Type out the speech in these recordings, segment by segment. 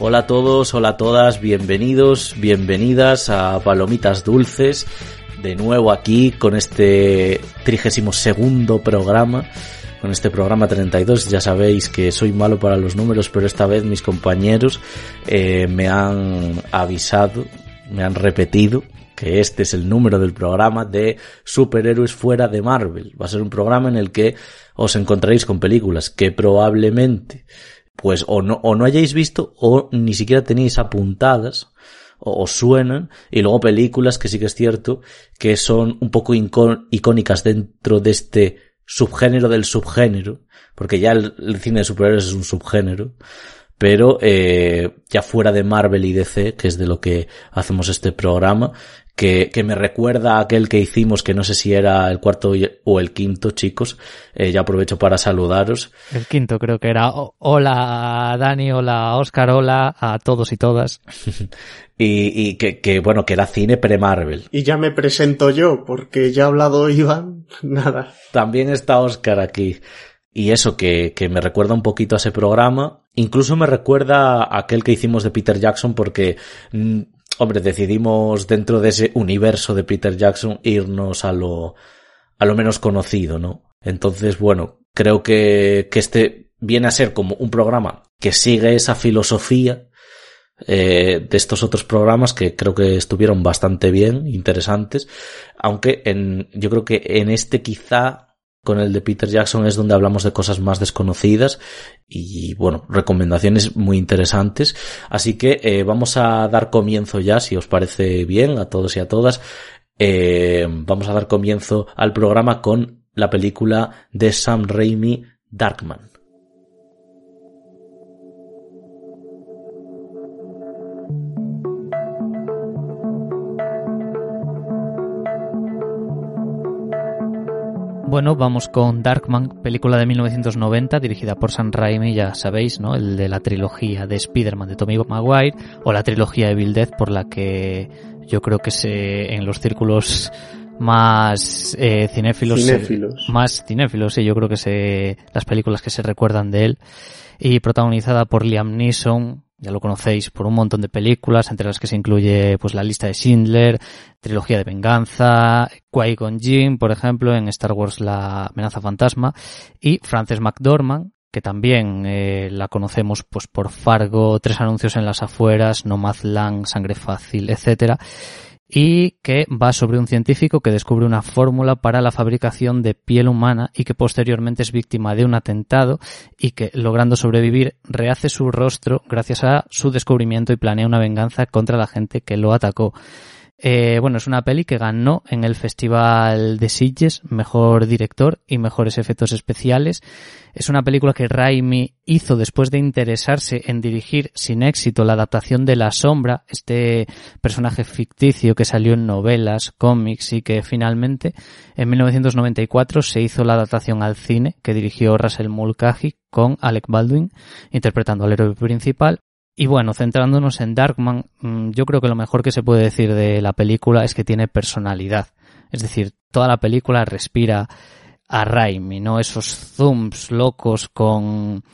Hola a todos, hola a todas, bienvenidos, bienvenidas a Palomitas Dulces, de nuevo aquí con este 32 segundo programa, con este programa 32, ya sabéis que soy malo para los números, pero esta vez mis compañeros eh, me han avisado, me han repetido que este es el número del programa de superhéroes fuera de Marvel. Va a ser un programa en el que os encontraréis con películas que probablemente pues o no, o no hayáis visto o ni siquiera tenéis apuntadas o os suenan y luego películas que sí que es cierto que son un poco icónicas dentro de este subgénero del subgénero porque ya el, cine de superhéroes es un subgénero pero eh, ya fuera de Marvel y DC, que es de lo que hacemos este programa, que, que, me recuerda a aquel que hicimos, que no sé si era el cuarto o el quinto, chicos. Eh, ya aprovecho para saludaros. El quinto creo que era. Hola Dani, hola Oscar, hola a todos y todas. y, y que, que, bueno, que era cine pre-Marvel. Y ya me presento yo, porque ya ha hablado Iván, nada. También está Oscar aquí. Y eso que, que me recuerda un poquito a ese programa. Incluso me recuerda a aquel que hicimos de Peter Jackson porque mm, hombre, decidimos dentro de ese universo de Peter Jackson irnos a lo, a lo menos conocido, ¿no? Entonces, bueno, creo que, que este viene a ser como un programa que sigue esa filosofía eh, de estos otros programas que creo que estuvieron bastante bien, interesantes, aunque en, yo creo que en este quizá con el de Peter Jackson es donde hablamos de cosas más desconocidas y bueno, recomendaciones muy interesantes. Así que eh, vamos a dar comienzo ya, si os parece bien, a todos y a todas. Eh, vamos a dar comienzo al programa con la película de Sam Raimi, Darkman. Bueno, vamos con Darkman, película de 1990 dirigida por Sam Raimi, ya sabéis, ¿no? El de la trilogía de Spider-Man de Tommy Maguire o la trilogía de Bill Death por la que yo creo que se en los círculos más eh, cinéfilos, cinéfilos. más cinéfilos, sí, yo creo que se las películas que se recuerdan de él y protagonizada por Liam Neeson, ya lo conocéis por un montón de películas, entre las que se incluye pues la lista de Schindler, trilogía de venganza, Qui-Gon Jinn, por ejemplo, en Star Wars La amenaza fantasma, y Frances McDormand, que también eh, la conocemos pues por Fargo, tres anuncios en las afueras, Nomadland, Sangre Fácil, etcétera y que va sobre un científico que descubre una fórmula para la fabricación de piel humana y que posteriormente es víctima de un atentado y que, logrando sobrevivir, rehace su rostro gracias a su descubrimiento y planea una venganza contra la gente que lo atacó. Eh, bueno, es una peli que ganó en el Festival de Sitges mejor director y mejores efectos especiales. Es una película que Raimi hizo después de interesarse en dirigir sin éxito la adaptación de La Sombra, este personaje ficticio que salió en novelas, cómics y que finalmente en 1994 se hizo la adaptación al cine que dirigió Russell Mulcahy con Alec Baldwin interpretando al héroe principal y bueno, centrándonos en Darkman, mm, yo creo que lo mejor que se puede decir de la película es que tiene personalidad. Es decir, toda la película respira a Raimi, ¿no? Esos zooms locos con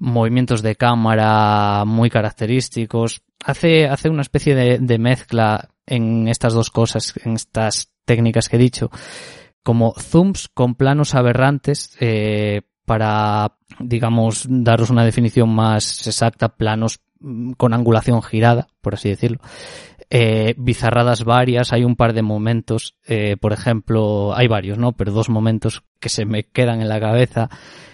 movimientos de cámara muy característicos. Hace, hace una especie de, mezcla en estas dos cosas, en estas técnicas que he dicho, como zooms con planos aberrantes, eh, para, digamos, daros una definición más exacta, planos con angulación girada, por así decirlo. Eh, bizarradas varias, hay un par de momentos, eh, por ejemplo, hay varios, ¿no? Pero dos momentos que se me quedan en la cabeza.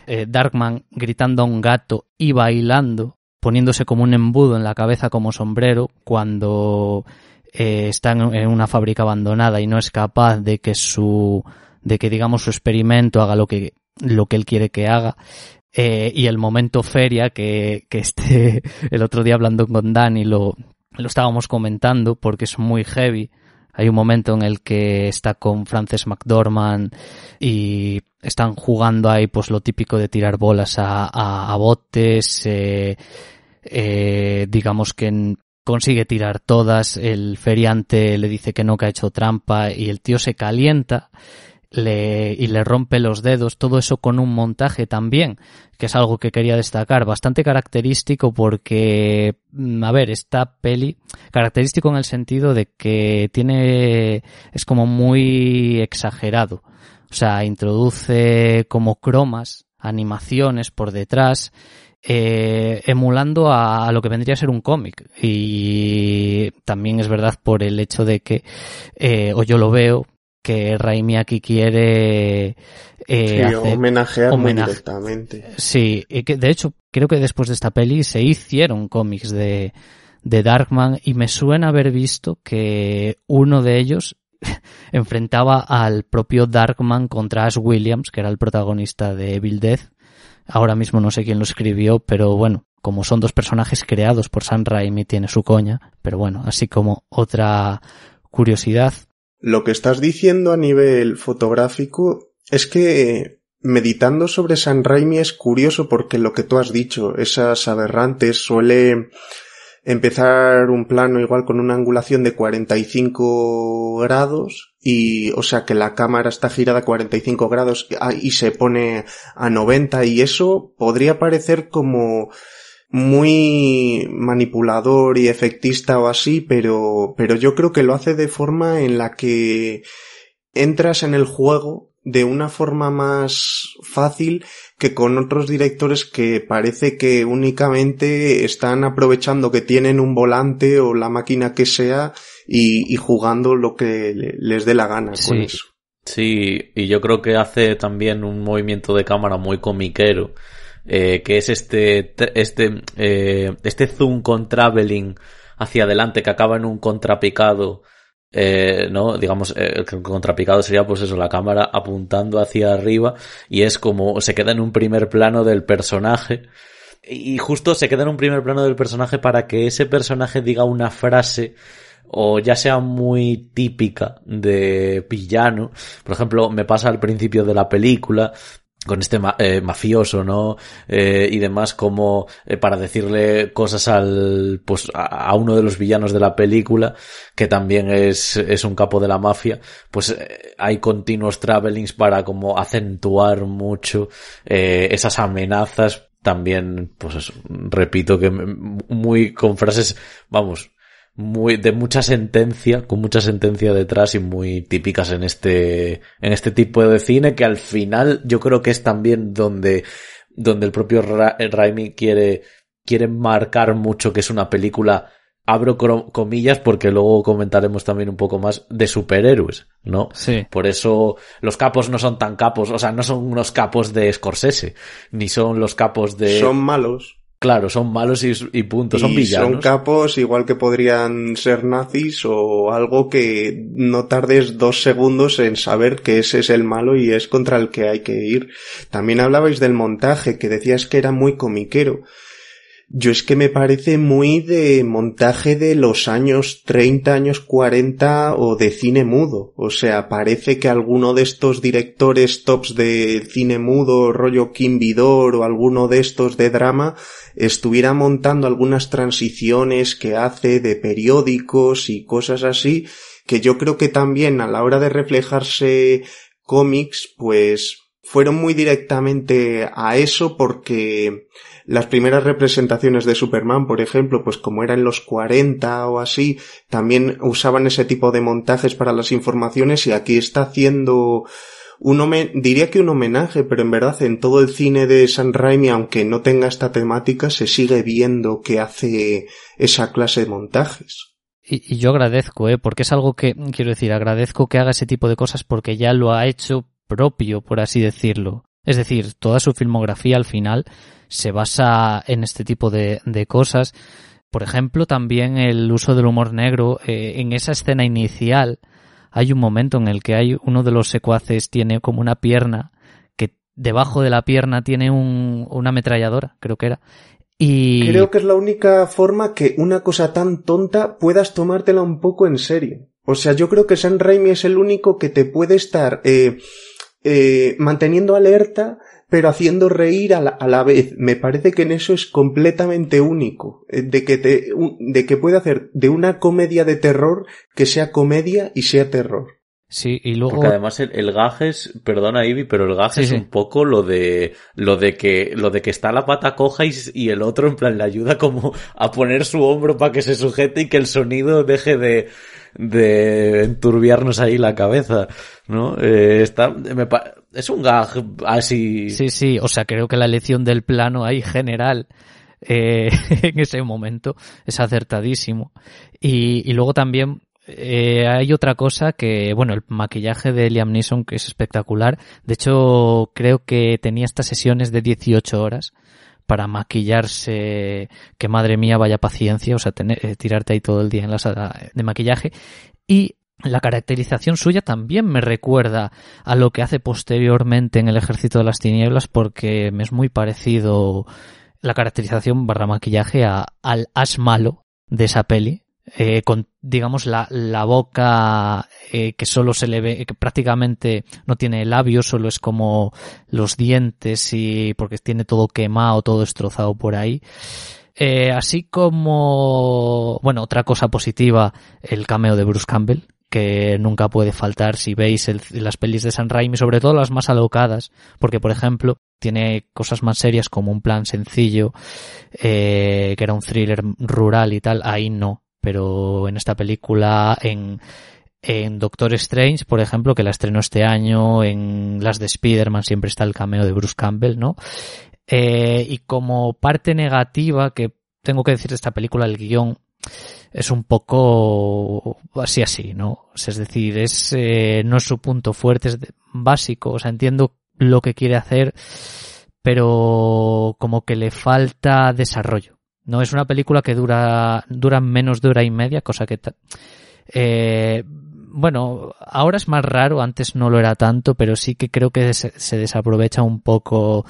Eh, Darkman gritando a un gato y bailando, poniéndose como un embudo en la cabeza como sombrero, cuando eh, está en una fábrica abandonada y no es capaz de que su, de que digamos su experimento haga lo que, lo que él quiere que haga. Eh, y el momento feria que, que este, el otro día hablando con Dani lo, lo estábamos comentando porque es muy heavy. Hay un momento en el que está con Frances McDormand y están jugando ahí pues lo típico de tirar bolas a, a, botes, eh, eh, digamos que consigue tirar todas, el feriante le dice que no, que ha hecho trampa y el tío se calienta le, y le rompe los dedos, todo eso con un montaje también, que es algo que quería destacar, bastante característico porque, mm, a ver, esta peli, característico en el sentido de que tiene, es como muy exagerado, o sea, introduce como cromas, animaciones por detrás, eh, emulando a, lo que vendría a ser un cómic. Y también es verdad por el hecho de que, eh, o yo lo veo, que Raimi aquí quiere eh, homenajear muy directamente. Sí, y que de hecho creo que después de esta peli se hicieron cómics de, de Darkman y me suena haber visto que uno de ellos enfrentaba al propio Darkman contra Ash Williams, que era el protagonista de Evil Death, Ahora mismo no sé quién lo escribió, pero bueno, como son dos personajes creados por Sam Raimi tiene su coña, pero bueno, así como otra curiosidad. Lo que estás diciendo a nivel fotográfico es que meditando sobre Sam Raimi es curioso porque lo que tú has dicho, esas aberrantes suele empezar un plano igual con una angulación de 45 grados y o sea que la cámara está girada a 45 grados y se pone a 90 y eso podría parecer como muy manipulador y efectista o así, pero, pero yo creo que lo hace de forma en la que entras en el juego de una forma más fácil que con otros directores que parece que únicamente están aprovechando que tienen un volante o la máquina que sea y, jugando lo que les dé la gana con eso. Sí, y yo creo que hace también un movimiento de cámara muy comiquero, eh, que es este, este, eh, este zoom con traveling hacia adelante que acaba en un contrapicado eh, ¿no? Digamos, eh, el contrapicado sería pues eso, la cámara apuntando hacia arriba y es como se queda en un primer plano del personaje y justo se queda en un primer plano del personaje para que ese personaje diga una frase o ya sea muy típica de pillano. Por ejemplo, me pasa al principio de la película con este eh, mafioso, ¿no? Eh, y demás, como eh, para decirle cosas al, pues, a, uno de los villanos de la película, que también es, es un capo de la mafia, pues hay continuos travelings para como acentuar mucho esas amenazas también, pues repito que muy con frases, vamos, muy de mucha sentencia, con mucha sentencia detrás y muy típicas en este en este tipo de cine que al final yo creo que es también donde donde el propio Raimi quiere quiere marcar mucho que es una película abro comillas porque luego comentaremos también un poco más de superhéroes, ¿no? Sí. Por eso los capos no son tan capos, o sea, no son unos capos de Scorsese, ni son los capos de... Son malos. Claro, son malos y, y punto, son villanos. Son capos igual que podrían ser nazis o algo que no tardes dos segundos en saber que ese es el malo y es contra el que hay que ir. También hablabais del montaje, que decías que era muy comiquero. Yo es que me parece muy de montaje de los años 30, años 40 o de cine mudo. O sea, parece que alguno de estos directores tops de cine mudo, rollo Kim Vidor o alguno de estos de drama, estuviera montando algunas transiciones que hace de periódicos y cosas así, que yo creo que también a la hora de reflejarse cómics, pues fueron muy directamente a eso porque las primeras representaciones de Superman, por ejemplo, pues como eran los 40 o así, también usaban ese tipo de montajes para las informaciones y aquí está haciendo un diría que un homenaje, pero en verdad en todo el cine de San Raimi, aunque no tenga esta temática, se sigue viendo que hace esa clase de montajes. Y, y yo agradezco, ¿eh? porque es algo que, quiero decir, agradezco que haga ese tipo de cosas porque ya lo ha hecho propio, por así decirlo. Es decir, toda su filmografía al final se basa en este tipo de, de cosas. Por ejemplo, también el uso del humor negro eh, en esa escena inicial. Hay un momento en el que hay uno de los secuaces tiene como una pierna que debajo de la pierna tiene un, una ametralladora, creo que era. Y... Creo que es la única forma que una cosa tan tonta puedas tomártela un poco en serio. O sea, yo creo que San Raimi es el único que te puede estar eh, eh, manteniendo alerta pero haciendo reír a la, a la vez. Me parece que en eso es completamente único. eh, De que te, de que puede hacer de una comedia de terror que sea comedia y sea terror. Sí, y luego... Porque además el, el gag es, perdona Ivy, pero el Sí, es sí. un poco lo de, lo de que, lo de que está la pata coja y, el otro en plan le ayuda como a poner su hombro para que se sujete y que el sonido deje de, de enturbiarnos ahí la cabeza, ¿no? Eh, está, me pa- es un gag así. Sí, sí, o sea, creo que la elección del plano ahí general eh, en ese momento es acertadísimo. Y, y luego también eh, hay otra cosa que, bueno, el maquillaje de Liam Neeson que es espectacular. De hecho, creo que tenía estas sesiones de 18 horas para maquillarse, que madre mía, vaya paciencia, o sea, tener, eh, tirarte ahí todo el día en la sala de maquillaje. Y la caracterización suya también me recuerda a lo que hace posteriormente en el Ejército de las Tinieblas porque me es muy parecido la caracterización barra maquillaje a- al as malo de esa peli. eh, con, digamos, la, boca eh, que solo se le ve, que prácticamente no tiene labios, solo es como los dientes y porque tiene todo quemado, todo destrozado por ahí. Eh, así como, bueno, otra cosa positiva, el cameo de Bruce Campbell, que nunca puede faltar si veis las pelis de San Raimi, sobre todo las más alocadas, porque por ejemplo tiene cosas más serias como un plan sencillo, eh, que era un thriller rural y tal, ahí no, pero en esta película, en, en Doctor Strange, por ejemplo, que la estrenó este año, en las de Spider-Man siempre está el cameo de Bruce Campbell, ¿no? Eh, y como parte negativa que tengo que decir de esta película, el guion es un poco así así, ¿no? Es decir, es eh, no es su punto fuerte, es básico, o sea, entiendo lo que quiere hacer, pero como que le falta desarrollo. No es una película que dura dura menos de hora y media, cosa que eh, bueno, ahora es más raro, antes no lo era tanto, pero sí que creo que se desaprovecha un poco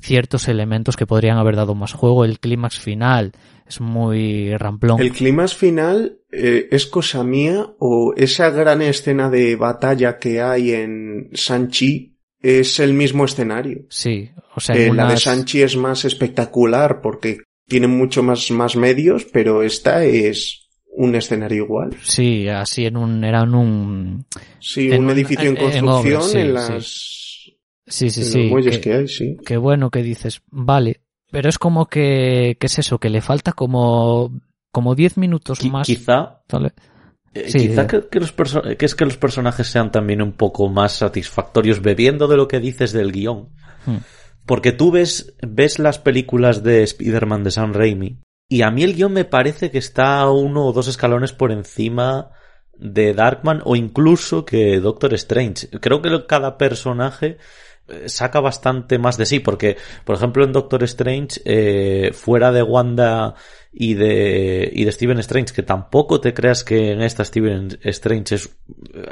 ciertos elementos que podrían haber dado más juego. El clímax final es muy ramplón. El clímax final eh, es cosa mía o esa gran escena de batalla que hay en Sanchi es el mismo escenario. Sí, o sea, Eh, La de Sanchi es más espectacular porque tiene mucho más, más medios, pero esta es un escenario igual. Sí, así en un, era en un, Sí, En un un- edificio en construcción sí, en las sí, sí, sí. que- que hay, sí. Qué bueno que dices, vale, pero es como que, ¿qué es eso? Que le falta como, como 10 minutos más. Quizá, ¿vale? eh, Sí, quizá que, que los que es que los personajes sean también un poco más satisfactorios bebiendo de lo que dices del guion. Hmm. Porque tú ves, ves las películas de Spider-Man de Sam Raimi y a mí el guion me parece que está uno o dos escalones por encima de Darkman o incluso que Doctor Strange. Creo que cada personaje saca bastante más de sí porque, por ejemplo, en Doctor Strange, eh, fuera de Wanda y de, y de Steven Strange, que tampoco te creas que en esta Steven Strange es,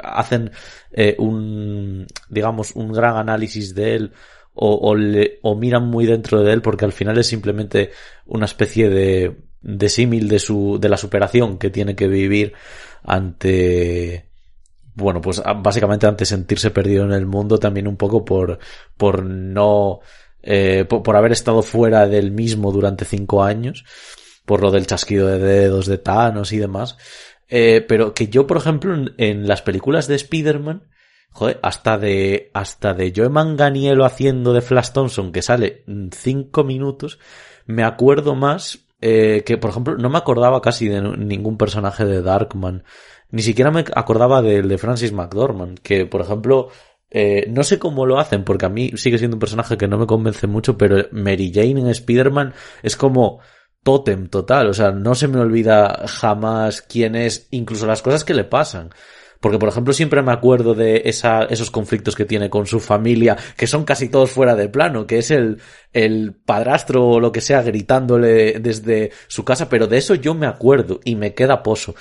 hacen eh, un, digamos, un gran análisis de él o, o, le- o miran muy dentro de él porque al final es simplemente una especie de, de símil de su, de la superación que tiene que vivir ante, bueno, pues a- básicamente ante sentirse perdido en el mundo, también un poco por, por no, eh, por, haber estado fuera del mismo durante cinco años, por lo del chasquido de dedos de Thanos y demás. Eh, pero que yo, por ejemplo, en, las películas de Spider-Man, joder, hasta de, hasta de Joe Manganiello haciendo de Flash Thompson, que sale cinco minutos, me acuerdo más, eh, que por ejemplo, no me acordaba casi de ningún personaje de Darkman. Ni siquiera me acordaba del de Francis McDormand, que por ejemplo, eh, no sé cómo lo hacen, porque a mí sigue siendo un personaje que no me convence mucho, pero Mary Jane en Spider-Man es como tótem total, o sea, no se me olvida jamás quién es, incluso las cosas que le pasan. Porque, por ejemplo, siempre me acuerdo de esa, esos conflictos que tiene con su familia, que son casi todos fuera de plano, que es el, el padrastro o lo que sea gritándole desde su casa, pero de eso yo me acuerdo y me queda pozo.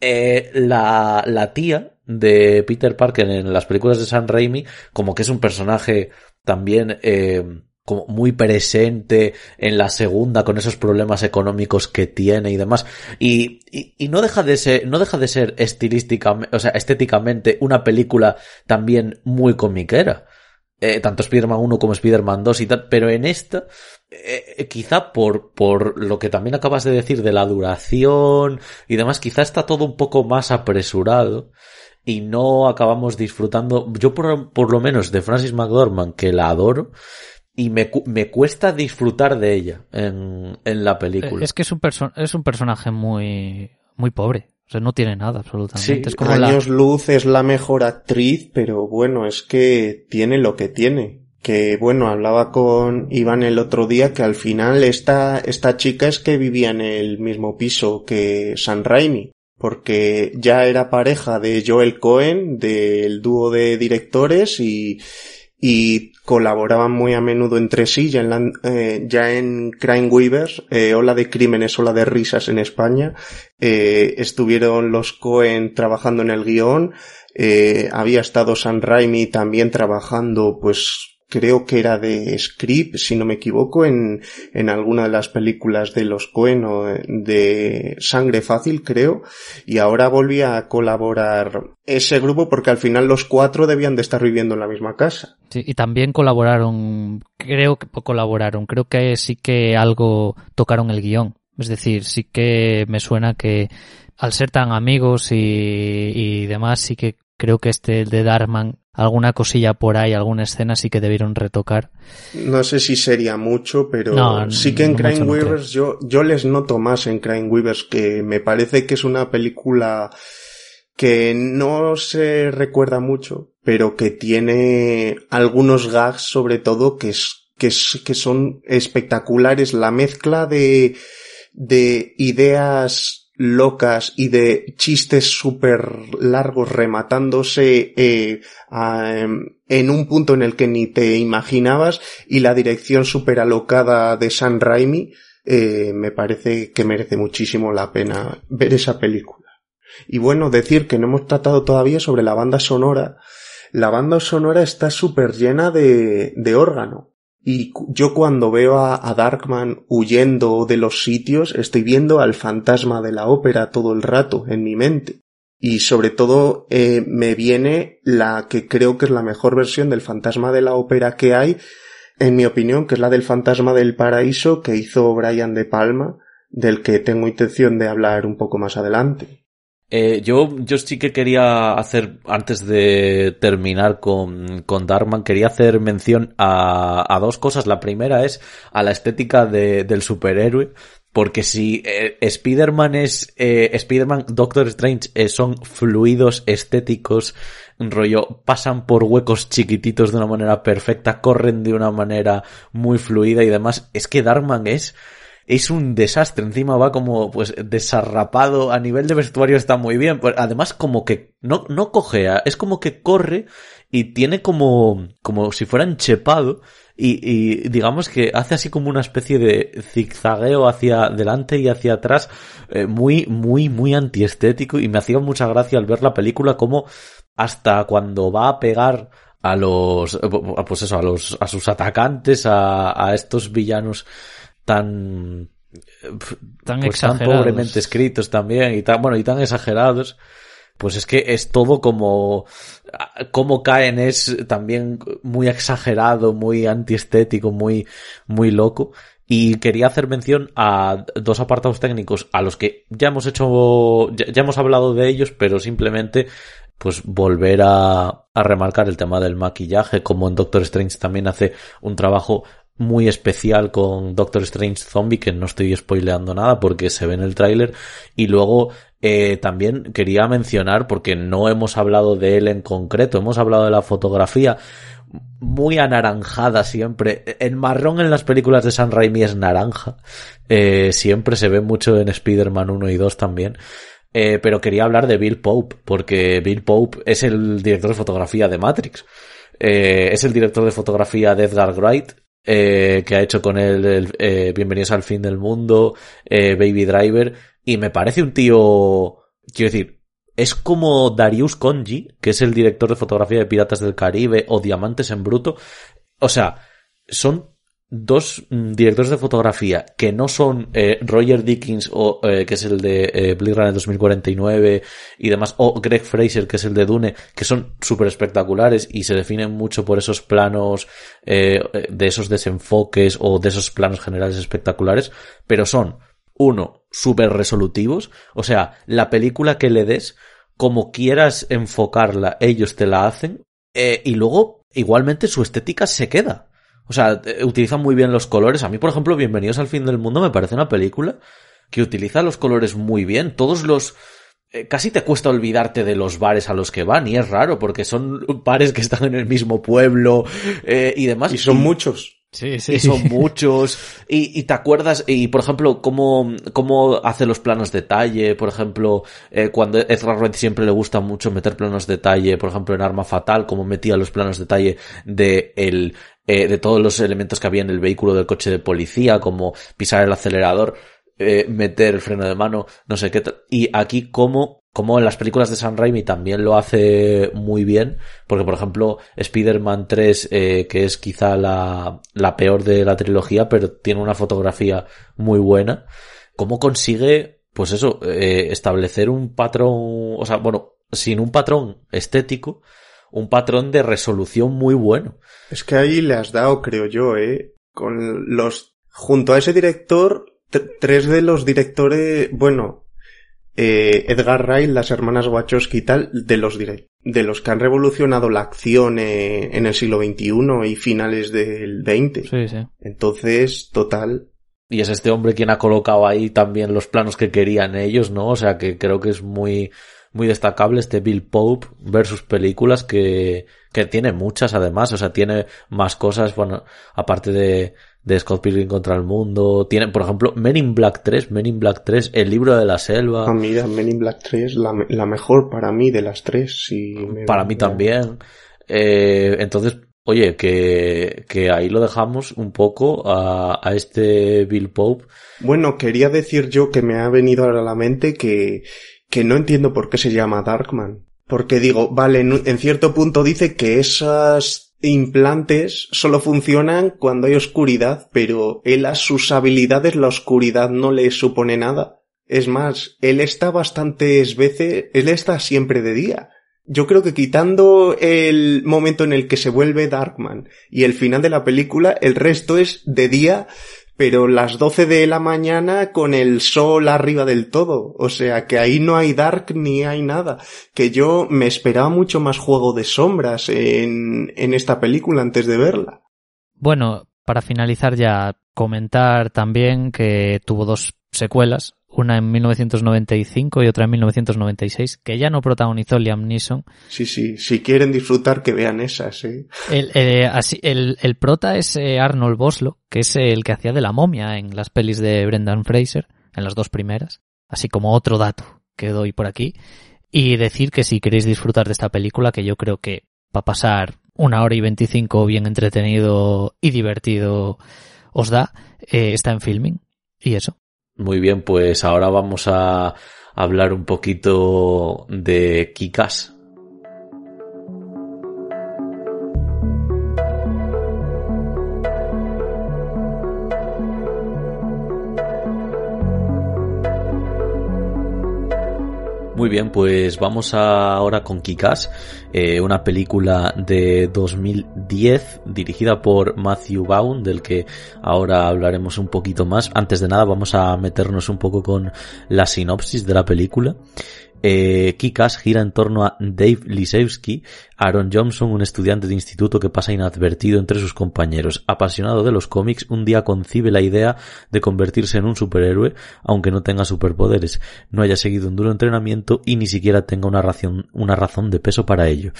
Eh, la, la tía de Peter Parker en las películas de Sam Raimi, como que es un personaje también, eh, como muy presente en la segunda con esos problemas económicos que tiene y demás. Y, y, y no deja de ser, no deja de ser estilísticamente, o sea, estéticamente una película también muy comiquera. Eh, tanto Spider-Man 1 como Spider-Man 2 y tal, pero en esta, eh, quizá por, por lo que también acabas de decir de la duración y demás, quizá está todo un poco más apresurado y no acabamos disfrutando, yo por, por lo menos de Francis McDormand, que la adoro, y me, me cuesta disfrutar de ella en, en la película. Es que es un, es un personaje muy, muy pobre. O sea, no tiene nada absolutamente. es como Años Luz es la mejor actriz, pero bueno, es que tiene lo que tiene. Que bueno, hablaba con Iván el otro día que al final esta, esta chica es que vivía en el mismo piso que San Raimi porque ya era pareja de Joel Cohen, del dúo de directores y, y colaboraban muy a menudo entre sí, ya en, eh, ya en Crime Weavers, eh, Ola de Crímenes, Ola de Risas en España, eh, estuvieron los Cohen trabajando en el guion, eh, había estado San Raimi también trabajando pues creo que era de Script, si no me equivoco, en, en alguna de las películas de los Coen o de Sangre Fácil, creo, y ahora volvía a colaborar ese grupo porque al final los cuatro debían de estar viviendo en la misma casa. Sí, y también colaboraron, creo que colaboraron, creo que sí que algo tocaron el guion. Es decir, sí que me suena que al ser tan amigos y, y demás, sí que creo que este de Darman alguna cosilla por ahí, alguna escena sí que debieron retocar. No sé si sería mucho, pero sí que en Crime Weavers yo, yo les noto más en Crime Weavers que me parece que es una película que no se recuerda mucho, pero que tiene algunos gags sobre todo que es, que, es, que son espectaculares. La mezcla de, de ideas locas y de chistes súper largos rematándose eh, em, en un punto en el que ni te imaginabas y la dirección súper alocada de San Raimi eh, me parece que merece muchísimo la pena ver esa película. Y bueno, decir que no hemos tratado todavía sobre la banda sonora. La banda sonora está súper llena de, de órgano. Y yo cuando veo a, Darkman huyendo de los sitios, estoy viendo al fantasma de la ópera todo el rato en mi mente. Y sobre todo eh, me viene la que creo que es la mejor versión del fantasma de la ópera que hay, en mi opinión, que es la del fantasma del paraíso que hizo Brian De Palma, del que tengo intención de hablar un poco más adelante. Eh, yo, yo sí que quería hacer, antes de terminar con, con Darkman, quería hacer mención a, a dos cosas. La primera es a la estética de, del superhéroe. Porque si eh, Spider-Man es, eh, Spider-Man, Doctor Strange eh, son fluidos estéticos, rollo, pasan por huecos chiquititos de una manera perfecta, corren de una manera muy fluida y demás, es que Darkman es, es un desastre. Encima va como, pues, desarrapado. A nivel de vestuario está muy bien. Pues, además, como que no, no cojea. Es como que corre y tiene como, como si fuera enchepado. Y, y digamos que hace así como una especie de zigzagueo hacia adelante y hacia atrás. Eh, muy, muy, muy antiestético. Y me hacía mucha gracia al ver la película como hasta cuando va a pegar a los, pues eso, a los, a sus atacantes, a, a estos villanos tan tan, pues tan pobremente escritos también y tan bueno y tan exagerados pues es que es todo como como caen es también muy exagerado muy antiestético muy muy loco. Y quería hacer mención a dos apartados técnicos a los que ya hemos hecho ya, ya hemos hablado de ellos pero simplemente pues volver a, a remarcar el tema del maquillaje como en Doctor Strange también hace un trabajo muy especial con Doctor Strange Zombie, que no estoy spoileando nada porque se ve en el tráiler. Y luego eh, también quería mencionar, porque no hemos hablado de él en concreto, hemos hablado de la fotografía muy anaranjada siempre. El marrón en las películas de San Raimi es naranja. Eh, siempre se ve mucho en Spider-Man 1 y 2 también. Eh, pero quería hablar de Bill Pope, porque Bill Pope es el director de fotografía de Matrix. Eh, es el director de fotografía de Edgar Wright, eh, que ha hecho con él el, eh, Bienvenidos al fin del mundo, eh, Baby Driver, y me parece un tío, quiero decir, es como Darius Conji, que es el director de fotografía de Piratas del Caribe o Diamantes en Bruto. O sea, son dos mm, directores de fotografía que no son eh, Roger Dickens o eh, que es el de eh, Blade Runner 2049 y demás o Greg Fraser que es el de Dune que son súper espectaculares y se definen mucho por esos planos de esos desenfoques o de esos planos generales espectaculares pero son uno súper resolutivos o sea la película que le des como quieras enfocarla ellos te la hacen y luego igualmente su estética se queda o sea, eh, utilizan muy bien los colores. A mí, por ejemplo, Bienvenidos al fin del mundo me parece una película que utiliza los colores muy bien. Todos los... Eh, casi te cuesta olvidarte de los bares a los que van y es raro porque son bares que están en el mismo pueblo eh, y demás. Y son muchos. Sí, sí. Y son muchos. Y, y, te acuerdas, y por ejemplo, cómo, cómo hace los planos de detalle. Por ejemplo, eh, cuando Ezra Wright siempre le gusta mucho meter planos de detalle, por ejemplo, en Arma Fatal, como metía los planos de detalle de el, eh, de todos los elementos que había en el vehículo del coche de policía, como pisar el acelerador, eh, meter el freno de mano, no sé qué. Y aquí como, como en las películas de Sam Raimi también lo hace muy bien, porque por ejemplo Spider-Man 3, eh, que es quizá la, la peor de la trilogía, pero tiene una fotografía muy buena, cómo consigue, pues eso, eh, establecer un patrón, o sea, bueno, sin un patrón estético, un patrón de resolución muy bueno. Es que ahí le has dado, creo yo, eh, con los, junto a ese director, tres de los directores, bueno, eh, Edgar Wright, las hermanas Wachowski y tal, de los de los que han revolucionado la acción eh, en el siglo XXI y finales del XX. Sí, sí. Entonces, total. Y es este hombre quien ha colocado ahí también los planos que querían ellos, ¿no? O sea que creo que es muy, muy destacable este Bill Pope versus películas que, que tiene muchas además, o sea, tiene más cosas, bueno, aparte de, de Scott Pilgrim contra el mundo, tiene, por ejemplo, Men in Black 3, Men in Black 3, El libro de la selva. Ah, mira, Men in Black 3, la, la mejor para mí de las tres, sí. Para mí también. Eh, entonces, oye, que, que ahí lo dejamos un poco a, a este Bill Pope. Bueno, quería decir yo que me ha venido a la mente que, que no entiendo por qué se llama Darkman. Porque digo, vale, en, cierto punto dice que esas implantes solo funcionan cuando hay oscuridad, pero él a sus habilidades la oscuridad no le supone nada. Es más, él está bastantes veces, él está siempre de día. Yo creo que quitando el momento en el que se vuelve Darkman y el final de la película, el resto es de día pero las 12 de la mañana con el sol arriba del todo. O sea que ahí no hay dark ni hay nada. Que yo me esperaba mucho más juego de sombras en, en esta película antes de verla. Bueno, para finalizar ya, comentar también que tuvo dos secuelas, una en 1995 y otra en 1996, que ya no protagonizó Liam Neeson. Sí, sí, si quieren disfrutar que vean esas, ¿eh? El, eh, así, el, el prota es eh, Arnold Boslo, que es el que hacía de la momia en las pelis de Brendan Fraser, en las dos primeras, así como otro dato que doy por aquí. Y decir que si queréis disfrutar de esta película, que yo creo que va a pasar una hora y veinticinco bien entretenido y divertido os da, eh, está en filming. Y eso. Muy bien, pues ahora vamos a hablar un poquito de Kikas. Muy bien, pues vamos ahora con Kikas, eh, una película de 2010 dirigida por Matthew Vaughn, del que ahora hablaremos un poquito más. Antes de nada vamos a meternos un poco con la sinopsis de la película. Eh, Kikas gira en torno a Dave Lisewski, Aaron Johnson, un estudiante de instituto que pasa inadvertido entre sus compañeros. Apasionado de los cómics, un día concibe la idea de convertirse en un superhéroe, aunque no tenga superpoderes, no haya seguido un duro entrenamiento y ni siquiera tenga una, razón, de peso para ello.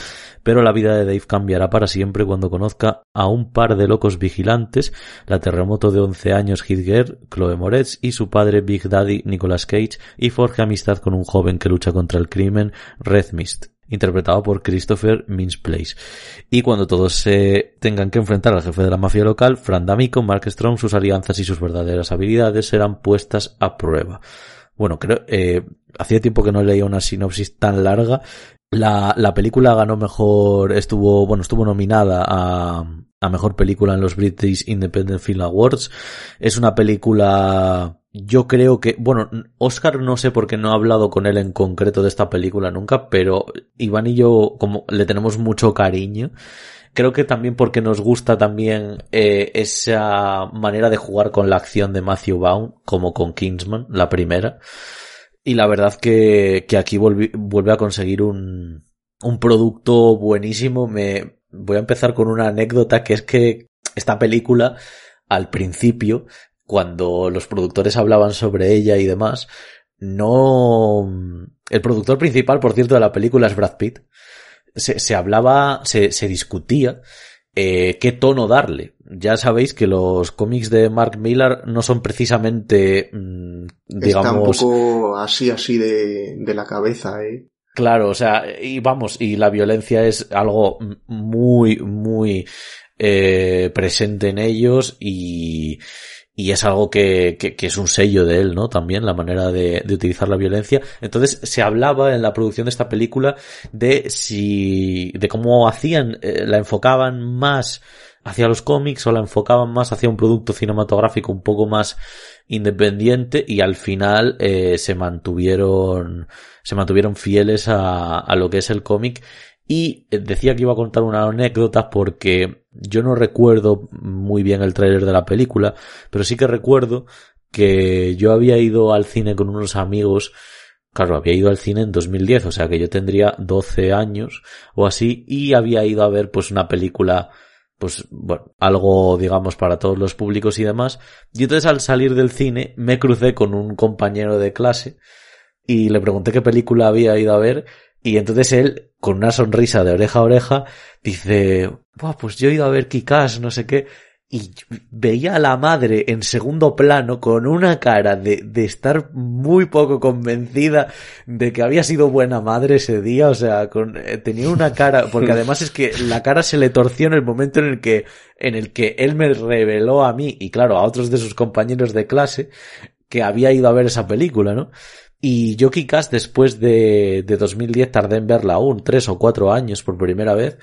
Pero la vida de Dave cambiará para siempre cuando conozca a un par de locos vigilantes, la terremoto de 11 años Hitger, Chloe Moretz y su padre Big Daddy Nicolas Cage y forja amistad con un joven que lucha contra el crimen, Red Mist, interpretado por Christopher Mintz-Place. Y cuando todos se tengan que enfrentar al jefe de la mafia local, Fran D'Amico, Mark Strong, sus alianzas y sus verdaderas habilidades serán puestas a prueba. Bueno, creo, eh, hacía tiempo que no leía una sinopsis tan larga. La, la película ganó mejor, estuvo, bueno, estuvo nominada a, a mejor película en los British Independent Film Awards. Es una película yo creo que, bueno, Oscar no sé por qué no ha hablado con él en concreto de esta película nunca, pero Iván y yo como le tenemos mucho cariño. Creo que también porque nos gusta también eh, esa manera de jugar con la acción de Matthew Baum, como con Kingsman, la primera. Y la verdad que, que aquí vuelve a conseguir un, un producto buenísimo. Me voy a empezar con una anécdota que es que esta película al principio cuando los productores hablaban sobre ella y demás, no... El productor principal, por cierto, de la película es Brad Pitt. Se, se hablaba, se, se discutía eh, qué tono darle. Ya sabéis que los cómics de Mark Millar no son precisamente, mm, digamos... Está un poco así, así de, de la cabeza, ¿eh? Claro, o sea, y vamos, y la violencia es algo muy, muy eh, presente en ellos y, y es algo que, que, es un sello de él, ¿no? También la manera de, utilizar la violencia. Entonces se hablaba en la producción de esta película de si, de cómo hacían, eh, la enfocaban más hacia los cómics o la enfocaban más hacia un producto cinematográfico un poco más independiente y al final eh, se mantuvieron, se mantuvieron fieles a, a lo que es el cómic y eh, decía que iba a contar una anécdota porque yo no recuerdo muy bien el tráiler de la película, pero sí que recuerdo que yo había ido al cine con unos amigos Claro, había ido al cine en 2010, o sea que yo tendría 12 años o así, y había ido a ver pues una película, pues bueno, algo digamos para todos los públicos y demás. Y entonces al salir del cine me crucé con un compañero de clase y le pregunté qué película había ido a ver y entonces él, con una sonrisa de oreja a oreja, dice, Buah, pues yo he ido a ver Kikás, no sé qué. Y veía a la madre en segundo plano con una cara de, de estar muy poco convencida de que había sido buena madre ese día. O sea, con, eh, tenía una cara, porque además es que la cara se le torció en el momento en el que, en el que él me reveló a mí y claro, a otros de sus compañeros de clase que había ido a ver esa película, ¿no? Y yo Kikas después de, de 2010 tardé en verla aún tres o cuatro años por primera vez.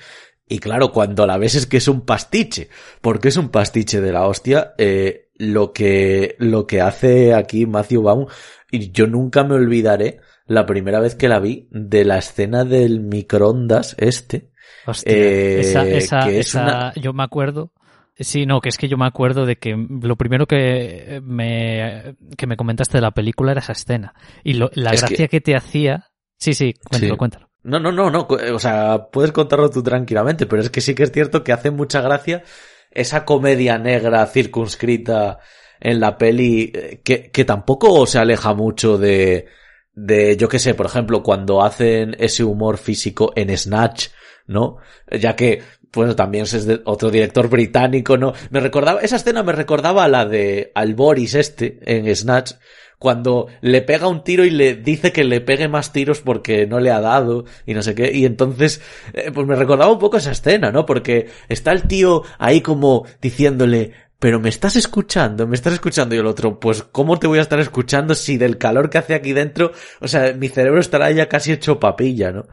Y claro, cuando la ves es que es un pastiche, porque es un pastiche de la hostia, eh, lo que, lo que hace aquí Matthew Baum, y yo nunca me olvidaré la primera vez que la vi de la escena del microondas este. Hostia, eh, esa, esa, esa yo me acuerdo Sí, no, que es que yo me acuerdo de que lo primero que me, que me comentaste de la película era esa escena. Y lo, la gracia que... te hacía. Sí, sí, cuéntalo, cuéntalo. No, no, no, no. O sea, puedes contarlo tú tranquilamente, pero es que sí que es cierto que hace mucha gracia esa comedia negra circunscrita en la peli eh, que, que tampoco se aleja mucho de, de, yo qué sé, por ejemplo, cuando hacen ese humor físico en Snatch, ¿no? Ya que bueno, también es otro director británico, ¿no? Me recordaba, esa escena me recordaba a la de al Boris este en Snatch, cuando le pega un tiro y le dice que le pegue más tiros porque no le ha dado y no sé qué. Y entonces, eh, pues me recordaba un poco esa escena, ¿no? Porque está el tío ahí como diciéndole, pero me estás escuchando, me estás escuchando y el otro, pues ¿cómo te voy a estar escuchando si del calor que hace aquí dentro, o sea, mi cerebro estará ya casi hecho papilla, ¿no?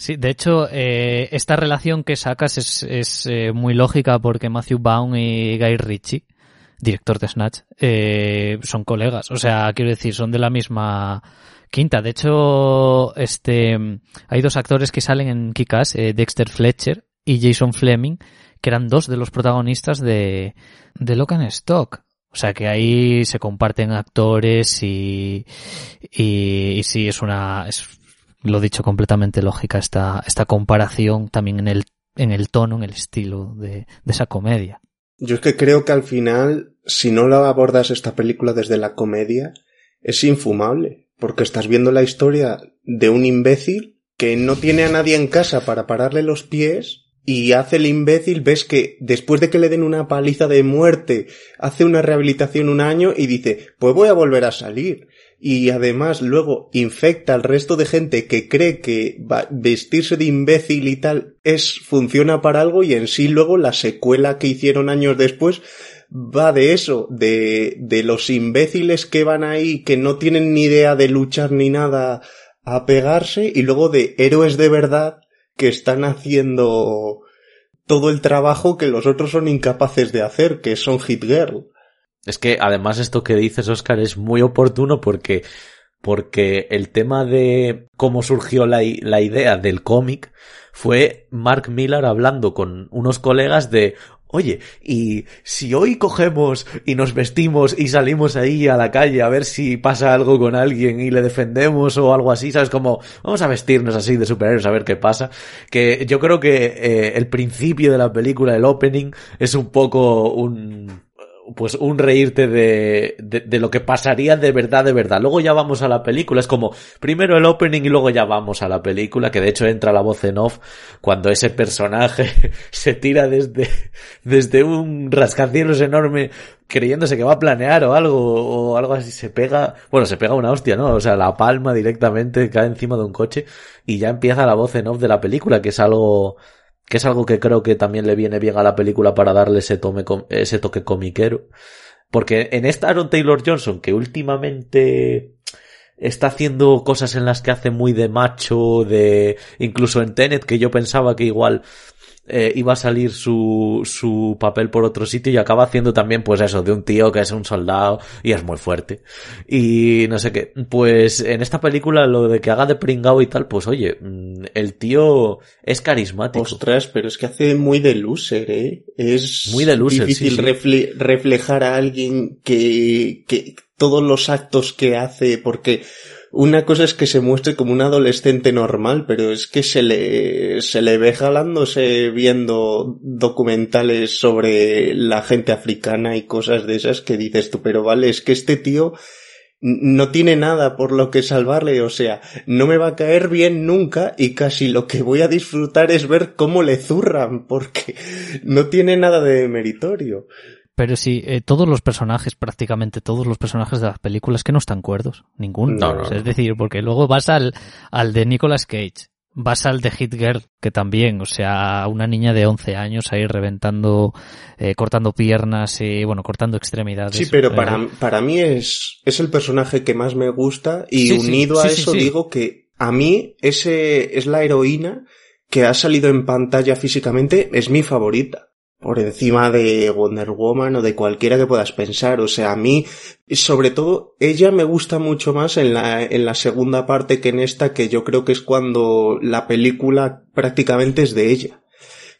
Sí, de hecho, eh, esta relación que sacas es, es eh, muy lógica porque Matthew Baum y Guy Ritchie, director de Snatch, eh, son colegas. O sea, quiero decir, son de la misma quinta. De hecho, este, hay dos actores que salen en Kikas, eh, Dexter Fletcher y Jason Fleming, que eran dos de los protagonistas de, de Lock and Stock. O sea que ahí se comparten actores y, y, y sí, es una, es lo dicho, completamente lógica esta, esta comparación también en el, en el tono, en el estilo de, de esa comedia. Yo es que creo que al final, si no la abordas esta película desde la comedia, es infumable, porque estás viendo la historia de un imbécil que no tiene a nadie en casa para pararle los pies y hace el imbécil, ves que después de que le den una paliza de muerte, hace una rehabilitación un año y dice, pues voy a volver a salir y además luego infecta al resto de gente que cree que vestirse de imbécil y tal es funciona para algo y en sí luego la secuela que hicieron años después va de eso, de, de los imbéciles que van ahí que no tienen ni idea de luchar ni nada a pegarse y luego de héroes de verdad que están haciendo todo el trabajo que los otros son incapaces de hacer, que son Hit Girl. Es que además esto que dices, Oscar, es muy oportuno porque, porque el tema de cómo surgió la, la idea del cómic fue Mark Millar hablando con unos colegas de, Oye, y si hoy cogemos y nos vestimos y salimos ahí a la calle a ver si pasa algo con alguien y le defendemos o algo así, ¿sabes? Como vamos a vestirnos así de superhéroes a ver qué pasa. Que yo creo que eh, el principio de la película, el opening, es un poco un pues un reírte de, de, lo que pasaría de verdad, de verdad. Luego ya vamos a la película. Es como primero el opening y luego ya vamos a la película, que de hecho entra la voz en off cuando ese personaje se tira desde, desde un rascacielos enorme creyéndose que va a planear o algo, o algo así. Se pega, bueno, se pega una hostia, ¿no? O sea, la palma directamente cae encima de un coche y ya empieza la voz en off de la película, que es algo, que es algo que creo que también le viene bien a la película para darle ese, ese toque comiquero. Porque en esta Aaron Taylor Johnson, que últimamente está haciendo cosas en las que hace muy de macho, de incluso en Tenet, que yo pensaba que igual eh, iba a salir su, su papel por otro sitio y acaba haciendo también pues eso, de un tío que es un soldado y es muy fuerte. Y no sé qué, pues en esta película lo de que haga de pringao y tal, pues oye, mm, el tío es carismático. Ostras, pero es que hace muy de loser, ¿eh? Es muy de loser, difícil reflejar a alguien que, que todos los actos que hace, porque una cosa es que se muestre como un adolescente normal, pero es que se le, se le ve jalándose viendo documentales sobre la gente africana y cosas de esas que dices tú, pero vale, es que este tío no tiene nada por lo que salvarle, o sea, no me va a caer bien nunca y casi lo que voy a disfrutar es ver cómo le zurran, porque no tiene nada de meritorio. Pero sí, eh, todos los personajes, prácticamente todos los personajes de las películas que no están cuerdos. Ninguno. Es decir, porque luego vas al, al de Nicolas Cage, vas al de Hit Girl, que también, o sea, una niña de 11 años ahí reventando, eh, cortando piernas y, bueno, cortando extremidades. Sí, pero para, eh, para mí es, es el personaje que más me gusta y unido a eso digo que a mí ese es la heroína que ha salido en pantalla físicamente, es mi favorita por encima de Wonder Woman o de cualquiera que puedas pensar. O sea, a mí, sobre todo, ella me gusta mucho más en la, en la segunda parte que en esta, que yo creo que es cuando la película prácticamente es de ella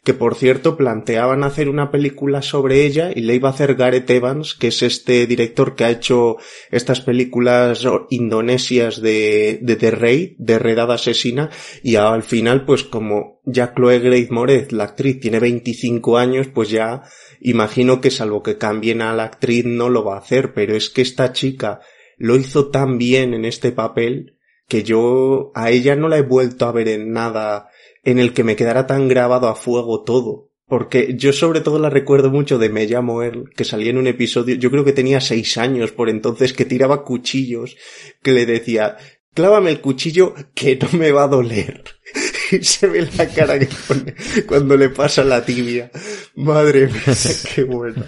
que por cierto planteaban hacer una película sobre ella y le iba a hacer Gareth Evans, que es este director que ha hecho estas películas indonesias de, de The Rey, de Redada Asesina, y al final pues como ya Chloe Grace Moretz, la actriz, tiene 25 años, pues ya imagino que salvo que cambien a la actriz no lo va a hacer, pero es que esta chica lo hizo tan bien en este papel que yo a ella no la he vuelto a ver en nada en el que me quedara tan grabado a fuego todo. Porque yo sobre todo la recuerdo mucho de Me llamo él, que salía en un episodio, yo creo que tenía seis años por entonces, que tiraba cuchillos, que le decía, clávame el cuchillo que no me va a doler. y se ve la cara que pone cuando le pasa la tibia. Madre mía, qué bueno.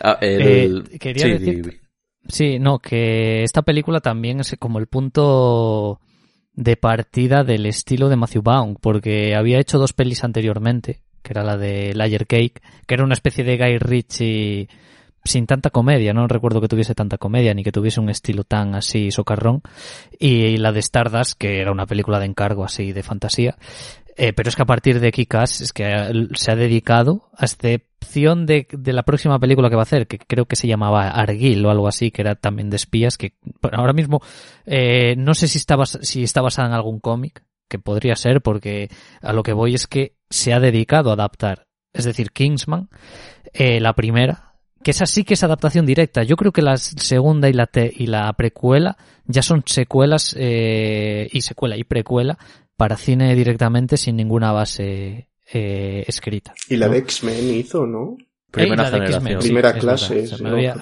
Ah, eh, quería decir... Sí, no, que esta película también es como el punto de partida del estilo de Matthew Vaughn, porque había hecho dos pelis anteriormente, que era la de Layer Cake, que era una especie de Guy Ritchie sin tanta comedia, no recuerdo que tuviese tanta comedia ni que tuviese un estilo tan así socarrón, y la de Stardust, que era una película de encargo así de fantasía, eh, pero es que a partir de Kikas es que se ha dedicado, a excepción de, de, la próxima película que va a hacer, que creo que se llamaba Argil o algo así, que era también de espías, que ahora mismo eh, no sé si está, si está basada en algún cómic, que podría ser, porque a lo que voy es que se ha dedicado a adaptar. Es decir, Kingsman, eh, la primera, que esa sí que es adaptación directa. Yo creo que la segunda y la, y la precuela ya son secuelas eh, y secuela y precuela para cine directamente sin ninguna base eh, escrita. Y la de X-Men hizo, ¿no? Primera generación. primera clase.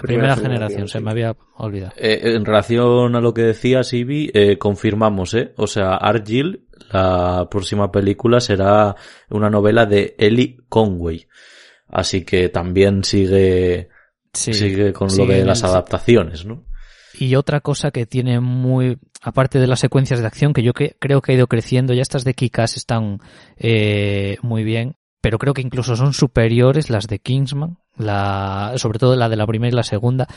primera, generación, se me había olvidado. Eh, en relación a lo que decías, Ivy, eh, confirmamos, ¿eh? O sea, Argyle, la próxima película será una novela de Ellie Conway. Así que también sigue, sigue con lo de las adaptaciones, ¿no? Y otra cosa que tiene muy, aparte de las secuencias de acción, que yo creo que ha ido creciendo, ya estas de Kikas están eh, muy bien, pero creo que incluso son superiores las de Kingsman, la, sobre todo la de la primera y la segunda.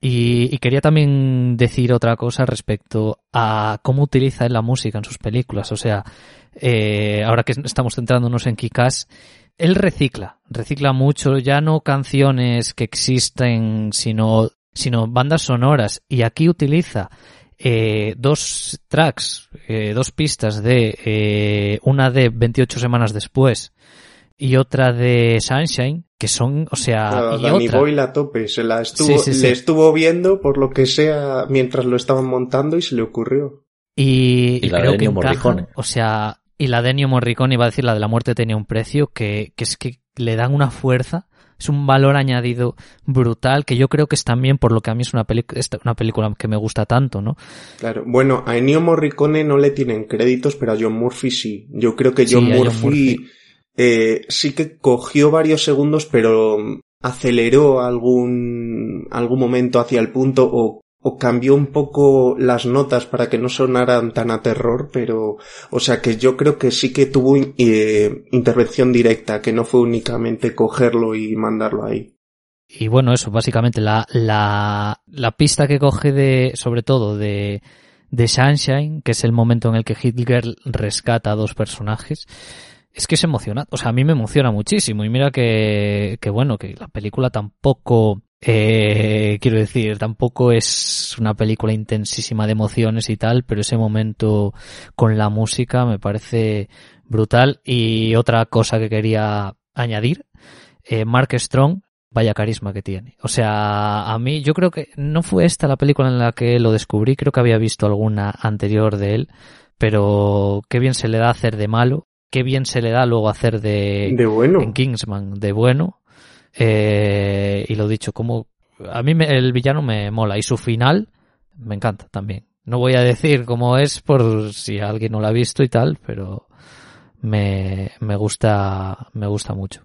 Y, quería también decir otra cosa respecto a cómo utiliza él la música en sus películas. O sea, eh, ahora que estamos centrándonos en Kikas, él recicla, recicla mucho, ya no canciones que existen, sino, sino bandas sonoras. Y aquí utiliza eh, dos tracks, eh, dos pistas de eh, una de 28 semanas después y otra de Sunshine, que son, o sea, y Danny otra. Boyle a tope, se la estuvo, le estuvo viendo por lo que sea mientras lo estaban montando y se le ocurrió. Y, y, creo que Morricone. o sea, y la de Ennio Morricone, iba a decir la de la muerte tenía un precio, que, que es que le dan una fuerza es un valor añadido brutal que yo creo que es también por lo que a mí es una, una película que me gusta tanto, ¿no? Claro, bueno, a Ennio Morricone no le tienen créditos, pero a John Murphy sí. Yo creo que John Murphy, Eh, sí que cogió varios segundos, pero aceleró algún, algún momento hacia el punto o o cambió un poco las notas para que no sonaran tan a terror, pero, o sea que yo creo que sí que tuvo eh, intervención directa, que no fue únicamente cogerlo y mandarlo ahí. Y bueno, eso, básicamente la, la, la pista que coge de, sobre todo de, de Sunshine, que es el momento en el que Hitler rescata a dos personajes, es que es emocionante. O sea, a mí me emociona muchísimo. Y mira que, que bueno, que la película tampoco eh, quiero decir, tampoco es una película intensísima de emociones y tal, pero ese momento con la música me parece brutal. Y otra cosa que quería añadir, eh, Mark Strong, vaya carisma que tiene. O sea, a mí yo creo que no fue esta la película en la que lo descubrí, creo que había visto alguna anterior de él, pero qué bien se le da hacer de malo, qué bien se le da luego hacer de, de bueno. en Kingsman, de bueno. Eh, y lo dicho, como a mí me, el villano me mola y su final me encanta también. No voy a decir cómo es por si alguien no lo ha visto y tal, pero me, me gusta, me gusta mucho.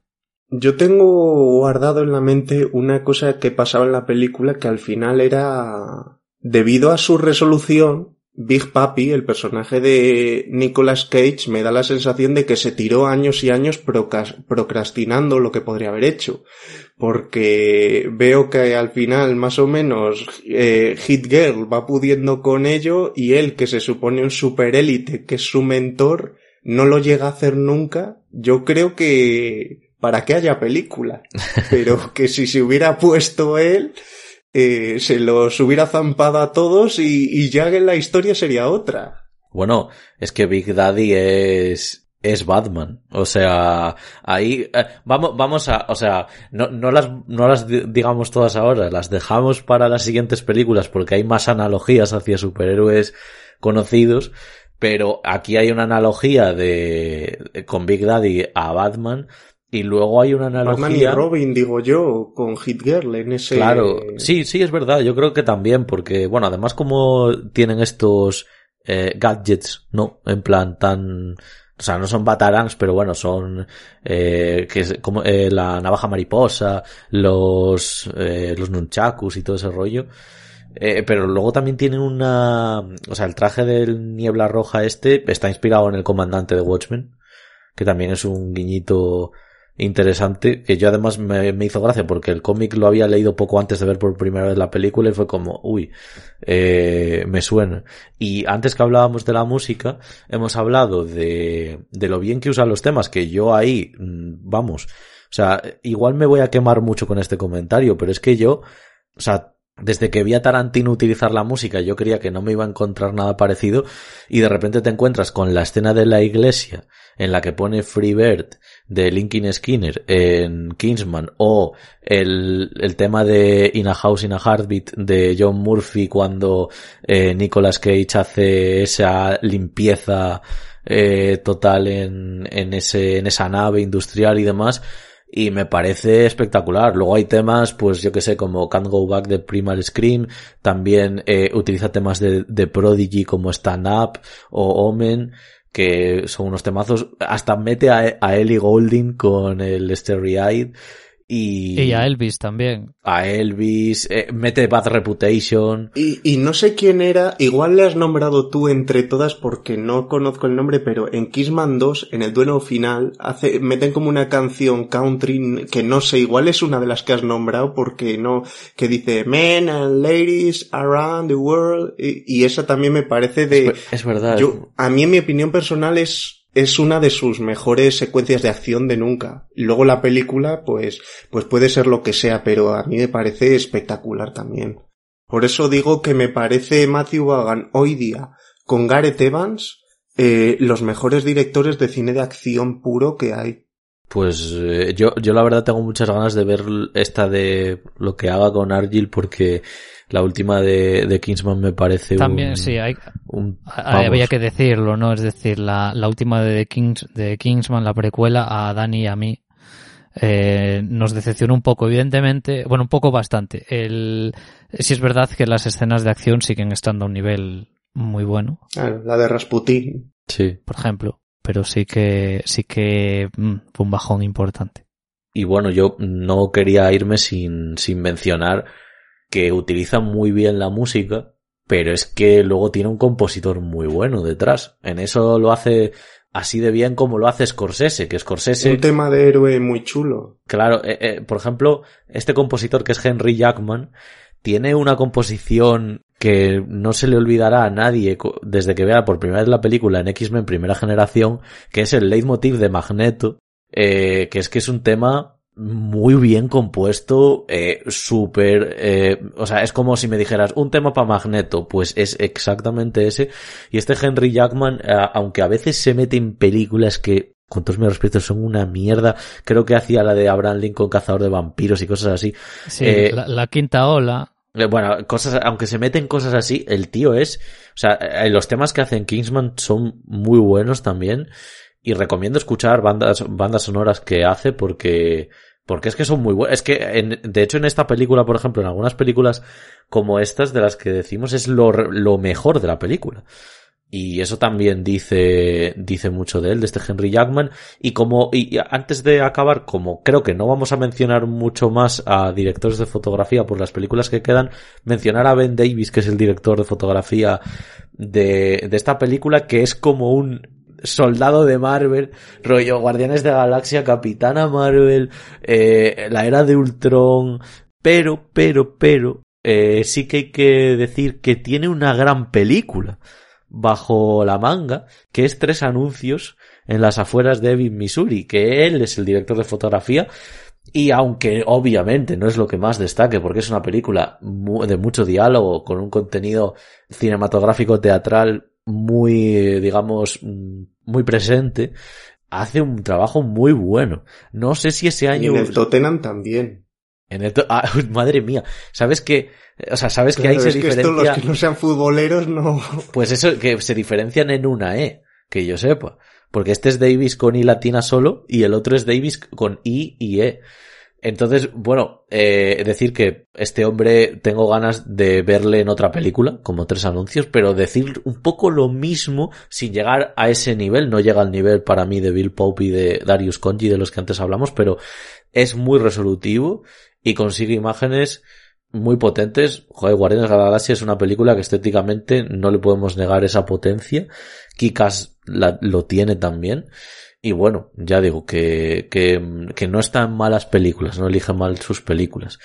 Yo tengo guardado en la mente una cosa que pasaba en la película que al final era debido a su resolución Big Papi, el personaje de Nicolas Cage, me da la sensación de que se tiró años y años procrastinando lo que podría haber hecho. Porque veo que al final, más o menos, eh, Hit Girl va pudiendo con ello y él, que se supone un superélite, que es su mentor, no lo llega a hacer nunca. Yo creo que para que haya película. Pero que si se hubiera puesto él, eh, se los hubiera zampado a todos y, y ya en la historia sería otra. Bueno, es que Big Daddy es, es Batman. O sea, ahí, eh, vamos, vamos a, o sea, no, no las, no las digamos todas ahora, las dejamos para las siguientes películas porque hay más analogías hacia superhéroes conocidos, pero aquí hay una analogía de, con Big Daddy a Batman y luego hay una analogía. Batman y Robin, digo yo, con Hit Girl en ese. Claro, sí, sí, es verdad. Yo creo que también, porque, bueno, además, como tienen estos eh, gadgets, ¿no? En plan, tan. O sea, no son batarangs, pero bueno, son eh, que es como eh, la navaja mariposa, los eh, los nunchakus y todo ese rollo. Eh, pero luego también tienen una, o sea, el traje del niebla roja este está inspirado en el comandante de Watchmen, que también es un guiñito interesante, que yo además me, hizo gracia porque el cómic lo había leído poco antes de ver por primera vez la película y fue como, uy, eh, me suena. Y antes que hablábamos de la música, hemos hablado de, de lo bien que usan los temas, que yo ahí, mm, vamos, o sea, igual me voy a quemar mucho con este comentario, pero es que yo, o sea, desde que vi a Tarantino utilizar la música, yo creía que no me iba a encontrar nada parecido y de repente te encuentras con la escena de la iglesia en la que pone Free Bird de Linkin Skinner en Kingsman o el, tema de In a House in a Heartbeat de John Murphy cuando eh, Nicolas Cage hace esa limpieza eh, total en ese, en esa nave industrial y demás y me parece espectacular. Luego hay temas, pues yo que sé, como Can't Go Back de Primal Scream, también eh, utiliza temas de, de Prodigy como Stand Up o Omen, que son unos temazos, hasta mete a, a Ellie Golding con el Starry Eyed Y, y a Elvis también. A Elvis, eh, mete Bad Reputation. Y, y no sé quién era, igual le has nombrado tú entre todas porque no conozco el nombre, pero en Kissman 2, en el duelo final, hace, meten como una canción country que no sé, igual es una de las que has nombrado porque no, que dice Men and Ladies Around the World y, y esa también me parece de... Es, es verdad. Yo, a mí en mi opinión personal es es una de sus mejores secuencias de acción de nunca. Luego la película, pues, pues puede ser lo que sea, pero a mí me parece espectacular también. Por eso digo que me parece Matthew Vaughan hoy día con Gareth Evans eh, los mejores directores de cine de acción puro que hay. Pues eh, yo, yo la verdad tengo muchas ganas de ver esta de lo que haga con Argyle porque la última de, de Kingsman me parece También, un, sí, hay, un- había que decirlo, ¿no? Es decir, la, la última de, Kings, de Kingsman, la precuela, a Dani y a mí, eh, nos decepcionó un poco, evidentemente, bueno, un poco bastante. El, sí es verdad que las escenas de acción siguen estando a un nivel muy bueno, Claro, la de Rasputin. Sí. por ejemplo, pero sí que, sí que mm, fue un bajón importante. Y bueno, yo no quería irme sin, sin mencionar que utiliza muy bien la música, pero es que luego tiene un compositor muy bueno detrás. En eso lo hace así de bien como lo hace Scorsese, que Scorsese... Un tema de héroe muy chulo. Claro, eh, eh, por ejemplo, este compositor que es Henry Jackman tiene una composición que no se le olvidará a nadie desde que vea por primera vez la película en X-Men primera generación, que es el leitmotiv de Magneto, eh, que es que es un tema muy bien compuesto, eh, súper, eh, o sea, es como si me dijeras un tema para Magneto, pues es exactamente ese. Y este Henry Jackman, eh, aunque a veces se mete en películas que con todos mis respetos son una mierda, creo que hacía la de Abraham Lincoln Cazador de Vampiros y cosas así. Sí, Eh, la, la quinta ola, Eh, Bueno, cosas, aunque se meten cosas así, el tío es, o sea, los temas que hacen Kingsman son muy buenos también y recomiendo escuchar bandas, bandas sonoras que hace porque, porque es que son muy buenas. Es que, en- de hecho, en esta película, por ejemplo, en algunas películas como estas de las que decimos es lo, lo mejor de la película. Y eso también dice, dice mucho de él, de este Henry Jackman. Y como, y antes de acabar, como creo que no vamos a mencionar mucho más a directores de fotografía por las películas que quedan, mencionar a Ben Davis, que es el director de fotografía de, de esta película, que es como un soldado de Marvel, rollo Guardianes de la Galaxia, Capitana Marvel, eh, la era de Ultron, pero, pero, pero, eh, sí que hay que decir que tiene una gran película bajo la manga, que es tres anuncios en las afueras de Ebbing, Missouri, que él es el director de fotografía, y aunque obviamente no es lo que más destaque, porque es una película de mucho diálogo, con un contenido cinematográfico teatral muy, digamos, mm, muy presente, hace un trabajo muy bueno. No sé si ese Y año... en el Tottenham también. en el to- ah, madre mía, ¿sabes que O sea, ¿sabes que ahí se estos diferencia... los que no sean futboleros no... Pues eso, que se diferencian en una E, que yo sepa. Porque este es Davis con I latina solo y el otro es Davis con I y E. Entonces, bueno, eh, decir que este hombre tengo ganas de verle en otra película, como tres anuncios, pero decir un poco lo mismo sin llegar a ese nivel. No llega al nivel para mí de Bill Pope y de Darius Conji de los que antes hablamos, pero es muy resolutivo y consigue imágenes muy potentes. Joder, Guardianes de la Galaxia es una película que estéticamente no le podemos negar esa potencia. Kikas la, lo tiene también. Y bueno, ya digo que, que, que no están malas películas, no elige mal sus películas.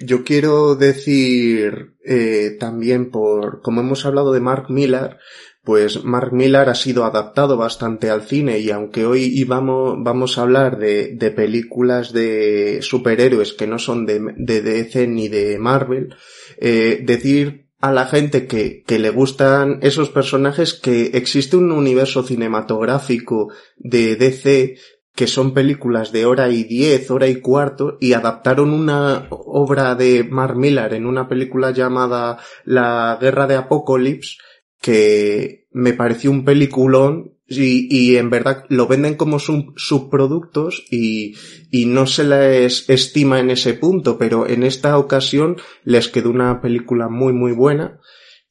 Yo quiero decir eh, también por, como hemos hablado de Mark Millar, pues Mark Millar ha sido adaptado bastante al cine y aunque hoy íbamos, vamos a hablar de, de películas de superhéroes que no son de, de DC ni de Marvel, eh, decir a la gente que, que le gustan esos personajes que existe un universo cinematográfico de DC que son películas de hora y diez, hora y cuarto, y adaptaron una obra de Mark Millar en una película llamada La Guerra de Apocalipsis, que me pareció un peliculón y, y en verdad lo venden como sub- subproductos y, y no se les estima en ese punto, pero en esta ocasión les quedó una película muy muy buena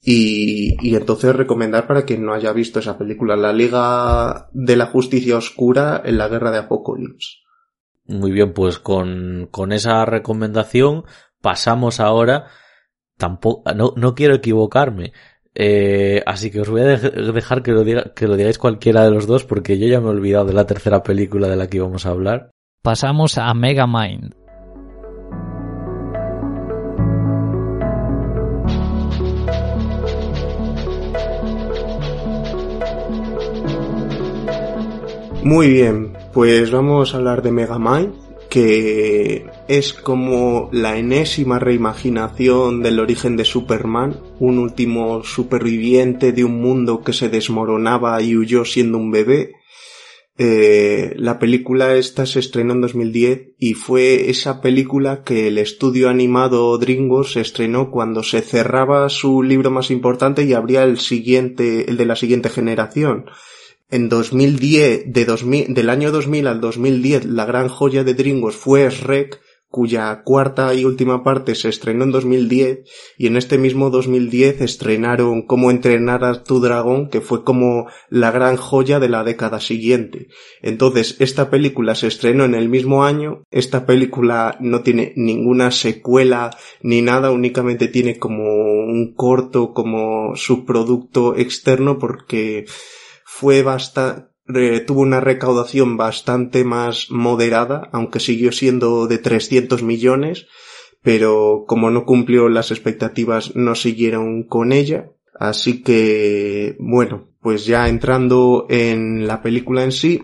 y, y entonces recomendar para quien no haya visto esa película, La Liga de la Justicia Oscura en la Guerra de Apocalipsis. Muy bien, pues con, con esa recomendación pasamos ahora. Tampoco, no, no quiero equivocarme. Eh, así que os voy a dejar que lo, diga, que lo digáis cualquiera de los dos porque yo ya me he olvidado de la tercera película de la que íbamos a hablar. Pasamos a Megamind. Muy bien, pues vamos a hablar de Megamind, que es como la enésima reimaginación del origen de Superman, un último superviviente de un mundo que se desmoronaba y huyó siendo un bebé. Eh, la película esta se estrenó en 2010 y fue esa película que el estudio animado DreamWorks estrenó cuando se cerraba su libro más importante y abría el siguiente, el de la siguiente generación en 2010, de 2000, del año 2000 al 2010, la gran joya de DreamWorks fue Shrek, cuya cuarta y última parte se estrenó en 2010 y en este mismo 2010 estrenaron Cómo entrenar a tu dragón que fue como la gran joya de la década siguiente. Entonces esta película se estrenó en el mismo año, esta película no tiene ninguna secuela ni nada, únicamente tiene como un corto como subproducto externo porque fue bastante, tuvo una recaudación bastante más moderada, aunque siguió siendo de 300 millones, pero como no cumplió las expectativas no siguieron con ella. Así que, bueno, pues ya entrando en la película en sí,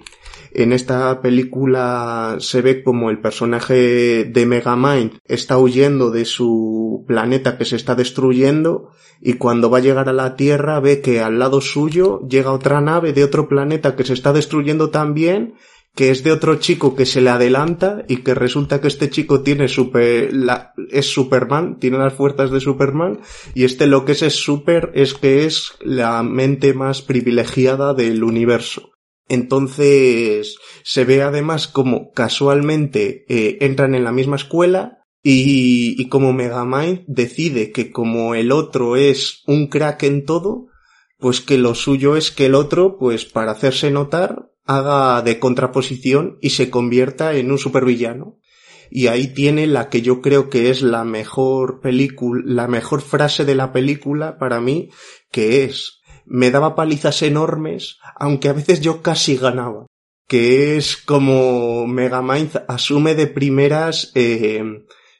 en esta película se ve como el personaje de Megamind está huyendo de su planeta que se está destruyendo y cuando va a llegar a la Tierra ve que al lado suyo llega otra nave de otro planeta que se está destruyendo también que es de otro chico que se le adelanta y que resulta que este chico tiene super, la, es Superman, tiene las fuerzas de Superman y este lo que es es super es que es la mente más privilegiada del universo. Entonces se ve además como casualmente eh, entran en la misma escuela y, y como Megamind decide que como el otro es un crack en todo, pues que lo suyo es que el otro, pues para hacerse notar, haga de contraposición y se convierta en un supervillano. Y ahí tiene la que yo creo que es la mejor película, la mejor frase de la película para mí, que es me daba palizas enormes, aunque a veces yo casi ganaba. Que es como Megamind asume de primeras eh,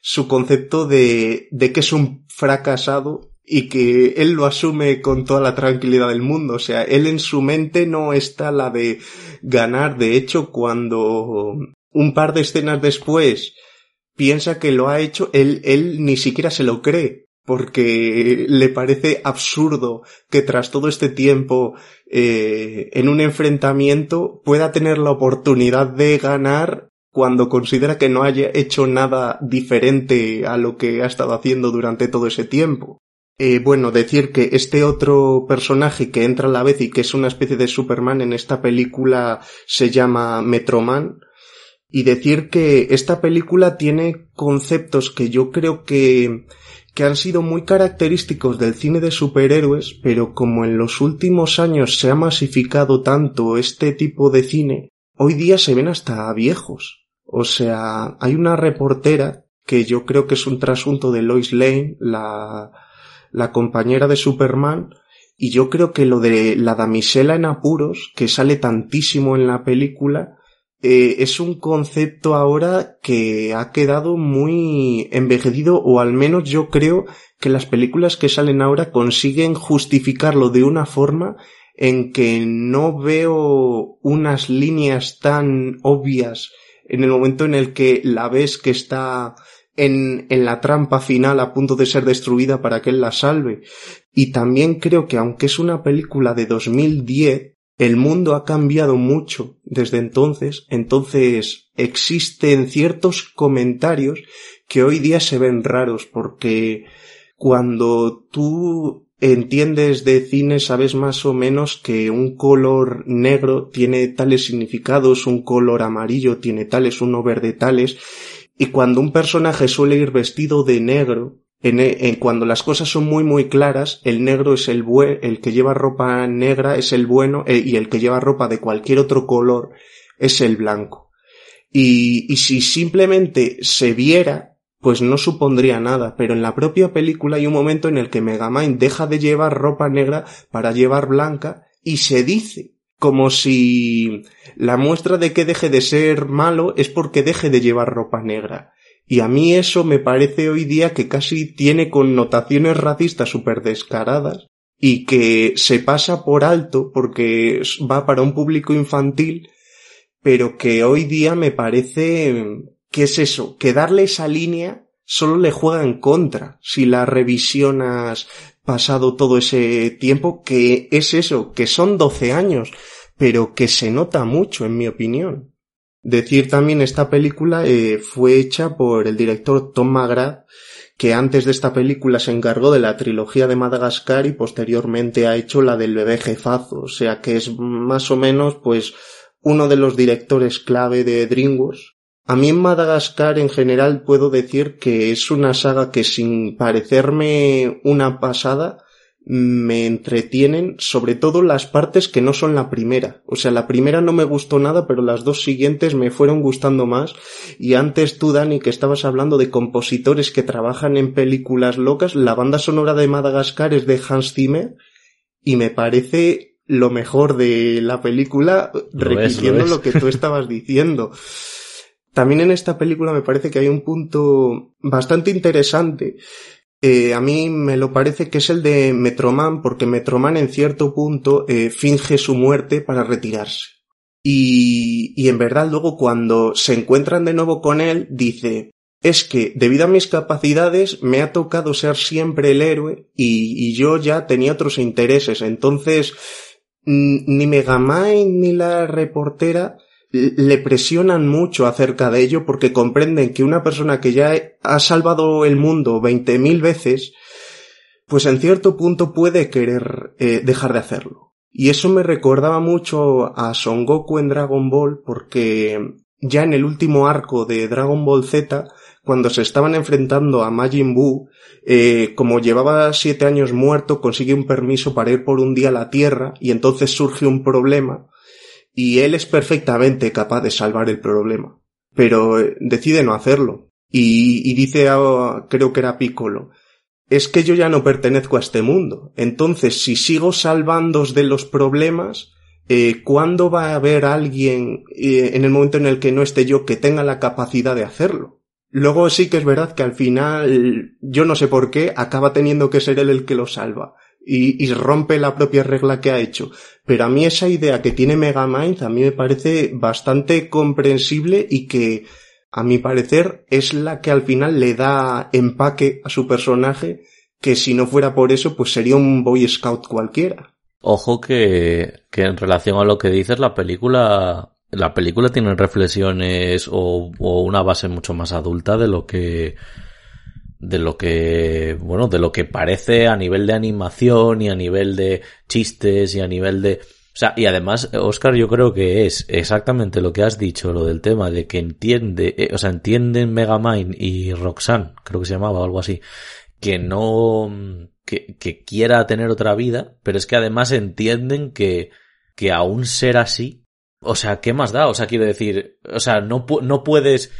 su concepto de, de que es un fracasado y que él lo asume con toda la tranquilidad del mundo. O sea, él en su mente no está la de ganar. De hecho, cuando un par de escenas después piensa que lo ha hecho, él, él ni siquiera se lo cree porque le parece absurdo que tras todo este tiempo eh, en un enfrentamiento pueda tener la oportunidad de ganar cuando considera que no haya hecho nada diferente a lo que ha estado haciendo durante todo ese tiempo. Eh, bueno, decir que este otro personaje que entra a la vez y que es una especie de Superman en esta película se llama Metroman, y decir que esta película tiene conceptos que yo creo que que han sido muy característicos del cine de superhéroes, pero como en los últimos años se ha masificado tanto este tipo de cine, hoy día se ven hasta viejos. O sea, hay una reportera que yo creo que es un trasunto de Lois Lane, la, la compañera de Superman, y yo creo que lo de la damisela en apuros, que sale tantísimo en la película, eh, es un concepto ahora que ha quedado muy envejecido o al menos yo creo que las películas que salen ahora consiguen justificarlo de una forma en que no veo unas líneas tan obvias en el momento en el que la ves que está en, en la trampa final a punto de ser destruida para que él la salve. Y también creo que aunque es una película de 2010, el mundo ha cambiado mucho desde entonces, entonces existen ciertos comentarios que hoy día se ven raros porque cuando tú entiendes de cine sabes más o menos que un color negro tiene tales significados, un color amarillo tiene tales, uno verde tales, y cuando un personaje suele ir vestido de negro, e, en, cuando las cosas son muy muy claras, el negro es el buen, el que lleva ropa negra es el bueno eh, y el que lleva ropa de cualquier otro color es el blanco. Y, y si simplemente se viera, pues no supondría nada, pero en la propia película hay un momento en el que Megamind deja de llevar ropa negra para llevar blanca y se dice como si la muestra de que deje de ser malo es porque deje de llevar ropa negra. Y a mí eso me parece hoy día que casi tiene connotaciones racistas súper descaradas y que se pasa por alto porque va para un público infantil pero que hoy día me parece que es eso, que darle esa línea solo le juega en contra si la revisionas pasado todo ese tiempo, que es eso, que son 12 años, pero que se nota mucho, en mi opinión. Decir también esta película eh, fue hecha por el director Tom McGrath, que antes de esta película se encargó de la trilogía de Madagascar y posteriormente ha hecho la del bebé jefazo, o sea que es más o menos pues uno de los directores clave de DreamWorks. A mí en Madagascar en general puedo decir que es una saga que sin parecerme una pasada me entretienen sobre todo las partes que no son la primera. O sea, la primera no me gustó nada, pero las dos siguientes me fueron gustando más. Y antes tú, Dani, que estabas hablando de compositores que trabajan en películas locas, la banda sonora de Madagascar es de Hans Zimmer y me parece lo mejor de la película, repitiendo lo, que tú estabas diciendo. También en esta película me parece que hay un punto bastante interesante. Eh, a mí me lo parece que es el de Metroman, porque Metroman en cierto punto eh, finge su muerte para retirarse. Y, y en verdad luego cuando se encuentran de nuevo con él, dice, es que debido a mis capacidades me ha tocado ser siempre el héroe y, yo ya tenía otros intereses. Entonces ni Megamind ni la reportera le presionan mucho acerca de ello porque comprenden que una persona que ya ha salvado el mundo veinte mil veces, pues en cierto punto puede querer eh, dejar de hacerlo. Y eso me recordaba mucho a Son Goku en Dragon Ball porque ya en el último arco de Dragon Ball Z cuando se estaban enfrentando a Majin Buu, eh, como llevaba siete años muerto, consigue un permiso para ir por un día a la Tierra y entonces surge un problema y él es perfectamente capaz de salvar el problema, pero eh, decide no hacerlo. Y, dice, a, creo que era Piccolo, es que yo ya no pertenezco a este mundo. Entonces, si sigo salvándos de los problemas, eh, ¿cuándo va a haber alguien eh, en el momento en el que no esté yo que tenga la capacidad de hacerlo? Luego sí que es verdad que al final, yo no sé por qué, acaba teniendo que ser él el que lo salva. Y, rompe la propia regla que ha hecho. Pero a mí esa idea que tiene Megamind a mí me parece bastante comprensible y que, a mi parecer, es la que al final le da empaque a su personaje, que si no fuera por eso, pues sería un Boy Scout cualquiera. Ojo que, que en relación a lo que dices, la película la película tiene reflexiones o, una base mucho más adulta de lo que de lo que bueno de lo que parece a nivel de animación y a nivel de chistes y a nivel de o sea y además Oscar yo creo que es exactamente lo que has dicho lo del tema de que entiende eh, o sea entienden Megamind y Roxanne creo que se llamaba o algo así que no que, que quiera tener otra vida pero es que además entienden que que aún ser así o sea, ¿qué más da? O sea, quiero decir, o sea, no, no puedes,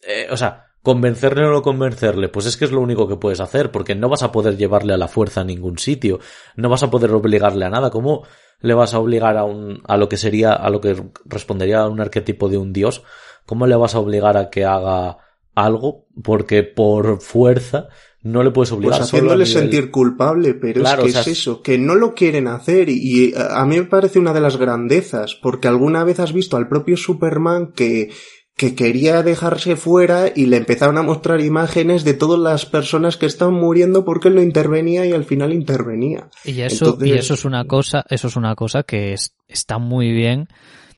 eh, o sea, convencerle o no convencerle, pues es que es lo único que puedes hacer, porque no vas a poder llevarle a la fuerza a ningún sitio, no vas a poder obligarle a nada, ¿cómo le vas a obligar a un, a lo que sería, a lo que respondería a un arquetipo de un dios? ¿Cómo le vas a obligar a que haga algo? Porque por fuerza no le puedes obligar. Pues haciéndole sentir culpable, pero es que es eso, que no lo quieren hacer y, a mí me parece una de las grandezas, porque alguna vez has visto al propio Superman que que quería dejarse fuera y le empezaron a mostrar imágenes de todas las personas que estaban muriendo porque él no intervenía y al final intervenía. Y eso, y eso es una cosa, eso es una cosa que está muy bien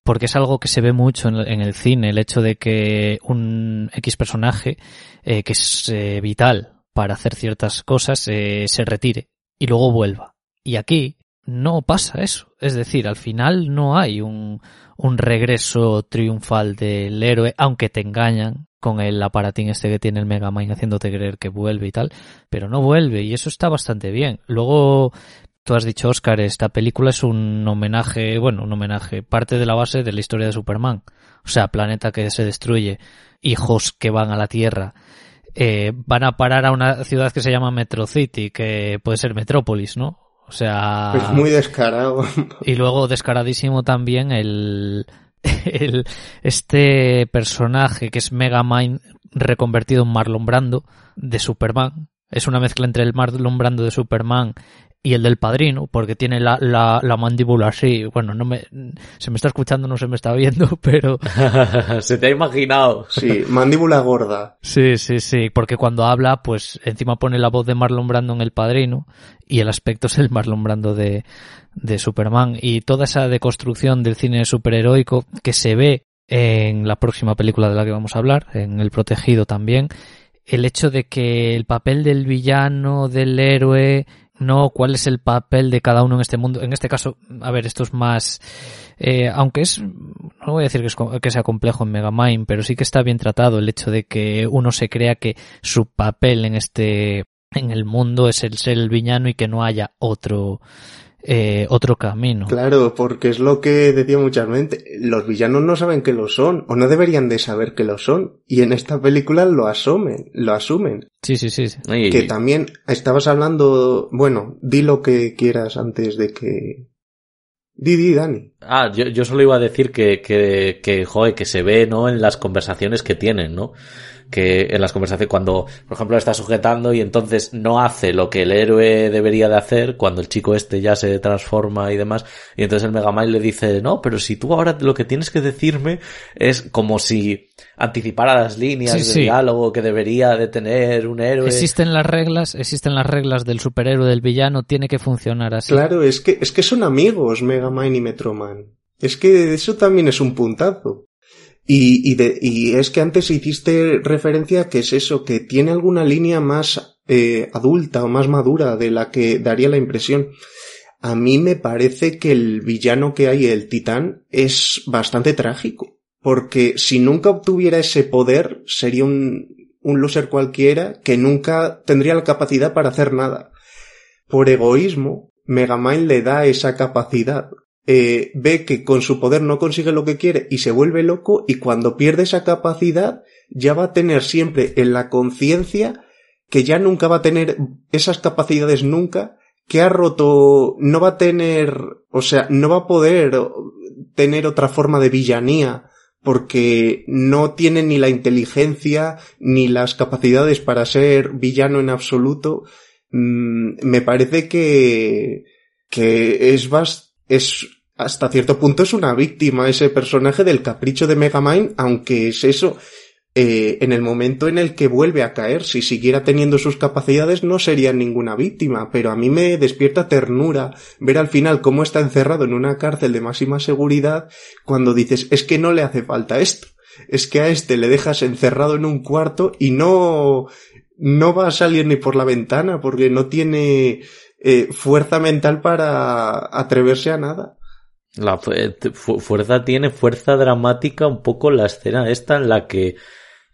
porque es algo que se ve mucho en, el cine, el hecho de que un X personaje eh, que es eh, vital para hacer ciertas cosas eh, se retire y luego vuelva. Y aquí no pasa eso. Es decir, al final no hay un, un regreso triunfal del héroe, aunque te engañan con el aparatín este que tiene el Megamind haciéndote creer que vuelve y tal, pero no vuelve y eso está bastante bien. Luego tú has dicho, Oscar, esta película es un homenaje, bueno, un homenaje, parte de la base de la historia de Superman. O sea, planeta que se destruye, hijos que van a la Tierra, eh, van a parar a una ciudad que se llama Metro City, que puede ser Metrópolis, ¿no? O sea... Es muy descarado. Y luego descaradísimo también el, el, este personaje que es Megamind reconvertido en Marlon Brando de Superman. Es una mezcla entre el Marlon Brando de Superman y el del padrino, porque tiene la, la, la, mandíbula así. Bueno, no me, se me está escuchando, no se me está viendo, pero. se te ha imaginado. Sí, mandíbula gorda. Sí, sí, sí, porque cuando habla, pues encima pone la voz de Marlon Brando en el padrino y el aspecto es el Marlon Brando de, de Superman. Y toda esa deconstrucción del cine superheroico que se ve en la próxima película de la que vamos a hablar, en El Protegido también, el hecho de que el papel del villano, del héroe, no cuál es el papel de cada uno en este mundo. En este caso, a ver, esto es más, eh, aunque es, no voy a decir que, es, que sea complejo en Megamind, pero sí que está bien tratado el hecho de que uno se crea que su papel en este, en el mundo es el ser el villano y que no haya otro, eh, otro camino. Claro, porque es lo que decía muchas veces, los villanos no saben que lo son, o no deberían de saber que lo son, y en esta película lo asumen, lo asumen. Sí, sí, sí. Que también estabas hablando, bueno, di lo que quieras antes de que... Di, di, Dani. Ah, yo, yo solo iba a decir que, que, que, joder, que se ve, ¿no? En las conversaciones que tienen, ¿no? Que en las conversaciones cuando, por ejemplo, está sujetando y entonces no hace lo que el héroe debería de hacer cuando el chico este ya se transforma y demás y entonces el Megamind le dice, no, pero si tú ahora lo que tienes que decirme es como si anticipara las líneas de diálogo que debería de tener un héroe. Existen las reglas, existen las reglas del superhéroe, del villano, tiene que funcionar así. Claro, es que, es que son amigos Megamind y Metroman. Es que eso también es un puntazo. Y, y, de, y es que antes hiciste referencia que es eso, que tiene alguna línea más eh, adulta o más madura de la que daría la impresión. A mí me parece que el villano que hay, el titán, es bastante trágico. Porque si nunca obtuviera ese poder, sería un, un loser cualquiera que nunca tendría la capacidad para hacer nada. Por egoísmo, Megamind le da esa capacidad eh, ve que con su poder no consigue lo que quiere y se vuelve loco y cuando pierde esa capacidad ya va a tener siempre en la conciencia que ya nunca va a tener esas capacidades nunca, que ha roto, no va a tener, o sea, no va a poder tener otra forma de villanía porque no tiene ni la inteligencia ni las capacidades para ser villano en absoluto. Mm, me parece que, que es bastante es hasta cierto punto es una víctima ese personaje del capricho de Megamind, aunque es eso. Eh, en el momento en el que vuelve a caer, si siguiera teniendo sus capacidades, no sería ninguna víctima, pero a mí me despierta ternura ver al final cómo está encerrado en una cárcel de máxima seguridad cuando dices, es que no le hace falta esto, es que a este le dejas encerrado en un cuarto y no, no va a salir ni por la ventana porque no tiene eh, fuerza mental para atreverse a nada. La fuerza tiene fuerza dramática un poco la escena esta en la que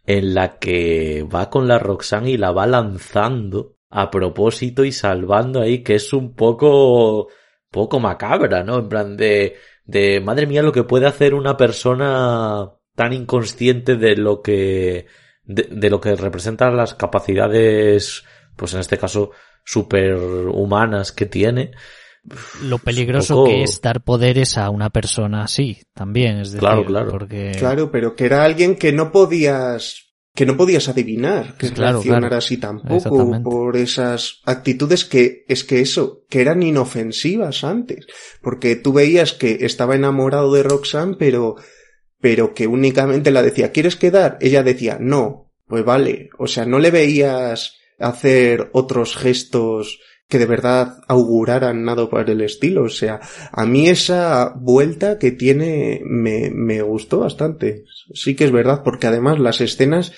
en la que va con la Roxanne y la va lanzando a propósito y salvando ahí que es un poco poco macabra, ¿no? En plan de de madre mía lo que puede hacer una persona tan inconsciente de lo que de, de lo que representan las capacidades pues en este caso superhumanas que tiene lo peligroso que es dar poderes a una persona así, también, es decir, claro, claro. porque... Claro, pero que era alguien que no podías, que no podías adivinar que claro, reaccionara así tampoco por esas actitudes que, es que eso, que eran inofensivas antes, porque tú veías que estaba enamorado de Roxanne, pero, pero que únicamente la decía, ¿quieres quedar? Ella decía, no, pues vale, o sea, no le veías hacer otros gestos que de verdad auguraran nada para el estilo. O sea, a mí esa vuelta que tiene me, me gustó bastante. Sí que es verdad, porque además las escenas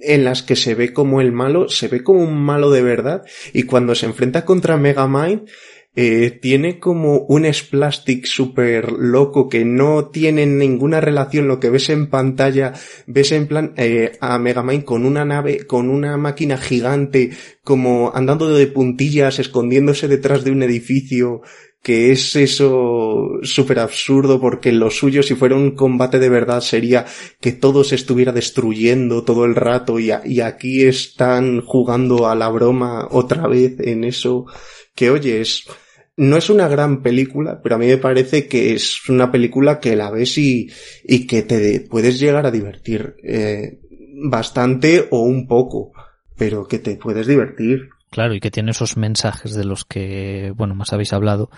en las que se ve como el malo, se ve como un malo de verdad, y cuando se enfrenta contra Megamind, eh, tiene como un splastic súper loco que no tiene ninguna relación. Lo que ves en pantalla, ves en plan eh, a Megamind con una nave, con una máquina gigante, como andando de puntillas, escondiéndose detrás de un edificio, que es eso súper absurdo porque lo suyo si fuera un combate de verdad sería que todo se estuviera destruyendo todo el rato y, y aquí están jugando a la broma otra vez en eso que oye es no es una gran película, pero a mí me parece que es una película que la ves y, y que te puedes llegar a divertir eh, bastante o un poco, pero que te puedes divertir. Claro, y que tiene esos mensajes de los que, bueno, más habéis hablado,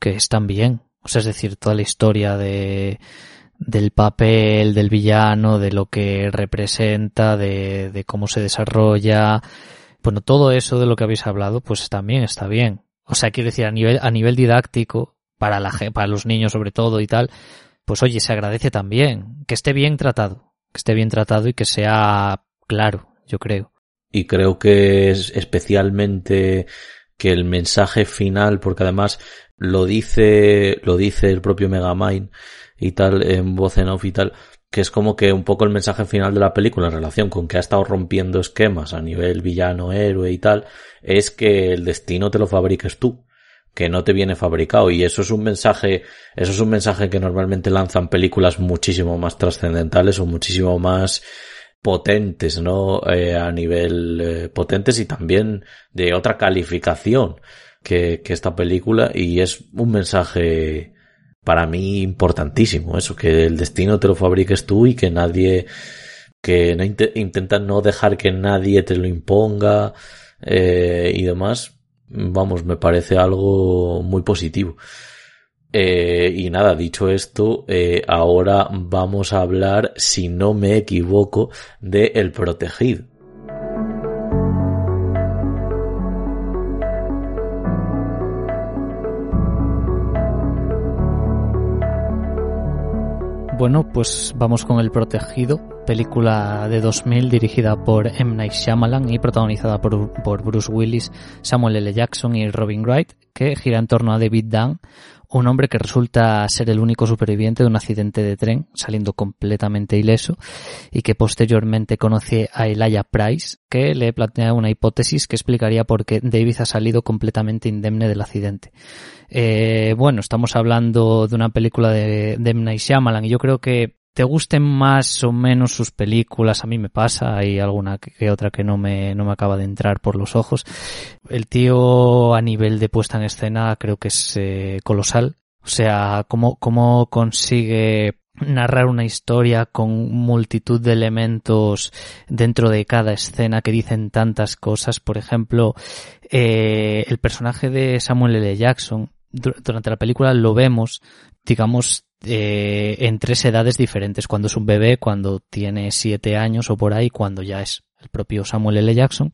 que están bien. O sea, es decir, toda la historia de, del papel del villano, de lo que representa, de, de cómo se desarrolla. Bueno, todo eso de lo que habéis hablado, pues también está bien. O sea, quiero decir, a nivel, a nivel didáctico, para la, para los niños sobre todo y tal, pues oye, se agradece también. Que esté bien tratado. Que esté bien tratado y que sea claro, yo creo y creo que es especialmente que el mensaje final, porque además lo dice, lo dice el propio Megamind y tal, en voz en off y tal, que es como que un poco el mensaje final de la película en relación con que ha estado rompiendo esquemas a nivel villano, héroe y tal, es que el destino te lo fabriques tú, que no te viene fabricado y eso es un mensaje, eso es un mensaje que normalmente lanzan películas muchísimo más trascendentales o muchísimo más potentes, ¿no? Eh, a nivel eh, potentes y también de otra calificación que, que esta película y es un mensaje para mí importantísimo, eso, que el destino te lo fabriques tú y que nadie, que no intentan no dejar que nadie te lo imponga eh, y demás, vamos, me parece algo muy positivo. Eh, y nada, dicho esto, eh, ahora vamos a hablar, si no me equivoco, de El Protegido. Bueno, pues vamos con El Protegido, película de 2000 dirigida por M. Night Shyamalan y protagonizada por, por Bruce Willis, Samuel L. Jackson y Robin Wright, que gira en torno a David Dunn, un hombre que resulta ser el único superviviente de un accidente de tren, saliendo completamente ileso, y que posteriormente conoce a Elijah Price, que le plantea una hipótesis que explicaría por qué David ha salido completamente indemne del accidente. Eh, bueno, estamos hablando de una película de, de M. Night Shyamalan, y yo creo que te gusten más o menos sus películas, a mí me pasa, hay alguna que otra que no me, no me acaba de entrar por los ojos. El tío a nivel de puesta en escena creo que es eh, colosal. O sea, cómo, cómo consigue narrar una historia con multitud de elementos dentro de cada escena que dicen tantas cosas. Por ejemplo, eh, el personaje de Samuel L. Jackson, durante la película lo vemos, digamos, eh, en tres edades diferentes, cuando es un bebé, cuando tiene siete años o por ahí, cuando ya es el propio Samuel L. Jackson,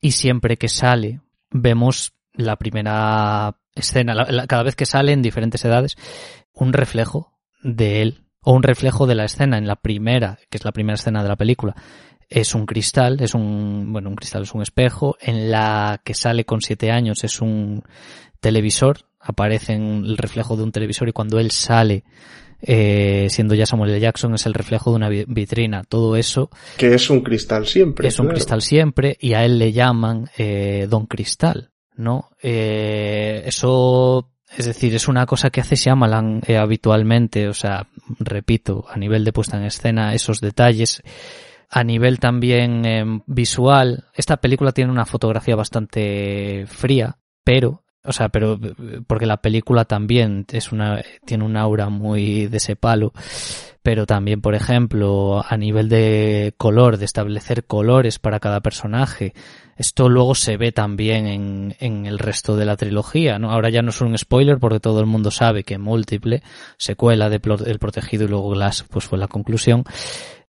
y siempre que sale vemos la primera escena, cada vez que sale en diferentes edades, un reflejo de él o un reflejo de la escena en la primera, que es la primera escena de la película, es un cristal, es un, bueno, un cristal es un espejo, en la que sale con siete años es un televisor aparece en el reflejo de un televisor y cuando él sale eh, siendo ya Samuel L. Jackson es el reflejo de una vitrina. Todo eso. Que es un cristal siempre. Es un cristal siempre y a él le llaman eh, Don Cristal, ¿no? Eh, eso, es decir, es una cosa que hace Shyamalan eh, habitualmente, o sea, repito, a nivel de puesta en escena, esos detalles. A nivel también visual, esta película tiene una fotografía bastante fría, pero o sea, pero porque la película también es una tiene un aura muy de ese palo, pero también, por ejemplo, a nivel de color, de establecer colores para cada personaje, esto luego se ve también en, en el resto de la trilogía, ¿no? Ahora ya no es un spoiler porque todo el mundo sabe que múltiple, secuela de El Protegido y luego Glass, pues fue la conclusión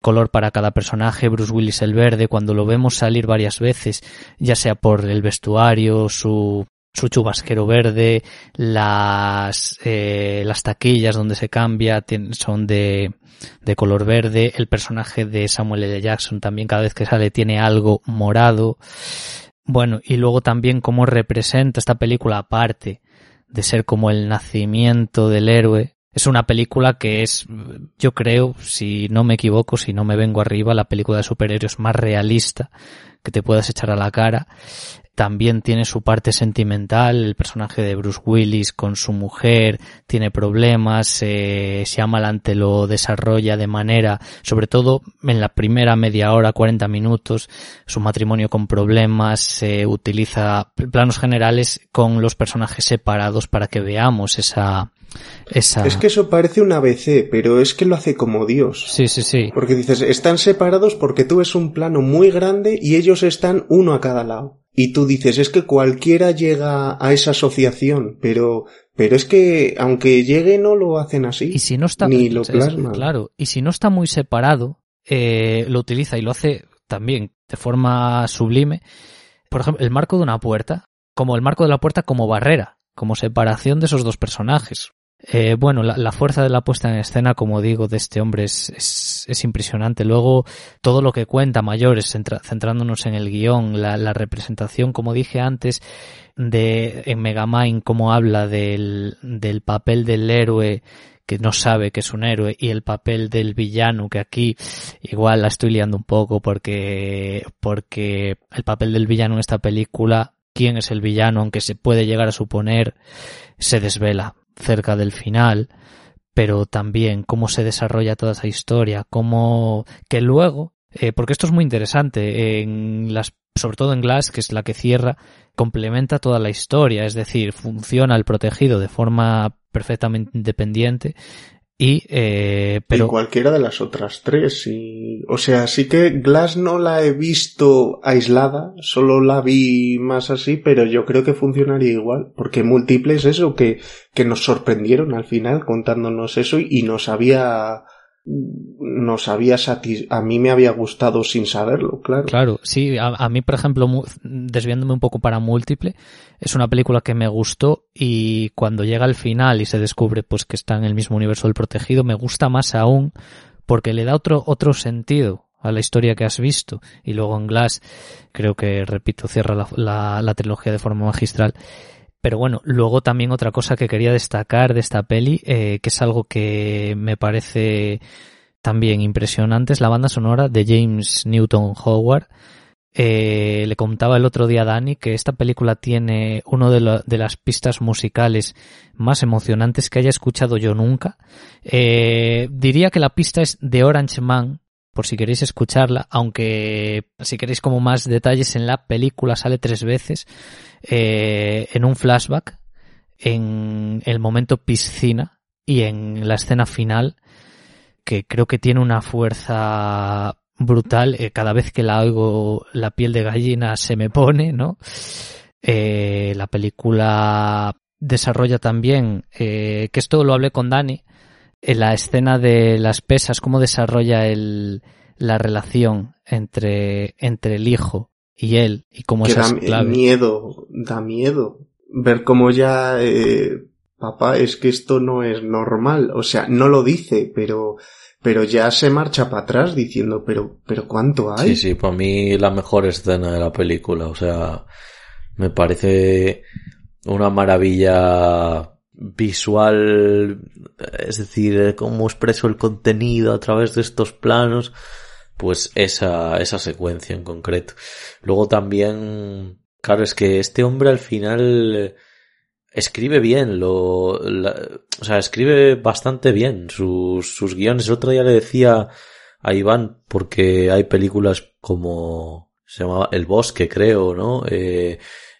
color para cada personaje, Bruce Willis el verde, cuando lo vemos salir varias veces, ya sea por el vestuario, su su chubasquero verde, las, eh, las taquillas donde se cambia son de, de color verde, el personaje de Samuel L. Jackson también cada vez que sale tiene algo morado. Bueno, y luego también cómo representa esta película aparte de ser como el nacimiento del héroe. Es una película que es, yo creo, si no me equivoco, si no me vengo arriba, la película de superhéroes más realista que te puedas echar a la cara también tiene su parte sentimental, el personaje de Bruce Willis con su mujer tiene problemas, eh, Shyamalan lo desarrolla de manera, sobre todo en la primera media hora, 40 minutos, su matrimonio con problemas, se utiliza planos generales con los personajes separados para que veamos esa, esa... Es que eso parece un ABC, pero es que lo hace como Dios. Sí, sí, sí. Porque dices, están separados porque tú ves un plano muy grande y ellos están uno a cada lado. Y tú dices, es que cualquiera llega a esa asociación, pero, pero es que aunque llegue no lo hacen así. Y si no está, ni lo. Claro, y si no está muy separado, eh, lo utiliza y lo hace también de forma sublime. Por ejemplo, el marco de una puerta, como el marco de la puerta como barrera, como separación de esos dos personajes. Eh, bueno, la, fuerza de la puesta en escena, como digo, de este hombre es, es, impresionante. Luego, todo lo que cuenta mayores, centrándonos en el guion, la, la, representación, como dije antes, de en Megamind, cómo habla del, del papel del héroe que no sabe que es un héroe y el papel del villano que aquí igual la estoy liando un poco porque porque el papel del villano en esta película quién es el villano aunque se puede llegar a suponer se desvela cerca del final, pero también cómo se desarrolla toda esa historia, cómo que luego, eh, porque esto es muy interesante, en las, sobre todo en Glass, que es la que cierra, complementa toda la historia, es decir, funciona el protegido de forma perfectamente independiente y, eh, pero... cualquiera de las otras tres. Y, o sea, sí que Glass no la he visto aislada, solo la vi más así, pero yo creo que funcionaría igual, porque múltiples eso, que, que nos sorprendieron al final contándonos eso y, y nos había nos había satis a mí me había gustado sin saberlo, claro. Claro, sí, a, mí, por ejemplo, desviándome un poco para múltiple, es una película que me gustó y cuando llega al final y se descubre pues que está en el mismo universo del protegido, me gusta más aún porque le da otro, otro sentido a la historia que has visto y luego en Glass creo que repito cierra la, la, la trilogía de forma magistral pero bueno, luego también otra cosa que quería destacar de esta peli, eh, que es algo que me parece también impresionante, es la banda sonora de James Newton Howard. Eh, le contaba el otro día a Dani que esta película tiene una de, las pistas musicales más emocionantes que haya escuchado yo nunca. Eh, diría que la pista es de Orange Man, por si queréis escucharla, aunque si queréis como más detalles en la película sale tres veces eh, en un flashback, en el momento piscina y en la escena final, que creo que tiene una fuerza brutal. Eh, cada vez que la oigo, la piel de gallina se me pone, ¿no? Eh, la película desarrolla también, que esto lo hablé con Dani, en la escena de las pesas, cómo desarrolla el, la relación entre, entre el hijo y él y cómo que esas da miedo, da miedo ver cómo ya eh, papá es que esto no es normal, o sea, no lo dice, pero pero ya se marcha para atrás diciendo, pero pero cuánto hay. Sí, sí, para mí la mejor escena de la película, o sea, me parece una maravilla visual, es decir, cómo expreso el contenido a través de estos planos, pues esa, esa secuencia en concreto. Luego también, claro, es que este hombre al final escribe bien, lo, o sea, escribe bastante bien sus, sus guiones. El otro día le decía a Iván, porque hay películas como, se llamaba El Bosque, creo, ¿no? Eh,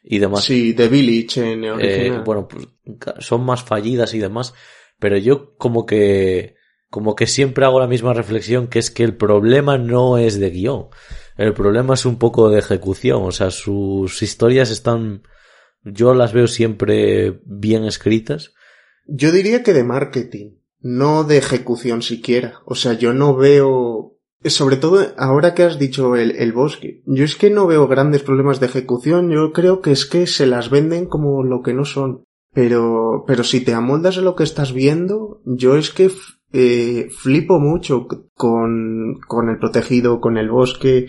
y demás. Sí, The Village en eh, bueno, pues son más fallidas y demás, pero yo como que como que siempre hago la misma reflexión que es que el problema no es de guion, el problema es un poco de ejecución, o sea, sus historias están yo las veo siempre bien escritas. Yo diría que de marketing, no de ejecución siquiera. O sea, yo no veo sobre todo ahora que has dicho el, el, bosque, yo es que no veo grandes problemas de ejecución, yo creo que es que se las venden como lo que no son. Pero, pero si te amoldas a lo que estás viendo, yo es que eh, flipo mucho con, con el protegido, con el bosque,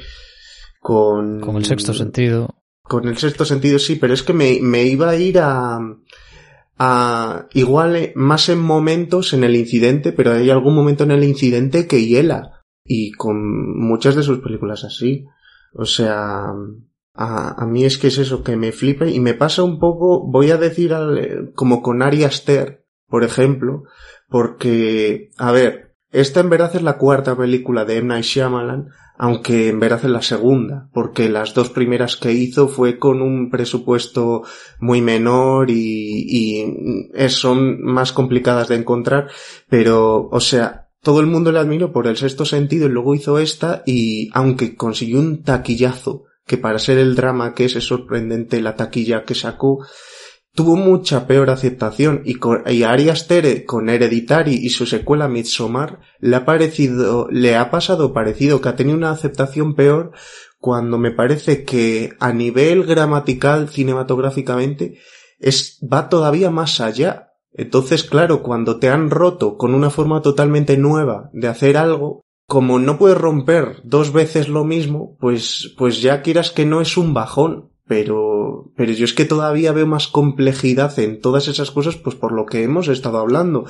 con... Con el sexto sentido. Con el sexto sentido sí, pero es que me, me iba a ir a, a, igual eh, más en momentos en el incidente, pero hay algún momento en el incidente que hiela. Y con muchas de sus películas así. O sea, a, mí es que es eso, que me flipa y me pasa un poco, voy a decir como con Ari Aster, por ejemplo, porque, a ver, esta en verdad es la cuarta película de M. Night Shyamalan, aunque en verdad es la segunda, porque las dos primeras que hizo fue con un presupuesto muy menor y, y son más complicadas de encontrar, pero, o sea, todo el mundo le admiró por el sexto sentido y luego hizo esta y aunque consiguió un taquillazo, que para ser el drama que es, es sorprendente la taquilla que sacó, tuvo mucha peor aceptación y, con, y a Ari Aster con Hereditary y su secuela Midsommar le ha parecido, le ha pasado parecido que ha tenido una aceptación peor cuando me parece que a nivel gramatical cinematográficamente es, va todavía más allá. Entonces, claro, cuando te han roto con una forma totalmente nueva de hacer algo, como no puedes romper dos veces lo mismo, pues, pues ya quieras que no es un bajón pero, pero yo es que todavía veo más complejidad en todas esas cosas, pues por lo que hemos estado hablando,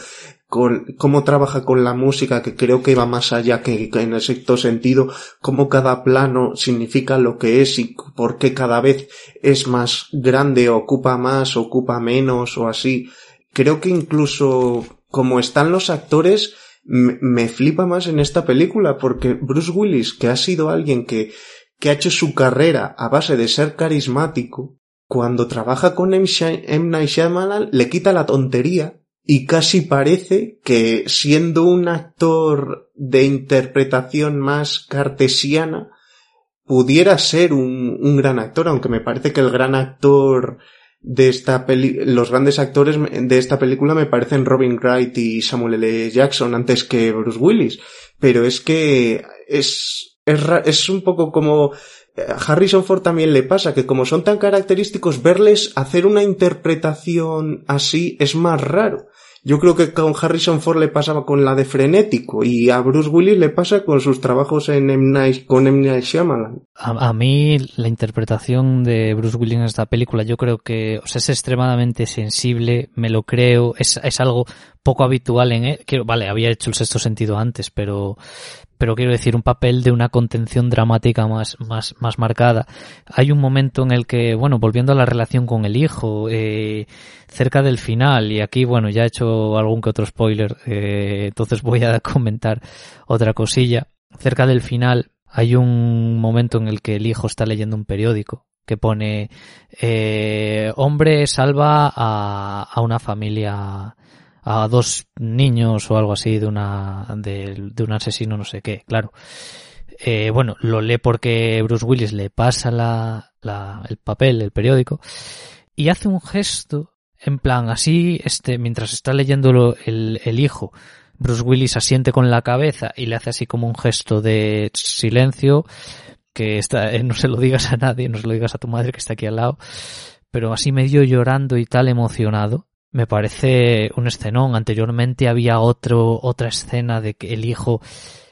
con cómo trabaja con la música, que creo que va más allá que, en el sexto sentido, cómo cada plano significa lo que es y por qué cada vez es más grande, ocupa más, ocupa menos o así. Creo que incluso como están los actores, me flipa más en esta película porque Bruce Willis, que ha sido alguien que que ha hecho su carrera a base de ser carismático, cuando trabaja con M. Night Shyamalan le quita la tontería y casi parece que siendo un actor de interpretación más cartesiana pudiera ser un gran actor, aunque me parece que el gran actor de esta peli los grandes actores de esta película me parecen Robin Wright y Samuel L. Jackson antes que Bruce Willis, pero es que es es, es un poco como eh, Harrison Ford también le pasa que como son tan característicos verles hacer una interpretación así es más raro. Yo creo que con Harrison Ford le pasaba con la de frenético y a Bruce Willis le pasa con sus trabajos en M. Night, con M. Night Shyamalan. A, a, mí la interpretación de Bruce Willis en esta película yo creo que es extremadamente sensible, me lo creo, es, es algo poco habitual en él. Que, vale, había hecho el sexto sentido antes, pero pero quiero decir un papel de una contención dramática más, más, más marcada. Hay un momento en el que, bueno, volviendo a la relación con el hijo, eh, cerca del final, y aquí, bueno, ya he hecho algún que otro spoiler, eh, entonces voy a comentar otra cosilla. Cerca del final hay un momento en el que el hijo está leyendo un periódico que pone eh, hombre salva a, a una familia a dos niños o algo así de una de, un asesino no sé qué, claro. Eh, bueno, lo lee porque Bruce Willis le pasa la, la, el papel, el periódico, y hace un gesto, en plan, así, este, mientras está leyéndolo el, el hijo, Bruce Willis asiente con la cabeza y le hace así como un gesto de silencio, que está, eh, no se lo digas a nadie, no se lo digas a tu madre que está aquí al lado, pero así medio llorando y tal emocionado me parece un escenón. Anteriormente había otro, otra escena de que el hijo,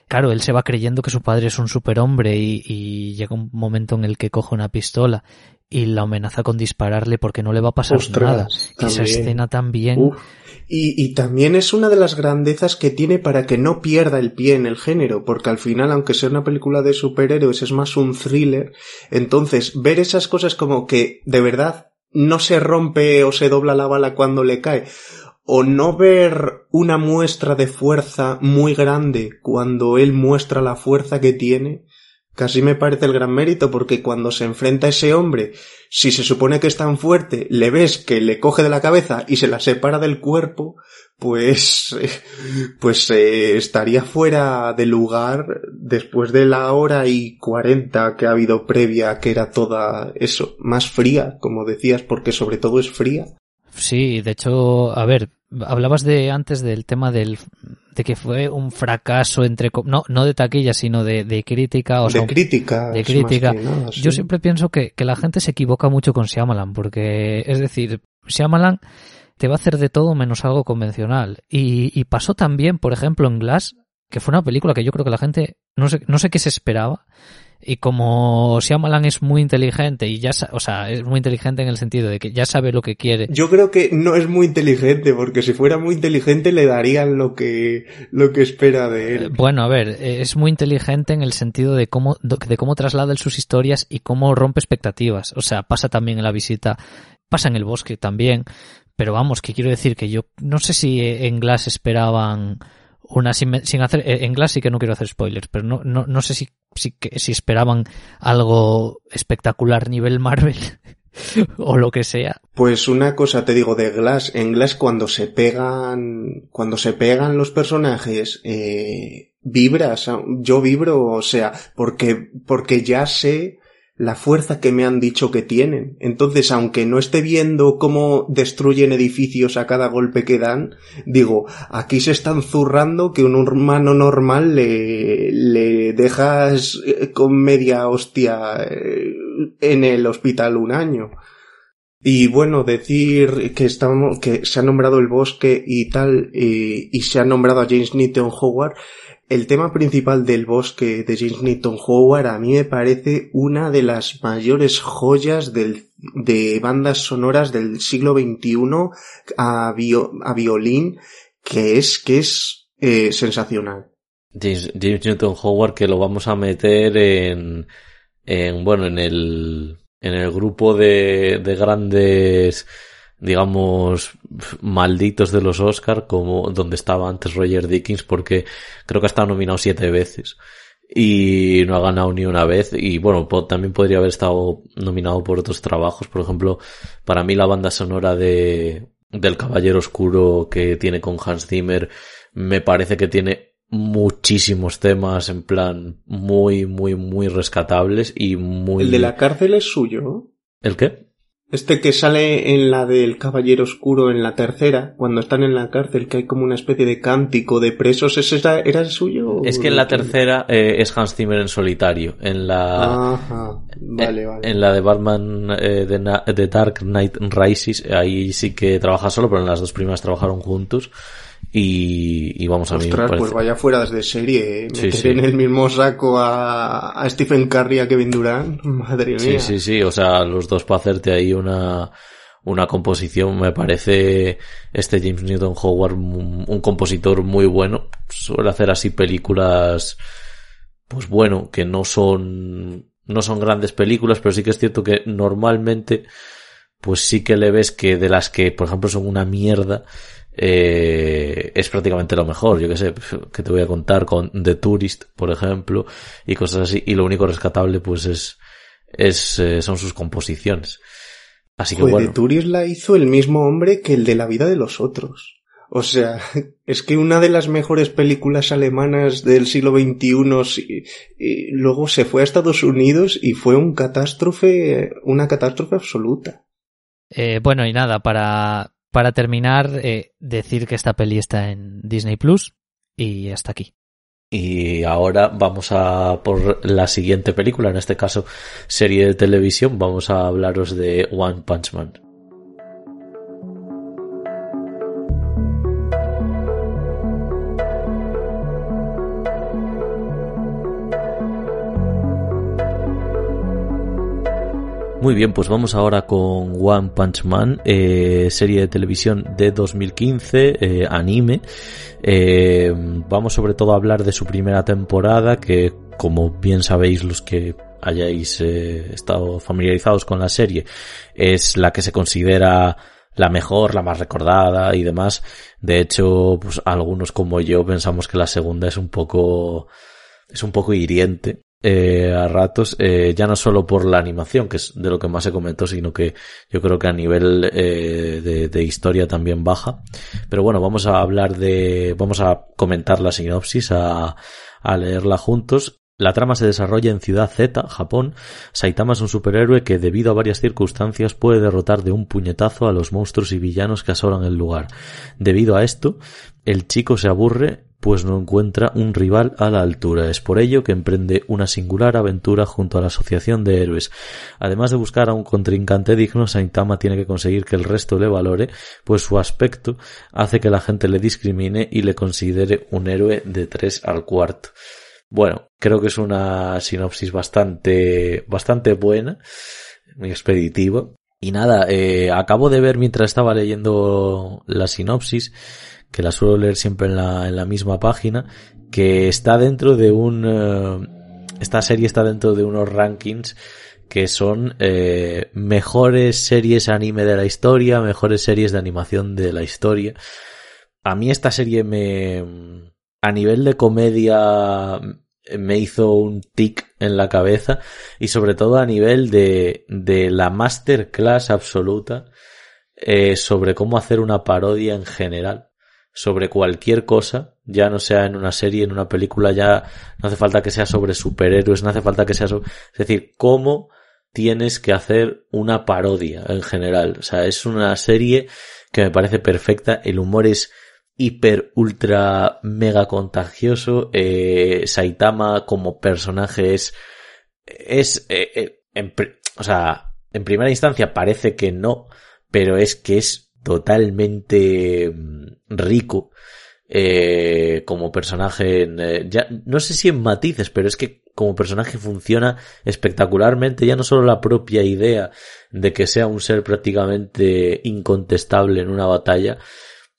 claro, él se va creyendo que su padre es un superhombre y, y llega un momento en el que coge una pistola y la amenaza con dispararle porque no le va a pasar Ostras, nada. Y esa escena también. Uf. Y, y también es una de las grandezas que tiene para que no pierda el pie en el género, porque al final, aunque sea una película de superhéroes, es más un thriller. Entonces, ver esas cosas como que de verdad no se rompe o se dobla la bala cuando le cae, o no ver una muestra de fuerza muy grande cuando él muestra la fuerza que tiene, casi me parece el gran mérito porque cuando se enfrenta a ese hombre, si se supone que es tan fuerte, le ves que le coge de la cabeza y se la separa del cuerpo, pues, pues eh, estaría fuera de lugar después de la hora y cuarenta que ha habido previa, que era toda eso, más fría, como decías, porque sobre todo es fría. Sí, de hecho, a ver, hablabas de antes del tema del de que fue un fracaso entre no no de taquilla sino de, de crítica o de sea, crítica de crítica nada, sí. yo siempre pienso que, que la gente se equivoca mucho con Shyamalan porque es decir Shyamalan te va a hacer de todo menos algo convencional. Y, y, pasó también, por ejemplo, en Glass, que fue una película que yo creo que la gente no sé, no sé qué se esperaba. Y como Shyamalan es muy inteligente y ya, o sea, es muy inteligente en el sentido de que ya sabe lo que quiere. Yo creo que no es muy inteligente, porque si fuera muy inteligente le darían lo que, lo que espera de él. Eh, bueno, a ver, es muy inteligente en el sentido de cómo, de cómo traslada sus historias y cómo rompe expectativas. O sea, pasa también en la visita, pasa en el bosque también. Pero vamos, que quiero decir que yo no sé si en Glass esperaban una sin, hacer en Glass sí que no quiero hacer spoilers, pero no, no, no sé si, si, si esperaban algo espectacular nivel Marvel o lo que sea. Pues una cosa te digo de Glass, en Glass cuando se pegan, cuando se pegan los personajes, eh, vibras, yo vibro, o sea, porque, porque ya sé la fuerza que me han dicho que tienen. Entonces, aunque no esté viendo cómo destruyen edificios a cada golpe que dan, digo, aquí se están zurrando que un humano normal le, le dejas eh, con media hostia eh, en el hospital un año. Y bueno, decir que estamos, que se ha nombrado el bosque y tal, y, y se ha nombrado a James Newton Howard, el tema principal del bosque de James Newton Howard a mí me parece una de las mayores joyas del, de bandas sonoras del siglo XXI a, violín que es, que es eh, sensacional. James, Newton Howard que lo vamos a meter en, en bueno, en el, en el grupo de, de grandes digamos, malditos de los Oscar, como donde estaba antes Roger Dickens, porque creo que ha estado nominado siete veces y no ha ganado ni una vez. Y bueno, también podría haber estado nominado por otros trabajos. Por ejemplo, para mí la banda sonora de del Caballero Oscuro que tiene con Hans Zimmer me parece que tiene muchísimos temas en plan muy, muy, muy rescatables y muy... El de la cárcel es suyo. ¿El qué? Este que sale en la del Caballero Oscuro en la tercera, cuando están en la cárcel, que hay como una especie de cántico de presos, ¿ese era, el suyo? Es que en la tercera eh, es Hans Zimmer en solitario. En la, Ajá, vale, vale. En la de Batman eh, de, Dark Knight Rises, ahí sí que trabaja solo, pero en las dos primeras trabajaron juntos. Y, vamos a ver. pues vaya fuera de serie, ¿eh? Meter en el mismo saco a, Stephen Curry y a Kevin Durant, madre mía. Sí, sí, sí, o sea, los dos para hacerte ahí una, una composición, me parece este James Newton Howard un, compositor muy bueno, suele hacer así películas, pues bueno, que no son, no son grandes películas, pero sí que es cierto que normalmente, pues sí que le ves que de las que, por ejemplo, son una mierda, eh, es prácticamente lo mejor. Yo que sé, que te voy a contar con The Tourist, por ejemplo, y cosas así. Y lo único rescatable, pues es, es eh, son sus composiciones. Así que bueno. The Tourist la hizo el mismo hombre que el de la vida de los otros. O sea, es que una de las mejores películas alemanas del siglo XXI y luego se fue a Estados Unidos y fue un catástrofe, una catástrofe absoluta. Eh, bueno, y nada, para, para terminar, eh, decir que esta peli está en Disney Plus y hasta aquí. Y ahora vamos a por la siguiente película, en este caso serie de televisión, vamos a hablaros de One Punch Man. Muy bien, pues vamos ahora con One Punch Man, eh, serie de televisión de 2015, eh, anime. Eh, vamos sobre todo a hablar de su primera temporada, que como bien sabéis los que hayáis estado familiarizados con la serie, es la que se considera la mejor, la más recordada y demás. De hecho, pues algunos como yo pensamos que la segunda es un poco es un poco hiriente eh, a ratos, eh, ya no solo por la animación, que es de lo que más se comentó, sino que yo creo que a nivel eh, de, de, historia también baja. Pero bueno, vamos a hablar de, vamos a comentar la sinopsis, a, a leerla juntos. La trama se desarrolla en Ciudad Z, Japón. Saitama es un superhéroe que, debido a varias circunstancias, puede derrotar de un puñetazo a los monstruos y villanos que asolan el lugar. Debido a esto, el chico se aburre pues no encuentra un rival a la altura. Es por ello que emprende una singular aventura junto a la Asociación de Héroes. Además de buscar a un contrincante digno, Saitama tiene que conseguir que el resto le valore, pues su aspecto hace que la gente le discrimine y le considere un héroe de tres al cuarto. Bueno, creo que es una sinopsis bastante, bastante buena, muy expeditiva. Y nada, eh, acabo de ver mientras estaba leyendo la sinopsis, que la suelo leer siempre en la, en la misma página, que está dentro de un... Eh, esta serie está dentro de unos rankings que son eh, mejores series anime de la historia, mejores series de animación de la historia. A mí esta serie me... a nivel de comedia me hizo un tic en la cabeza y sobre todo a nivel de, de la masterclass absoluta eh, sobre cómo hacer una parodia en general sobre cualquier cosa, ya no sea en una serie, en una película, ya no hace falta que sea sobre superhéroes, no hace falta que sea sobre... Es decir, cómo tienes que hacer una parodia en general. O sea, es una serie que me parece perfecta, el humor es hiper, ultra, mega contagioso, eh, Saitama como personaje es... es eh, eh, o sea, en primera instancia parece que no, pero es que es totalmente mm, rico eh, como personaje en, eh, ya no sé si en matices pero es que como personaje funciona espectacularmente ya no solo la propia idea de que sea un ser prácticamente incontestable en una batalla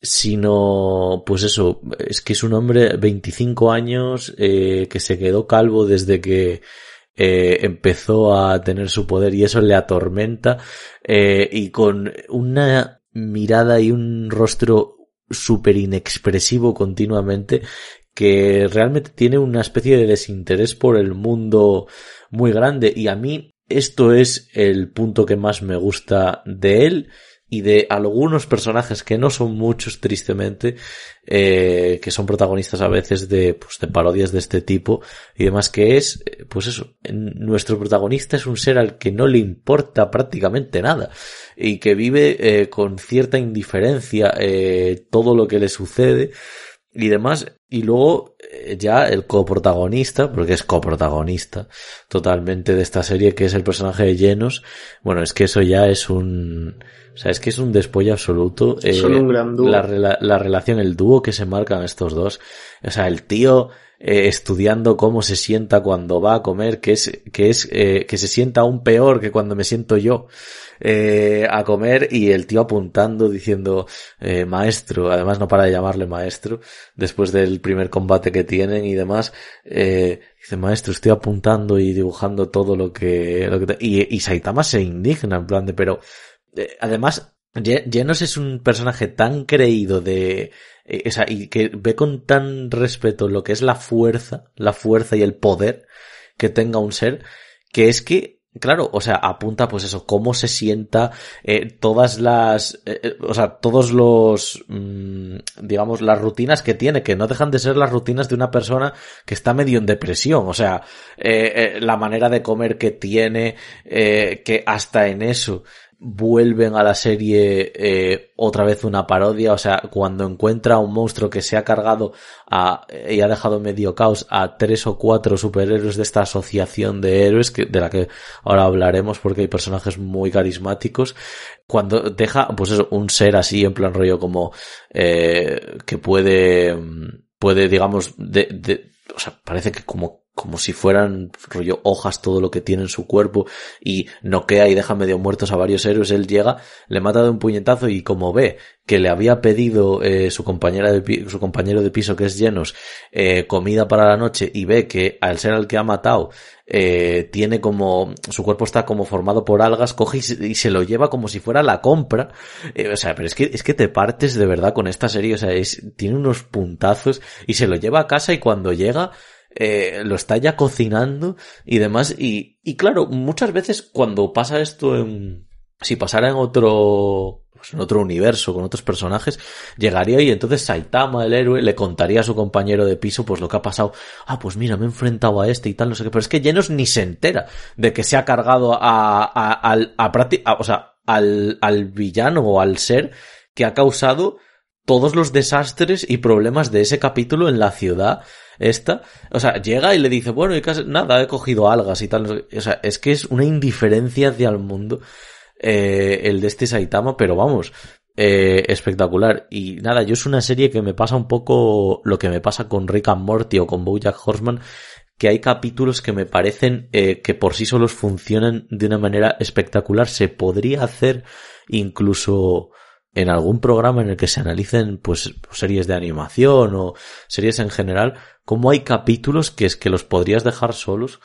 sino pues eso es que es un hombre 25 años eh, que se quedó calvo desde que eh, empezó a tener su poder y eso le atormenta eh, y con una mirada y un rostro súper inexpresivo continuamente que realmente tiene una especie de desinterés por el mundo muy grande. Y a mí esto es el punto que más me gusta de él y de algunos personajes que no son muchos tristemente eh, que son protagonistas a veces de pues de parodias de este tipo y demás que es eh, pues eso nuestro protagonista es un ser al que no le importa prácticamente nada y que vive eh, con cierta indiferencia todo lo que le sucede y demás. Y luego ya el coprotagonista, porque es coprotagonista totalmente de esta serie, que es el personaje de Llenos. Bueno, es que eso ya es un... O sea, es que es un despoyo absoluto. Eh, Son un gran dúo. La, la, relación, el dúo que se marcan estos dos. O sea, el tío eh, estudiando cómo se sienta cuando va a comer, que es, que es, eh, que se sienta aún peor que cuando me siento yo eh, a comer y el tío apuntando diciendo eh, maestro, además no para de llamarle maestro después del primer combate que tienen y demás, eh, dice maestro estoy apuntando y dibujando todo lo que, lo que y, Saitama se indigna en plan de pero eh, además Genos es un personaje tan creído de, eh, o sea, y que ve con tan respeto lo que es la fuerza, la fuerza y el poder que tenga un ser, que es que Claro, o sea, apunta pues eso, cómo se sienta, eh, todas las, eh, eh, o sea, todos los, mm, digamos, las rutinas que tiene, que no dejan de ser las rutinas de una persona que está medio en depresión, o sea, la manera de comer que tiene, que hasta en eso vuelven a la serie eh, otra vez una parodia, o sea, cuando encuentra un monstruo que se ha cargado a, y ha dejado medio caos a tres o cuatro superhéroes de esta asociación de héroes, que, de la que ahora hablaremos porque hay personajes muy carismáticos, cuando deja, pues eso, un ser así en plan rollo como, eh, que puede, puede, digamos, de, de, o sea, parece que como como si fueran rollo hojas todo lo que tiene en su cuerpo y noquea y deja medio muertos a varios héroes, él llega, le mata de un puñetazo y como ve que le había pedido eh, su compañera de su compañero de piso que es llenos eh, comida para la noche y ve que al ser al que ha matado eh, tiene como su cuerpo está como formado por algas coge y se, lo lleva como si fuera la compra o sea pero es que es que te partes de verdad con esta serie o sea es tiene unos puntazos y se lo lleva a casa y cuando llega eh, lo está ya cocinando y demás. Y, y claro, muchas veces cuando pasa esto en, si pasara en otro, pues en otro universo, con otros personajes, llegaría y entonces Saitama, el héroe, le contaría a su compañero de piso pues lo que ha pasado. Ah, pues mira, me he enfrentado a este y tal, no sé qué. Pero es que Genos ni se entera de que se ha cargado a, a, al, a, a, o sea, al, al villano o al ser que ha causado todos los desastres y problemas de ese capítulo en la ciudad esta, o sea, llega y le dice, bueno, y casi, nada, he cogido algas y tal, o sea, es que es una indiferencia hacia el mundo, eh, el de este Saitama, pero vamos, eh, espectacular. Y nada, yo es una serie que me pasa un poco lo que me pasa con Rick and Morty o con Bojack Horseman, que hay capítulos que me parecen eh, que por sí solos funcionan de una manera espectacular. Se podría hacer incluso en algún programa en el que se analicen pues series de animación o series en general, como hay capítulos que es que los podrías dejar solos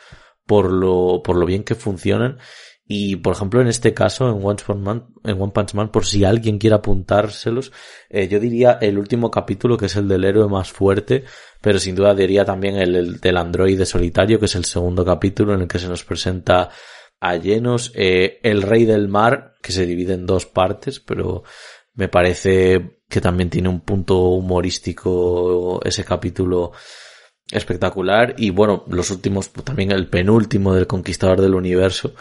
por lo, por lo bien que funcionan. Y, por ejemplo, en este caso, en One Punch Man, en One Punch Man por si alguien quiere apuntárselos, eh, yo diría el último capítulo, que es el del héroe más fuerte, pero sin duda diría también el, del androide solitario, que es el segundo capítulo en el que se nos presenta a llenos eh, el rey del mar, que se divide en dos partes, pero me parece que también tiene un punto humorístico ese capítulo espectacular. Y bueno, los últimos, pues, también el penúltimo del Conquistador del Universo,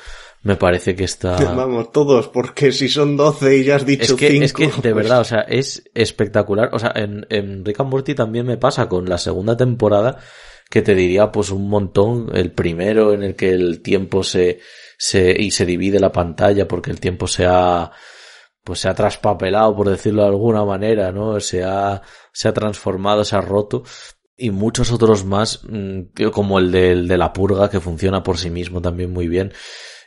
me parece que está... Vamos, todos, porque si son 12 y ya has dicho es que, cinco, Es que, de pues- verdad, o sea, es espectacular. O sea, en, en Rick and Morty también me pasa con la segunda temporada, que te diría pues un montón, el primero en el que el tiempo se, se, y se divide la pantalla porque el tiempo se ha, pues se ha traspapelado, por decirlo de alguna manera, ¿no? Se ha, se ha transformado, se ha roto. Y muchos otros más, mm, como el de, de la purga, que funciona por sí mismo también muy bien.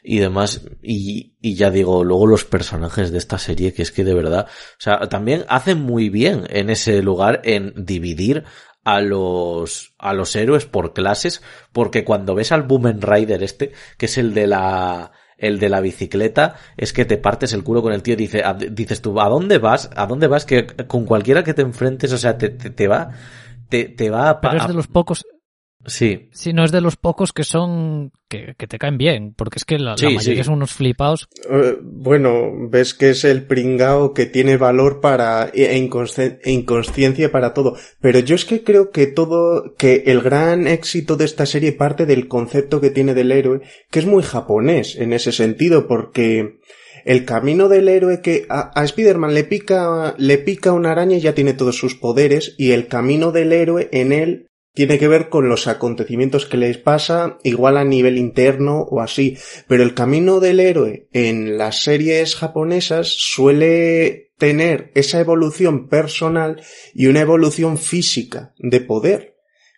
Y demás, y, y ya digo, luego los personajes de esta serie, que es que de verdad, o sea, también hacen muy bien en ese lugar en dividir a los, a los héroes por clases, porque cuando ves al Boomen Rider este, que es el de la, el de la bicicleta, es que te partes el culo con el tío, dice, a- dices tú, ¿a dónde vas? ¿A dónde vas? Que con cualquiera que te enfrentes, o sea, te, te, te va, te, te va a, Pero es de los pocos, sí, sí, no es de los pocos que son, que, que te caen bien, porque es que la, la Sí, mayoría sí. son unos flipados. Eh, Bueno, ves que es el pringao que tiene valor para e inconsci- e inconsciencia para todo. Pero yo es que creo que todo, que el gran éxito de esta serie parte del concepto que tiene del héroe, que es muy japonés en ese sentido, porque el camino del héroe que a, a Spider-Man le pica, le pica una araña y ya tiene todos sus poderes, y el camino del héroe en él tiene que ver con los acontecimientos que les pasa, igual a nivel interno o así. Pero el camino del héroe en las series japonesas suele tener esa evolución personal y una evolución física de poder.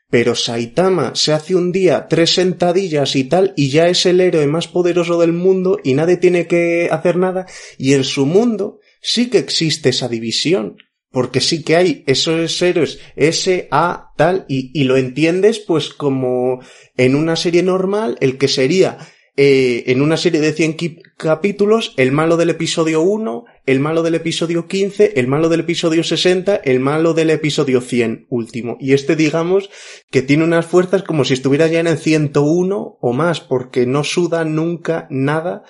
Pero Saitama se hace un día tres sentadillas y tal y ya es el héroe más poderoso del mundo y nadie tiene que hacer nada y en su mundo sí que existe esa división. Porque sí que hay esos héroes S, A, tal, y, y lo entiendes pues como en una serie normal, el que sería eh, en una serie de 100 qui- capítulos, el malo del episodio 1, el malo del episodio 15, el malo del episodio 60, el malo del episodio 100 último. Y este digamos que tiene unas fuerzas como si estuviera ya en el 101 o más, porque no suda nunca nada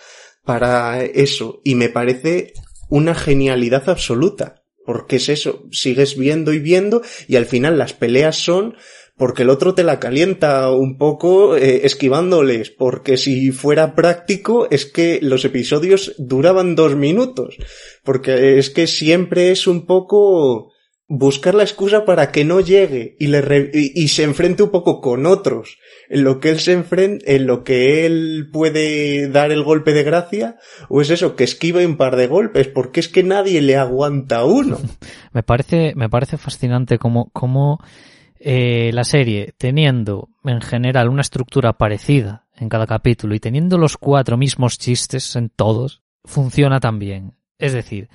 para eso. Y me parece una genialidad absoluta. Porque es eso, sigues viendo y viendo y al final las peleas son porque el otro te la calienta un poco eh, esquivándoles, porque si fuera práctico es que los episodios duraban dos minutos, porque es que siempre es un poco buscar la excusa para que no llegue y, se enfrente un poco con otros, en lo que él se enfrenta, en lo que él puede dar el golpe de gracia, o es eso, que esquive un par de golpes, porque es que nadie le aguanta uno. Me parece, me parece fascinante como, como eh, la serie, teniendo en general una estructura parecida en cada capítulo y teniendo los cuatro mismos chistes en todos, funciona tan bien. Es decir,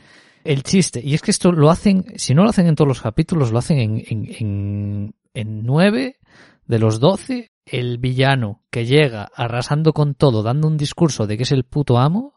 el chiste, y es que esto lo hacen, si no lo hacen en todos los capítulos, lo hacen en, en, en, en nueve de los doce, el villano que llega arrasando con todo, dando un discurso de que es el puto amo,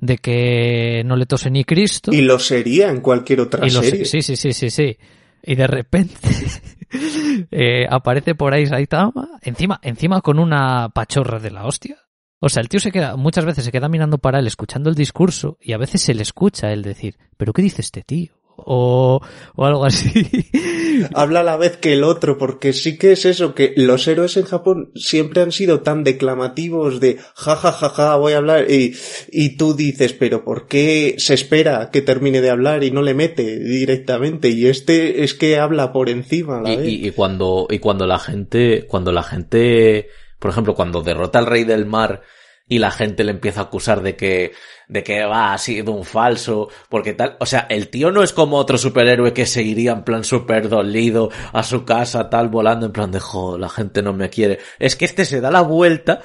de que no le tose ni Cristo. Y lo sería en cualquier otra Y lo sé- serie. sí, sí, sí, sí, sí. Y de repente eh, aparece por ahí Saitama, encima, encima con una pachorra de la hostia. O sea, el tío se queda, muchas veces se queda mirando para él, escuchando el discurso, y a veces se le escucha él decir, ¿pero qué dice este tío? O, o algo así. Habla a la vez que el otro, porque sí que es eso, que los héroes en Japón siempre han sido tan declamativos de ja ja ja ja voy a hablar y, y tú dices, pero ¿por qué se espera que termine de hablar y no le mete directamente? Y este es que habla por encima a la Y, vez. y- y cuando, y cuando la gente, cuando la gente, por ejemplo, cuando derrota al rey del mar y la gente le empieza a acusar de que, de que va, ha sido un falso, porque tal, o sea, el tío no es como otro superhéroe que se iría en plan súper dolido a su casa, tal, volando en plan de, jo, la gente no me quiere. Es que este se da la vuelta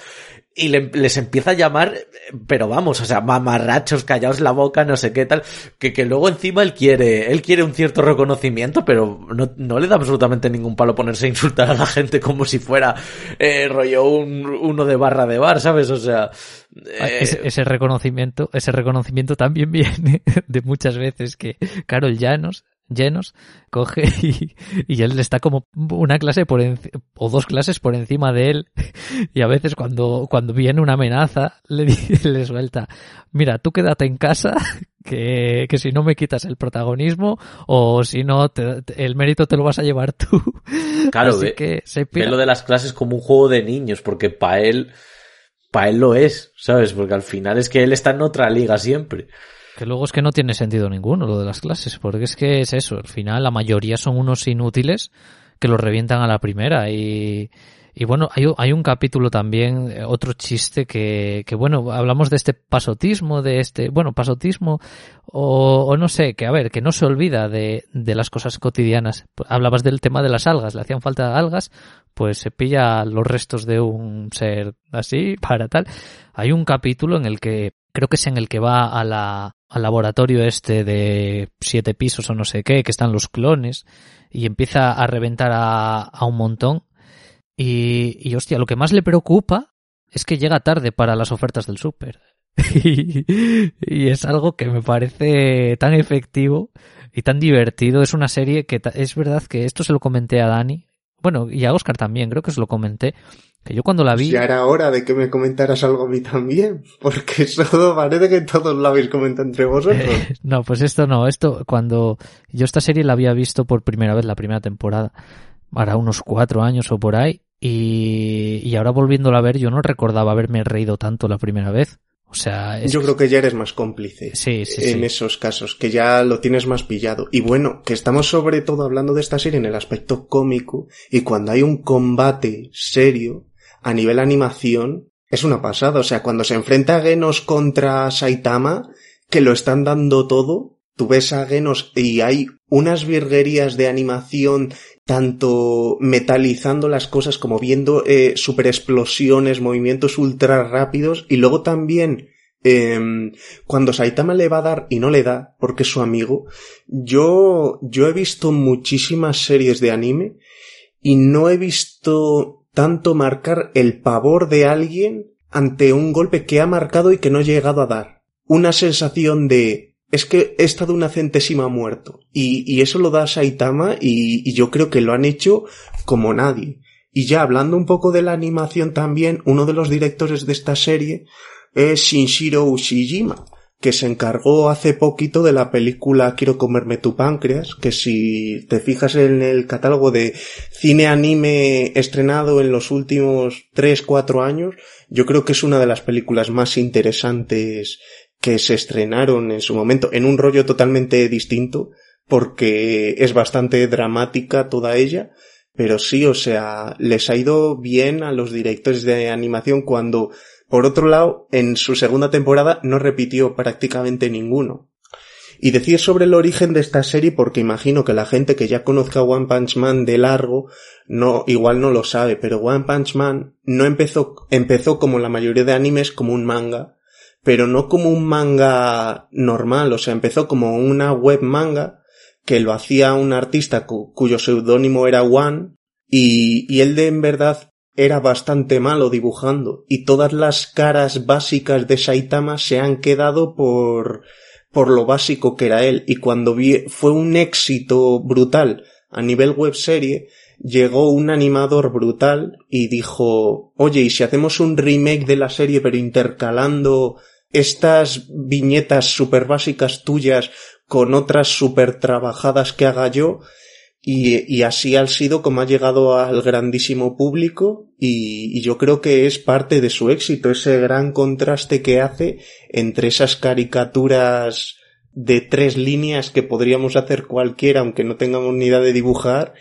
y les empieza a llamar, pero vamos, o sea, mamarrachos, callaos la boca, no sé qué tal, que, que luego encima él quiere, él quiere un cierto reconocimiento, pero no, no le da absolutamente ningún palo ponerse a insultar a la gente como si fuera eh, rollo un, uno de barra de bar, ¿sabes? O sea... Eh... Ese, ese, reconocimiento, ese reconocimiento también viene de muchas veces que Carol Llanos llenos, coge y, y él está como una clase por o dos clases por encima de él y a veces cuando, cuando viene una amenaza le, le suelta, mira, tú quédate en casa que, que si no me quitas el protagonismo o si no te, el mérito te lo vas a llevar tú. Claro, Así ve, que se ve lo de las clases como un juego de niños porque para él, para él lo es, ¿sabes? Porque al final es que él está en otra liga siempre. Que luego es que no tiene sentido ninguno lo de las clases, porque es que es eso, al final la mayoría son unos inútiles que los revientan a la primera y, y bueno, hay, hay un capítulo también, eh, otro chiste que, que bueno, hablamos de este pasotismo, de este, bueno, pasotismo, o, o no sé, que a ver, que no se olvida de, de las cosas cotidianas. Hablabas del tema de las algas, le hacían falta algas, pues se pilla los restos de un ser así para tal. Hay un capítulo en el que creo que es en el que va a la, al laboratorio este de siete pisos o no sé qué, que están los clones, y empieza a reventar a, a un montón. Y, y hostia, lo que más le preocupa es que llega tarde para las ofertas del súper. y, y es algo que me parece tan efectivo y tan divertido. Es una serie que es verdad que esto se lo comenté a Dani. Bueno, y a Oscar también, creo que se lo comenté. Que yo cuando la vi. Ya era hora de que me comentaras algo a mí también, porque eso parece que todos lo habéis comentado entre vosotros. no, pues esto no, esto cuando yo esta serie la había visto por primera vez la primera temporada, para unos cuatro años o por ahí, y, y ahora volviéndola a ver yo no recordaba haberme reído tanto la primera vez. O sea, es... yo creo que ya eres más cómplice sí, sí, en sí. esos casos, que ya lo tienes más pillado. Y bueno, que estamos sobre todo hablando de esta serie en el aspecto cómico y cuando hay un combate serio a nivel animación es una pasada. O sea, cuando se enfrenta a Genos contra Saitama, que lo están dando todo, tú ves a Genos y hay unas virguerías de animación tanto metalizando las cosas como viendo eh, super explosiones, movimientos ultra rápidos y luego también eh, cuando Saitama le va a dar y no le da porque es su amigo, yo, yo he visto muchísimas series de anime y no he visto tanto marcar el pavor de alguien ante un golpe que ha marcado y que no ha llegado a dar. Una sensación de es que he estado una centésima muerto. Y, y eso lo da Saitama y, y, yo creo que lo han hecho como nadie. Y ya hablando un poco de la animación también, uno de los directores de esta serie es Shinshiro Ushijima, que se encargó hace poquito de la película Quiero comerme tu páncreas, que si te fijas en el catálogo de cine anime estrenado en los últimos 3-4 años, yo creo que es una de las películas más interesantes que se estrenaron en su momento en un rollo totalmente distinto porque es bastante dramática toda ella, pero sí, o sea, les ha ido bien a los directores de animación cuando, por otro lado, en su segunda temporada no repitió prácticamente ninguno. Y decir sobre el origen de esta serie porque imagino que la gente que ya conozca One Punch Man de largo no igual no lo sabe, pero One Punch Man no empezó empezó como la mayoría de animes como un manga pero no como un manga normal, o sea, empezó como una web manga que lo hacía un artista cu cuyo seudónimo era One y, y él de en verdad era bastante malo dibujando y todas las caras básicas de Saitama se han quedado por por lo básico que era él. Y cuando vi fue un éxito brutal a nivel web serie llegó un animador brutal y dijo oye y si hacemos un remake de la serie pero intercalando estas viñetas super básicas tuyas con otras super trabajadas que haga yo y, así ha sido como ha llegado al grandísimo público y, y, yo creo que es parte de su éxito, ese gran contraste que hace entre esas caricaturas de tres líneas que podríamos hacer cualquiera aunque no tengamos ni idea de dibujar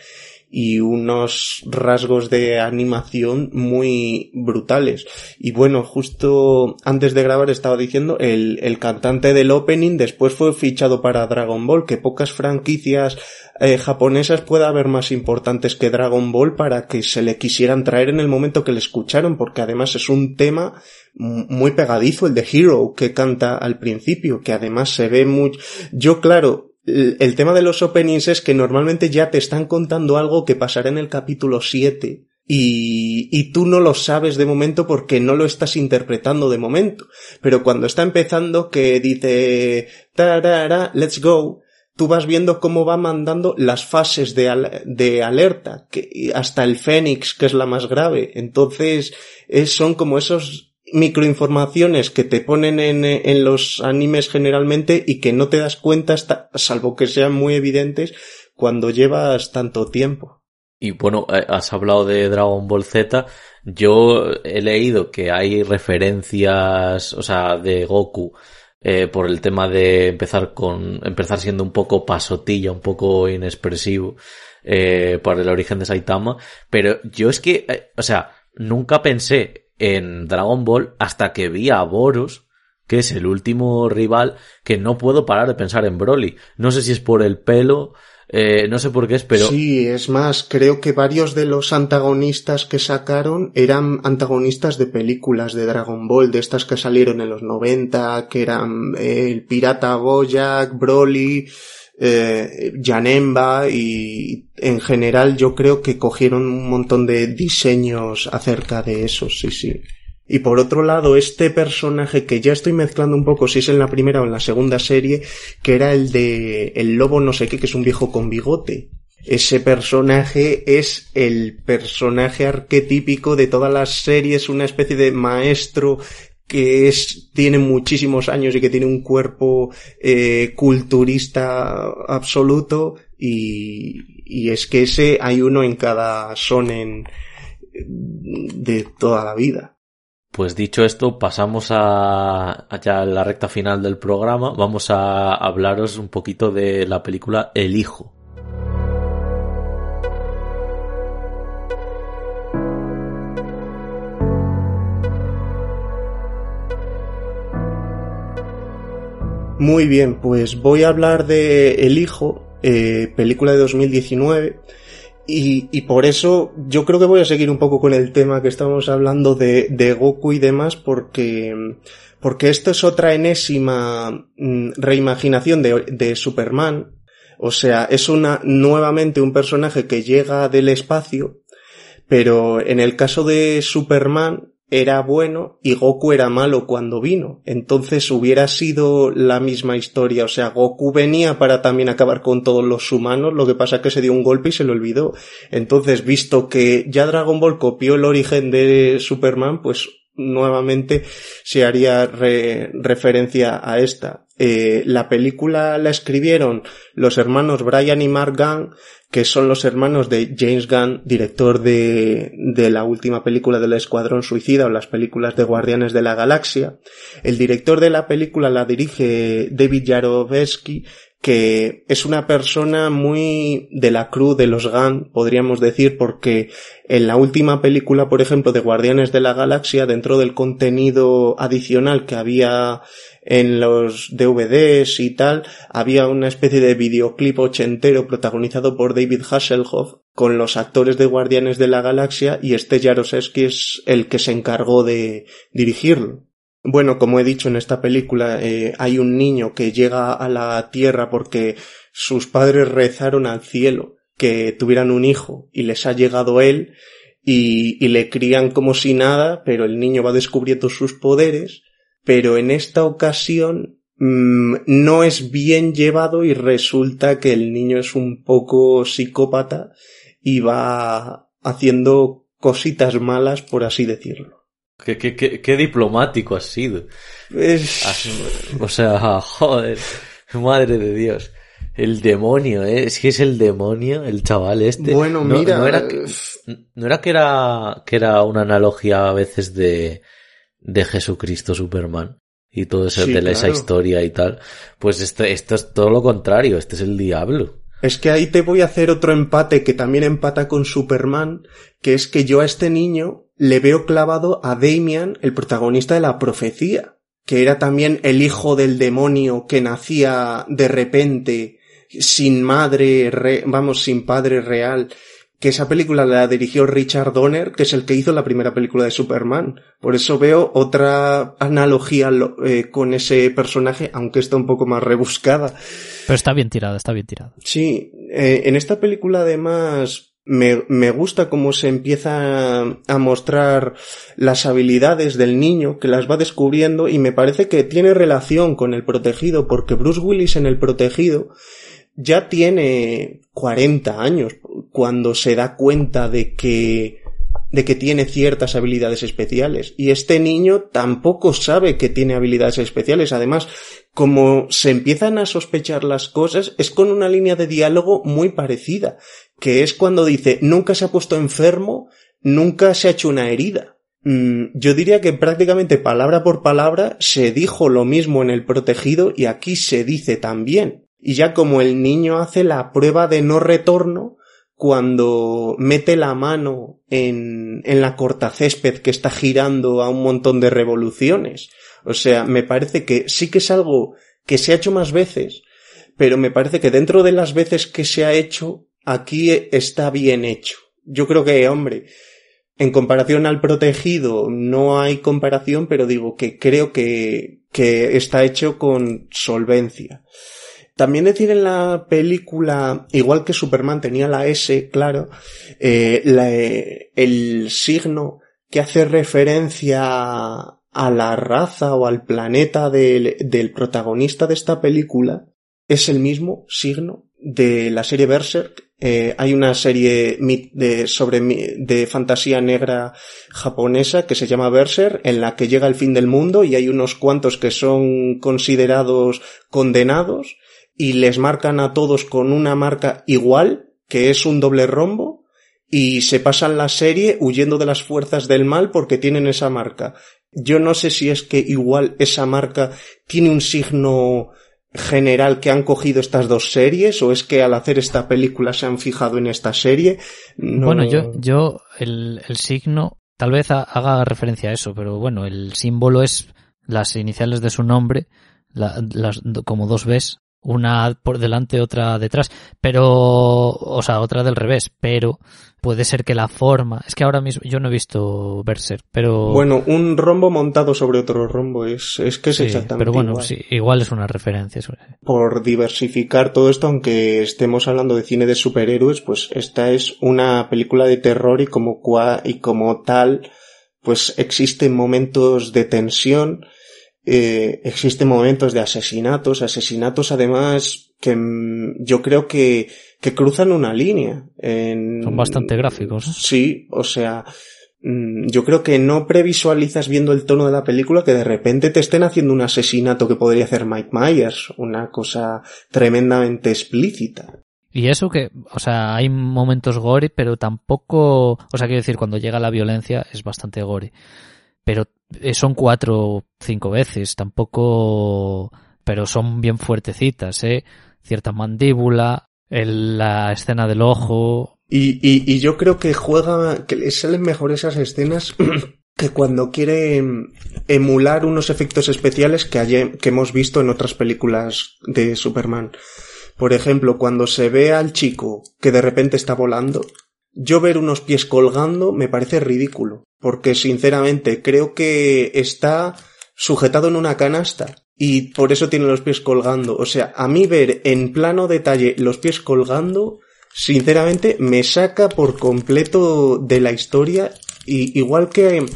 y unos rasgos de animación muy brutales. Y bueno, justo antes de grabar estaba diciendo, el, el cantante del opening después fue fichado para Dragon Ball, que pocas franquicias eh, japonesas pueda haber más importantes que Dragon Ball para que se le quisieran traer en el momento que le escucharon, porque además es un tema muy pegadizo, el de Hero que canta al principio, que además se ve muy... Yo claro, el tema de los openings es que normalmente ya te están contando algo que pasará en el capítulo 7 y, y tú no lo sabes de momento porque no lo estás interpretando de momento. Pero cuando está empezando que dice tarara, let's go, tú vas viendo cómo va mandando las fases de, de alerta, hasta el Fénix, que es la más grave. Entonces, son como esos microinformaciones que te ponen en, en, los animes generalmente y que no te das cuenta hasta, salvo que sean muy evidentes cuando llevas tanto tiempo. Y bueno, eh, has hablado de Dragon Ball Z. Yo he leído que hay referencias, o sea, de Goku, eh, por el tema de empezar con, empezar siendo un poco pasotilla, un poco inexpresivo, eh, por el origen de Saitama. Pero yo es que, eh, o sea, nunca pensé en Dragon Ball hasta que vi a Boros, que es el último rival, que no puedo parar de pensar en Broly. No sé si es por el pelo, eh, no sé por qué es, pero... Sí, es más, creo que varios de los antagonistas que sacaron eran antagonistas de películas de Dragon Ball, de estas que salieron en los 90, que eran eh, el pirata Boyack, Broly, eh, Janemba y en general yo creo que cogieron un montón de diseños acerca de eso, sí, sí. Y por otro lado, este personaje que ya estoy mezclando un poco si es en la primera o en la segunda serie, que era el de el lobo no sé qué, que es un viejo con bigote. Ese personaje es el personaje arquetípico de todas las series, una especie de maestro que es, tiene muchísimos años y que tiene un cuerpo eh, culturista absoluto y, y, es que ese hay uno en cada sonen de toda la vida. Pues dicho esto, pasamos a, ya la recta final del programa. Vamos a hablaros un poquito de la película El Hijo. Muy bien, pues voy a hablar de El Hijo, eh, película de 2019. Y, y, por eso yo creo que voy a seguir un poco con el tema que estamos hablando de, de Goku y demás, porque, porque esto es otra enésima mm, reimaginación de, de Superman. O sea, es una, nuevamente un personaje que llega del espacio, pero en el caso de Superman, era bueno y Goku era malo cuando vino. Entonces hubiera sido la misma historia. O sea, Goku venía para también acabar con todos los humanos, lo que pasa es que se dio un golpe y se lo olvidó. Entonces, visto que ya Dragon Ball copió el origen de Superman, pues nuevamente se haría referencia a esta. Eh, la película la escribieron los hermanos Brian y Mark Gunn, que son los hermanos de James Gunn, director de, de la última película del Escuadrón Suicida o las películas de Guardianes de la Galaxia. El director de la película la dirige David Yarovesky, que es una persona muy de la cruz de los Gunn, podríamos decir, porque en la última película, por ejemplo, de Guardianes de la Galaxia, dentro del contenido adicional que había en los DVDs y tal, había una especie de videoclip ochentero protagonizado por David Hasselhoff con los actores de Guardianes de la Galaxia y este Jaroszewski es el que se encargó de dirigirlo. Bueno, como he dicho en esta película, eh, hay un niño que llega a la Tierra porque sus padres rezaron al cielo que tuvieran un hijo y les ha llegado él y, le crían como si nada, pero el niño va descubriendo sus poderes pero en esta ocasión mmm, no es bien llevado y resulta que el niño es un poco psicópata y va haciendo cositas malas, por así decirlo. Qué, qué, qué, qué diplomático has sido. O sea, joder, madre de Dios. El demonio, ¿eh? Es que es el demonio, el chaval este. Bueno, mira. No era, que, no era que era, que era una analogía a veces de, de Jesucristo Superman y todo eso Sí, de esa historia y tal, pues esto, esto es todo lo contrario, este es el diablo. Es que ahí te voy a hacer otro empate que también empata con Superman, que es que yo a este niño le veo clavado a Damian, el protagonista de la profecía, que era también el hijo del demonio que nacía de repente, sin madre, vamos, sin padre real, que esa película la dirigió Richard Donner, que es el que hizo la primera película de Superman. Por eso veo otra analogía eh, con ese personaje, aunque está un poco más rebuscada. Pero está bien tirada, está bien tirada. Sí, eh, en esta película además me, gusta cómo se empieza a mostrar las habilidades del niño, que las va descubriendo, y me parece que tiene relación con el protegido, porque Bruce Willis en el protegido ya tiene 40 años cuando se da cuenta de que de que tiene ciertas habilidades especiales. Y este niño tampoco sabe que tiene habilidades especiales. Además, como se empiezan a sospechar las cosas, es con una línea de diálogo muy parecida, que es cuando dice, nunca se ha puesto enfermo, nunca se ha hecho una herida. Mm, yo diría que prácticamente palabra por palabra se dijo lo mismo en el protegido y aquí se dice también. Y ya como el niño hace la prueba de no retorno cuando mete la mano en, en la cortacésped que está girando a un montón de revoluciones. O sea, me parece que sí que es algo que se ha hecho más veces, pero me parece que dentro de las veces que se ha hecho, aquí está bien hecho. Yo creo que, hombre, en comparación al protegido no hay comparación, pero digo que creo que, que está hecho con solvencia. También decir en la película, igual que Superman tenía la S, claro, eh, el signo que hace referencia a la raza o al planeta del, del protagonista de esta película es el mismo signo de la serie Berserk. Eh, hay una serie de, sobre de fantasía negra japonesa que se llama Berserk, en la que llega el fin del mundo y hay unos cuantos que son considerados condenados y les marcan a todos con una marca igual, que es un doble rombo, y se pasan la serie huyendo de las fuerzas del mal porque tienen esa marca. Yo no sé si es que igual esa marca tiene un signo general que han cogido estas dos series o es que al hacer esta película se han fijado en esta serie. Bueno, yo, yo el, el signo tal vez haga referencia a eso, pero bueno, el símbolo es las iniciales de su nombre, las, como dos ves una por delante, otra detrás, pero, o sea, otra del revés, pero puede ser que la forma, es que ahora mismo yo no he visto Berserk, pero... Bueno, un rombo montado sobre otro rombo, es, es que es exactamente Pero bueno, igual. sí, igual es una referencia. Por diversificar todo esto, aunque estemos hablando de cine de superhéroes, pues esta es una película de terror y como, y como tal, pues existen momentos de tensión, eh, existen momentos de asesinatos, asesinatos además que mm, yo creo que, que cruzan una línea. En... Son bastante gráficos. Sí, o sea, mm, yo creo que no previsualizas viendo el tono de la película que de repente te estén haciendo un asesinato que podría hacer Mike Myers, una cosa tremendamente explícita. Y eso que, o sea, hay momentos gore, pero tampoco, o sea, quiero decir, cuando llega la violencia es bastante gore pero eh, son cuatro o cinco veces, tampoco, pero son bien fuertecitas, ¿eh? Cierta mandíbula, la escena del ojo. Y, y, yo creo que juega, que le salen mejor esas escenas que cuando quiere em, emular unos efectos especiales que, que hemos visto en otras películas de Superman. Por ejemplo, cuando se ve al chico que de repente está volando, yo ver unos pies colgando me parece ridículo, porque sinceramente creo que está sujetado en una canasta y por eso tiene los pies colgando. O sea, a mí ver en plano detalle los pies colgando, sinceramente me saca por completo de la historia y igual que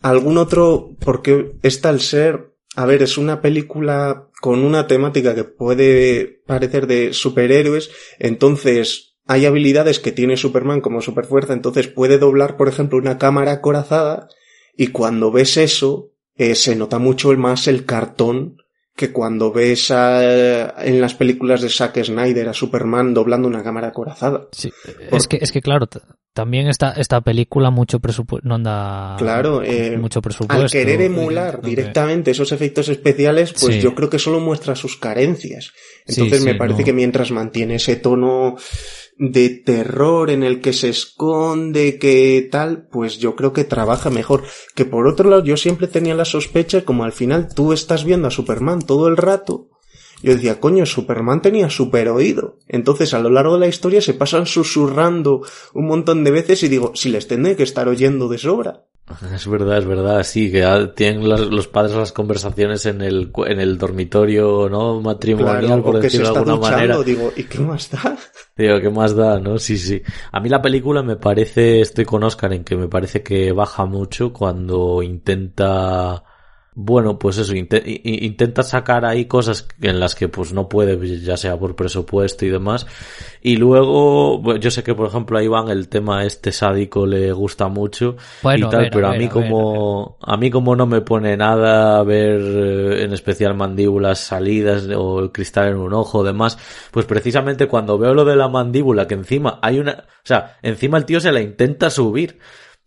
algún otro, porque está al ser, a ver, es una película con una temática que puede parecer de superhéroes, entonces hay habilidades que tiene Superman como superfuerza, entonces puede doblar, por ejemplo, una cámara acorazada y cuando ves eso, eh, se nota mucho más el cartón que cuando ves a, en las películas de Zack Snyder a Superman doblando una cámara acorazada. Sí, es que, es que claro, también esta, esta película mucho presupuesto, no anda claro, eh, mucho presupuesto. Al querer emular directamente esos efectos especiales, pues yo creo que solo muestra sus carencias. Entonces me parece que mientras mantiene ese tono de terror en el que se esconde, que tal, pues yo creo que trabaja mejor. Que por otro lado yo siempre tenía la sospecha como al final tú estás viendo a Superman todo el rato yo decía, coño, Superman tenía super oído. Entonces, a lo largo de la historia se pasan susurrando un montón de veces y digo, si les tendré que estar oyendo de sobra. Es verdad, es verdad, sí, que tienen los, padres las conversaciones en el, en el dormitorio, ¿no? Matrimonial, por decirlo de alguna manera. Digo, ¿y qué más da? Digo, ¿qué más da, no? Sí, sí. A mí la película me parece, estoy con Oscar en que me parece que baja mucho cuando intenta bueno, pues eso, intenta sacar ahí cosas en las que pues no puede, ya sea por presupuesto y demás. Y luego, yo sé que por ejemplo a Iván el tema este sádico le gusta mucho y tal, pero a, mí como, a, mí como no me pone nada a ver eh, en especial mandíbulas salidas o el cristal en un ojo, demás, pues precisamente cuando veo lo de la mandíbula que encima hay una, o sea, encima el tío se la intenta subir.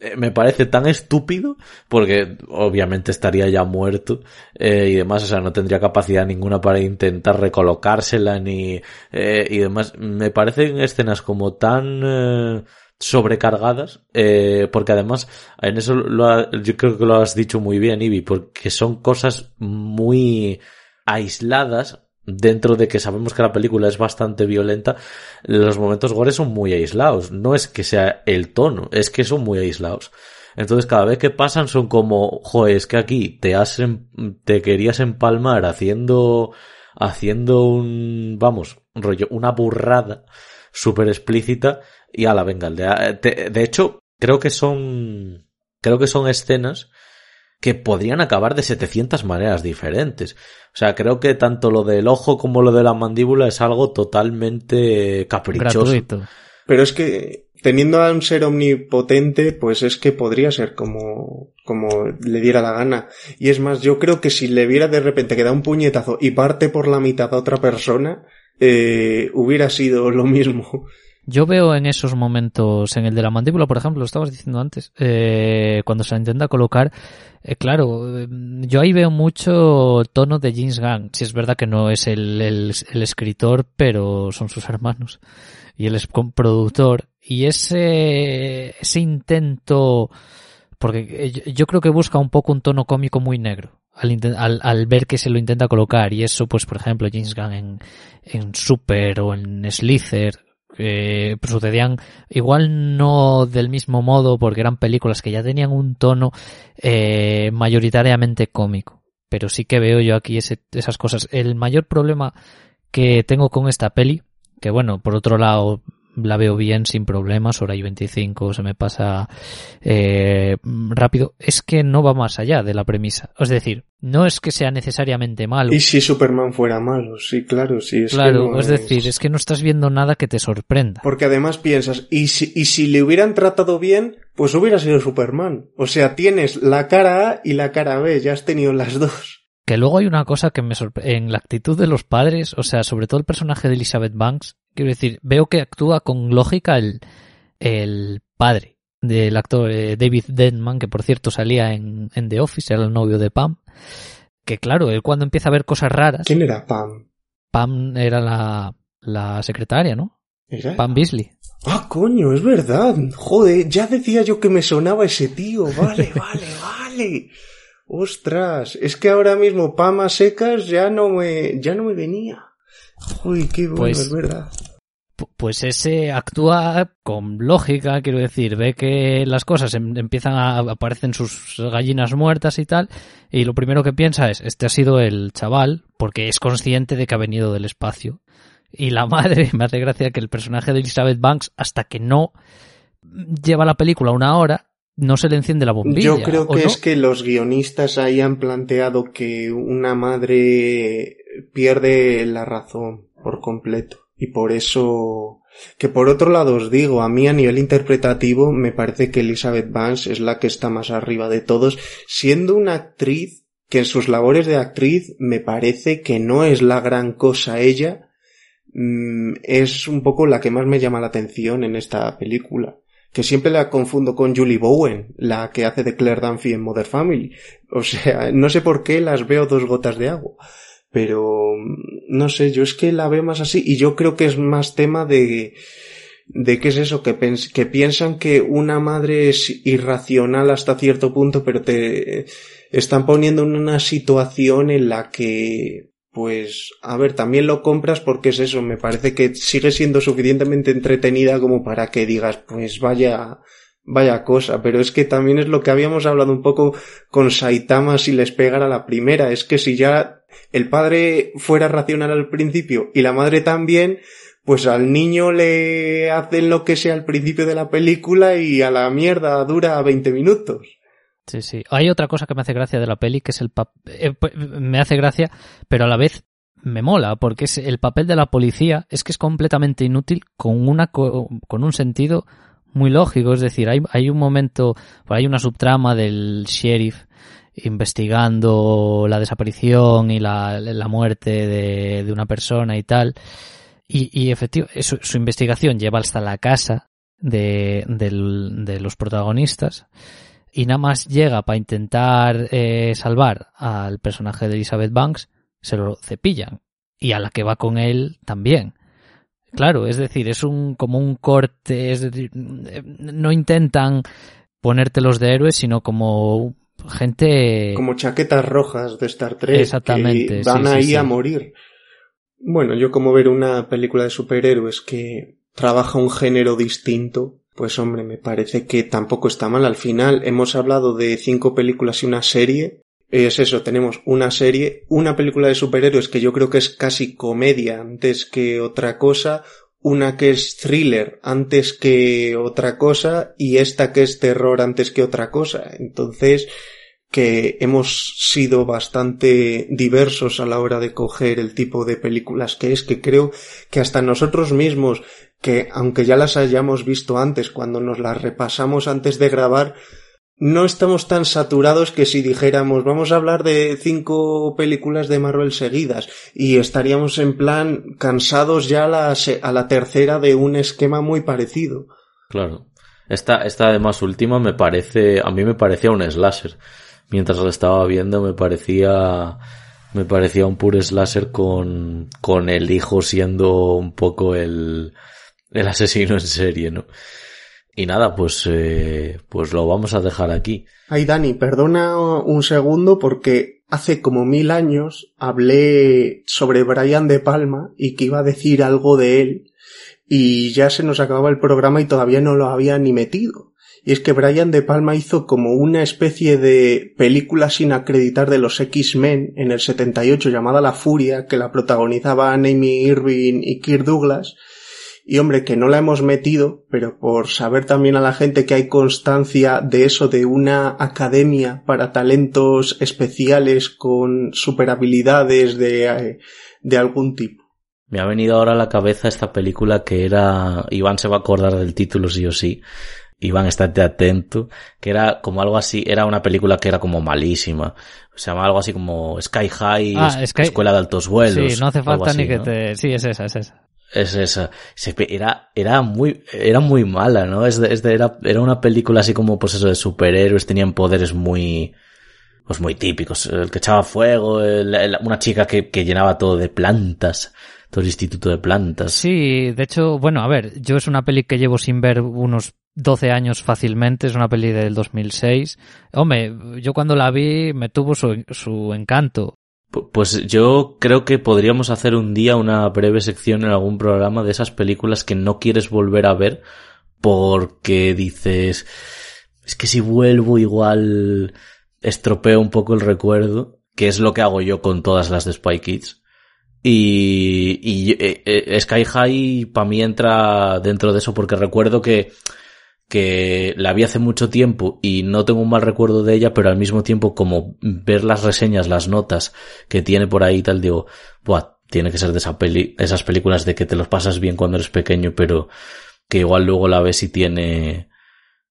Eh, me parece tan estúpido porque obviamente estaría ya muerto eh, y demás, o sea, no tendría capacidad ninguna para intentar recolocársela ni eh, y demás. Me parecen escenas como tan sobrecargadas porque además en eso lo yo creo que lo has dicho muy bien, Ibi, porque son cosas muy aisladas dentro de que sabemos que la película es bastante violenta, los momentos gore son muy aislados. No es que sea el tono, es que son muy aislados. Entonces cada vez que pasan son como, joder, es que aquí te has, em, te querías empalmar haciendo, haciendo un, vamos, rollo, una burrada súper explícita y a la venga. De, de hecho, creo que son, creo que son escenas que podrían acabar de 700 maneras diferentes. O sea, creo que tanto lo del ojo como lo de la mandíbula es algo totalmente caprichoso. Pero es que teniendo a un ser omnipotente, pues es que podría ser como, como le diera la gana. Y es más, yo creo que si le viera de repente que da un puñetazo y parte por la mitad a otra persona, eh, hubiera sido lo mismo. Yo veo en esos momentos, en el de la mandíbula, por ejemplo, lo estabas diciendo antes, eh, cuando se la intenta colocar, eh, claro, eh, yo ahí veo mucho tono de James Gunn. Si es verdad que no es el, escritor, pero son sus hermanos. Y él es productor. Y ese, ese intento, porque yo creo que busca un poco un tono cómico muy negro. Al, al, al, ver que se lo intenta colocar y eso pues por ejemplo James Gunn en, en Super o en Slither eh, sucedían igual no del mismo modo porque eran películas que ya tenían un tono eh, mayoritariamente cómico. Pero sí que veo yo aquí ese, esas cosas. El mayor problema que tengo con esta peli que bueno por otro lado la veo bien sin problemas, hora y 25 se me pasa eh, rápido, es que no va más allá de la premisa. Es decir, no es que sea necesariamente malo. ¿Y si Superman fuera malo? Sí, claro, sí. Es claro, es decir, es que no estás viendo nada que te sorprenda. Porque además piensas, ¿y si, y si le hubieran tratado bien, pues hubiera sido Superman. O sea, tienes la cara A y la cara B, ya has tenido las dos. Que luego hay una cosa que me sorprende, en la actitud de los padres, o sea, sobre todo el personaje de Elizabeth Banks, quiero decir, veo que actúa con lógica el, el padre del actor eh, David Denman, que por cierto salía en, en The Office, era el novio de Pam, que claro, él cuando empieza a ver cosas raras... ¿Quién era Pam? Pam era la, la secretaria, ¿no? ¿Era? Pam Beasley. Ah, coño, es verdad. Joder, ya decía yo que me sonaba ese tío. Vale, vale, vale. Ostras, es que ahora mismo Pamas secas ya no me, ya no me venía. Uy, qué bueno, pues, es verdad. Pues ese actúa con lógica, quiero decir, ve que las cosas em, empiezan a aparecen sus gallinas muertas y tal, y lo primero que piensa es, este ha sido el chaval, porque es consciente de que ha venido del espacio. Y la madre, me hace gracia que el personaje de Elizabeth Banks, hasta que no lleva la película una hora, no se le enciende la bombilla. Yo creo que es que los guionistas ahí han planteado que una madre pierde la razón por completo. Y por eso, que por otro lado os digo, a mí a nivel interpretativo me parece que Elizabeth Banks es la que está más arriba de todos, siendo una actriz que en sus labores de actriz me parece que no es la gran cosa ella, mm, es un poco la que más me llama la atención en esta película. Que siempre la confundo con Julie Bowen, la que hace de Claire Dunphy en Mother Family. O sea, no sé por qué las veo dos gotas de agua. Pero, mm, no sé, yo es que la veo más así y yo creo que es más tema de, de qué es eso, que, que piensan que una madre es irracional hasta cierto punto, pero te están poniendo en una situación en la que, pues, a ver, también lo compras porque es eso, me parece que sigue siendo suficientemente entretenida como para que digas, pues vaya, vaya cosa, pero es que también es lo que habíamos hablado un poco con Saitama si les pegara la primera, es que si ya el padre fuera racional al principio y la madre también, pues al niño le hacen lo que sea al principio de la película y a la mierda dura 20 minutos. Sí, sí. Hay otra cosa que me hace gracia de la peli, que es el eh, pues, me hace gracia, pero a la vez me mola, porque es el papel de la policía es que es completamente inútil con una con un sentido muy lógico, es decir, hay, hay un momento, hay una subtrama del sheriff investigando la desaparición y la, la muerte de, de una persona y tal, y, y efectivamente, su, su, investigación lleva hasta la casa de, de, los protagonistas y nada más llega para intentar eh, salvar al personaje de Elizabeth Banks, se lo cepillan. Y a la que va con él también. Claro, es decir, es un como un corte, es decir, no intentan ponértelos de héroes, sino como gente... Como chaquetas rojas de Star Trek. Exactamente. Que van sí, ahí sí, a morir. Bueno, yo como ver una película de superhéroes que trabaja un género distinto, pues hombre, me parece que tampoco está mal. Al final hemos hablado de cinco películas y una serie. Es eso, tenemos una serie, una película de superhéroes que yo creo que es casi comedia antes que otra cosa, una que es thriller antes que otra cosa y esta que es terror antes que otra cosa. Entonces, que hemos sido bastante diversos a la hora de coger el tipo de películas que es, que creo que hasta nosotros mismos, que aunque ya las hayamos visto antes, cuando nos las repasamos antes de grabar, no estamos tan saturados que si dijéramos vamos a hablar de cinco películas de Marvel seguidas y estaríamos en plan cansados ya a la, la tercera de un esquema muy parecido. Claro. Esta, esta además última me parece, a mí me parecía un slasher mientras lo estaba viendo me parecía me parecía un puro slasher con, con el hijo siendo un poco el, el asesino en serie, ¿no? Y nada, pues, eh, pues lo vamos a dejar aquí. Ay, Dani, perdona un segundo porque hace como mil años hablé sobre Brian De Palma y que iba a decir algo de él y ya se nos acababa el programa y todavía no lo había ni metido. Y es que Brian De Palma hizo como una especie de película sin acreditar de los X-Men en el 78 llamada La Furia, que la protagonizaban Amy Irving y Kirk Douglas. Y hombre, que no la hemos metido, pero por saber también a la gente que hay constancia de eso, de una academia para talentos especiales con superhabilidades de, de algún tipo. Me ha venido ahora a la cabeza esta película que era, Iván se va a acordar del título sí o sí, Iván, estate atento, que era como algo así, era una película que era como malísima. Se llama algo así como Sky High, ah, Sky... Escuela de Altos Vuelos. Sí, no hace falta así, ni que ¿no? te... Sí, es esa, es esa. Es esa. Era, era muy, era muy mala, ¿no? Es de, era, era una película así como, pues eso, de superhéroes, tenían poderes muy, pues muy típicos. El que echaba fuego, una chica que, que llenaba todo de plantas todo el instituto de plantas. Sí, de hecho, bueno, a ver, yo es una peli que llevo sin ver unos 12 años fácilmente, es una peli del 2006. Hombre, yo cuando la vi me tuvo su, su encanto. Pues yo creo que podríamos hacer un día una breve sección en algún programa de esas películas que no quieres volver a ver porque dices, es que si vuelvo igual estropeo un poco el recuerdo, que es lo que hago yo con todas las de Spy Kids. Y, y eh, eh, Sky High para mí entra dentro de eso porque recuerdo que, que la vi hace mucho tiempo y no tengo un mal recuerdo de ella, pero al mismo tiempo como ver las reseñas, las notas que tiene por ahí tal, digo, buah, tiene que ser de esa peli, esas películas de que te los pasas bien cuando eres pequeño, pero que igual luego la ves y tiene,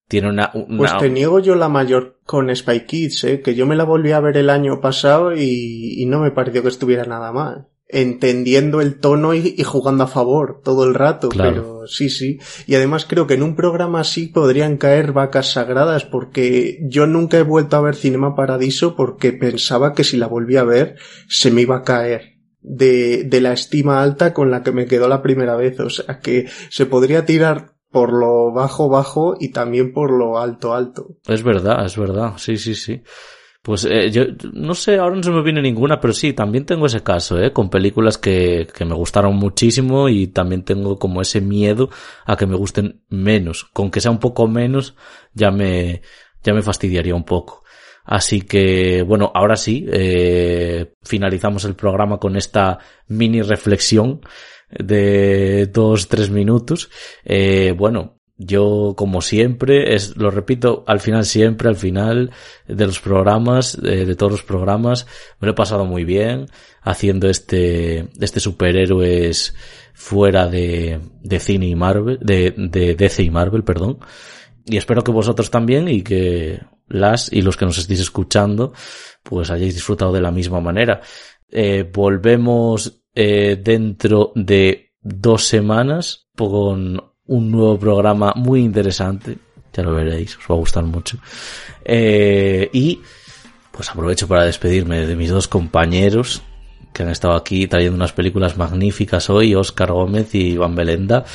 tiene una, Pues te niego yo la mayor con Spy Kids, ¿eh? que yo me la volví a ver el año pasado y, y no me pareció que estuviera nada mal entendiendo el tono y, jugando a favor todo el rato, pero sí, sí. Y además creo que en un programa así podrían caer vacas sagradas porque yo nunca he vuelto a ver Cinema Paradiso porque pensaba que si la volvía a ver se me iba a caer de, de la estima alta con la que me quedó la primera vez. O sea que se podría tirar por lo bajo bajo y también por lo alto alto. Es verdad, es verdad. Sí, sí, sí. Pues eh, yo no sé, ahora no se me viene ninguna, pero sí, también tengo ese caso, ¿eh? Con películas que, que me gustaron muchísimo y también tengo como ese miedo a que me gusten menos. Con que sea un poco menos, ya me, ya me fastidiaría un poco. Así que, bueno, ahora sí, eh, finalizamos el programa con esta mini reflexión de dos, tres minutos. Eh, bueno, yo, como siempre, es, lo repito, al final siempre, al final de los programas, de todos los programas, me lo he pasado muy bien haciendo este, este superhéroes fuera de, de cine y Marvel, de, de DC y Marvel, perdón. Y espero que vosotros también y que las y los que nos estéis escuchando, pues hayáis disfrutado de la misma manera. Eh, volvemos eh, dentro de dos semanas con un nuevo programa muy interesante. Ya lo veréis, os va a gustar mucho. Eh, y pues aprovecho para despedirme de mis dos compañeros que han estado aquí trayendo unas películas magníficas hoy, Oscar Gómez y Iván Belenda.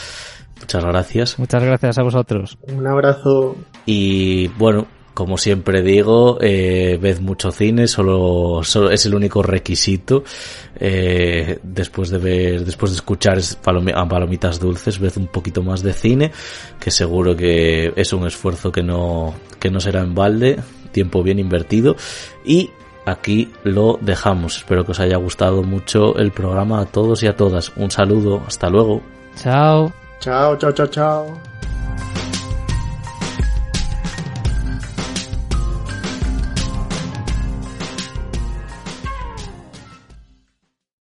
Muchas gracias. Muchas gracias a vosotros. Un abrazo. Y bueno, como siempre digo, eh, ved mucho cine, solo, solo es el único requisito. Eh, después de ver, después de escuchar a palomitas dulces, ved un poquito más de cine, que seguro que es un esfuerzo que no, que no será en balde, tiempo bien invertido. Y aquí lo dejamos. Espero que os haya gustado mucho el programa a todos y a todas. Un saludo, hasta luego. Chao. Chao, chao, chao, chao.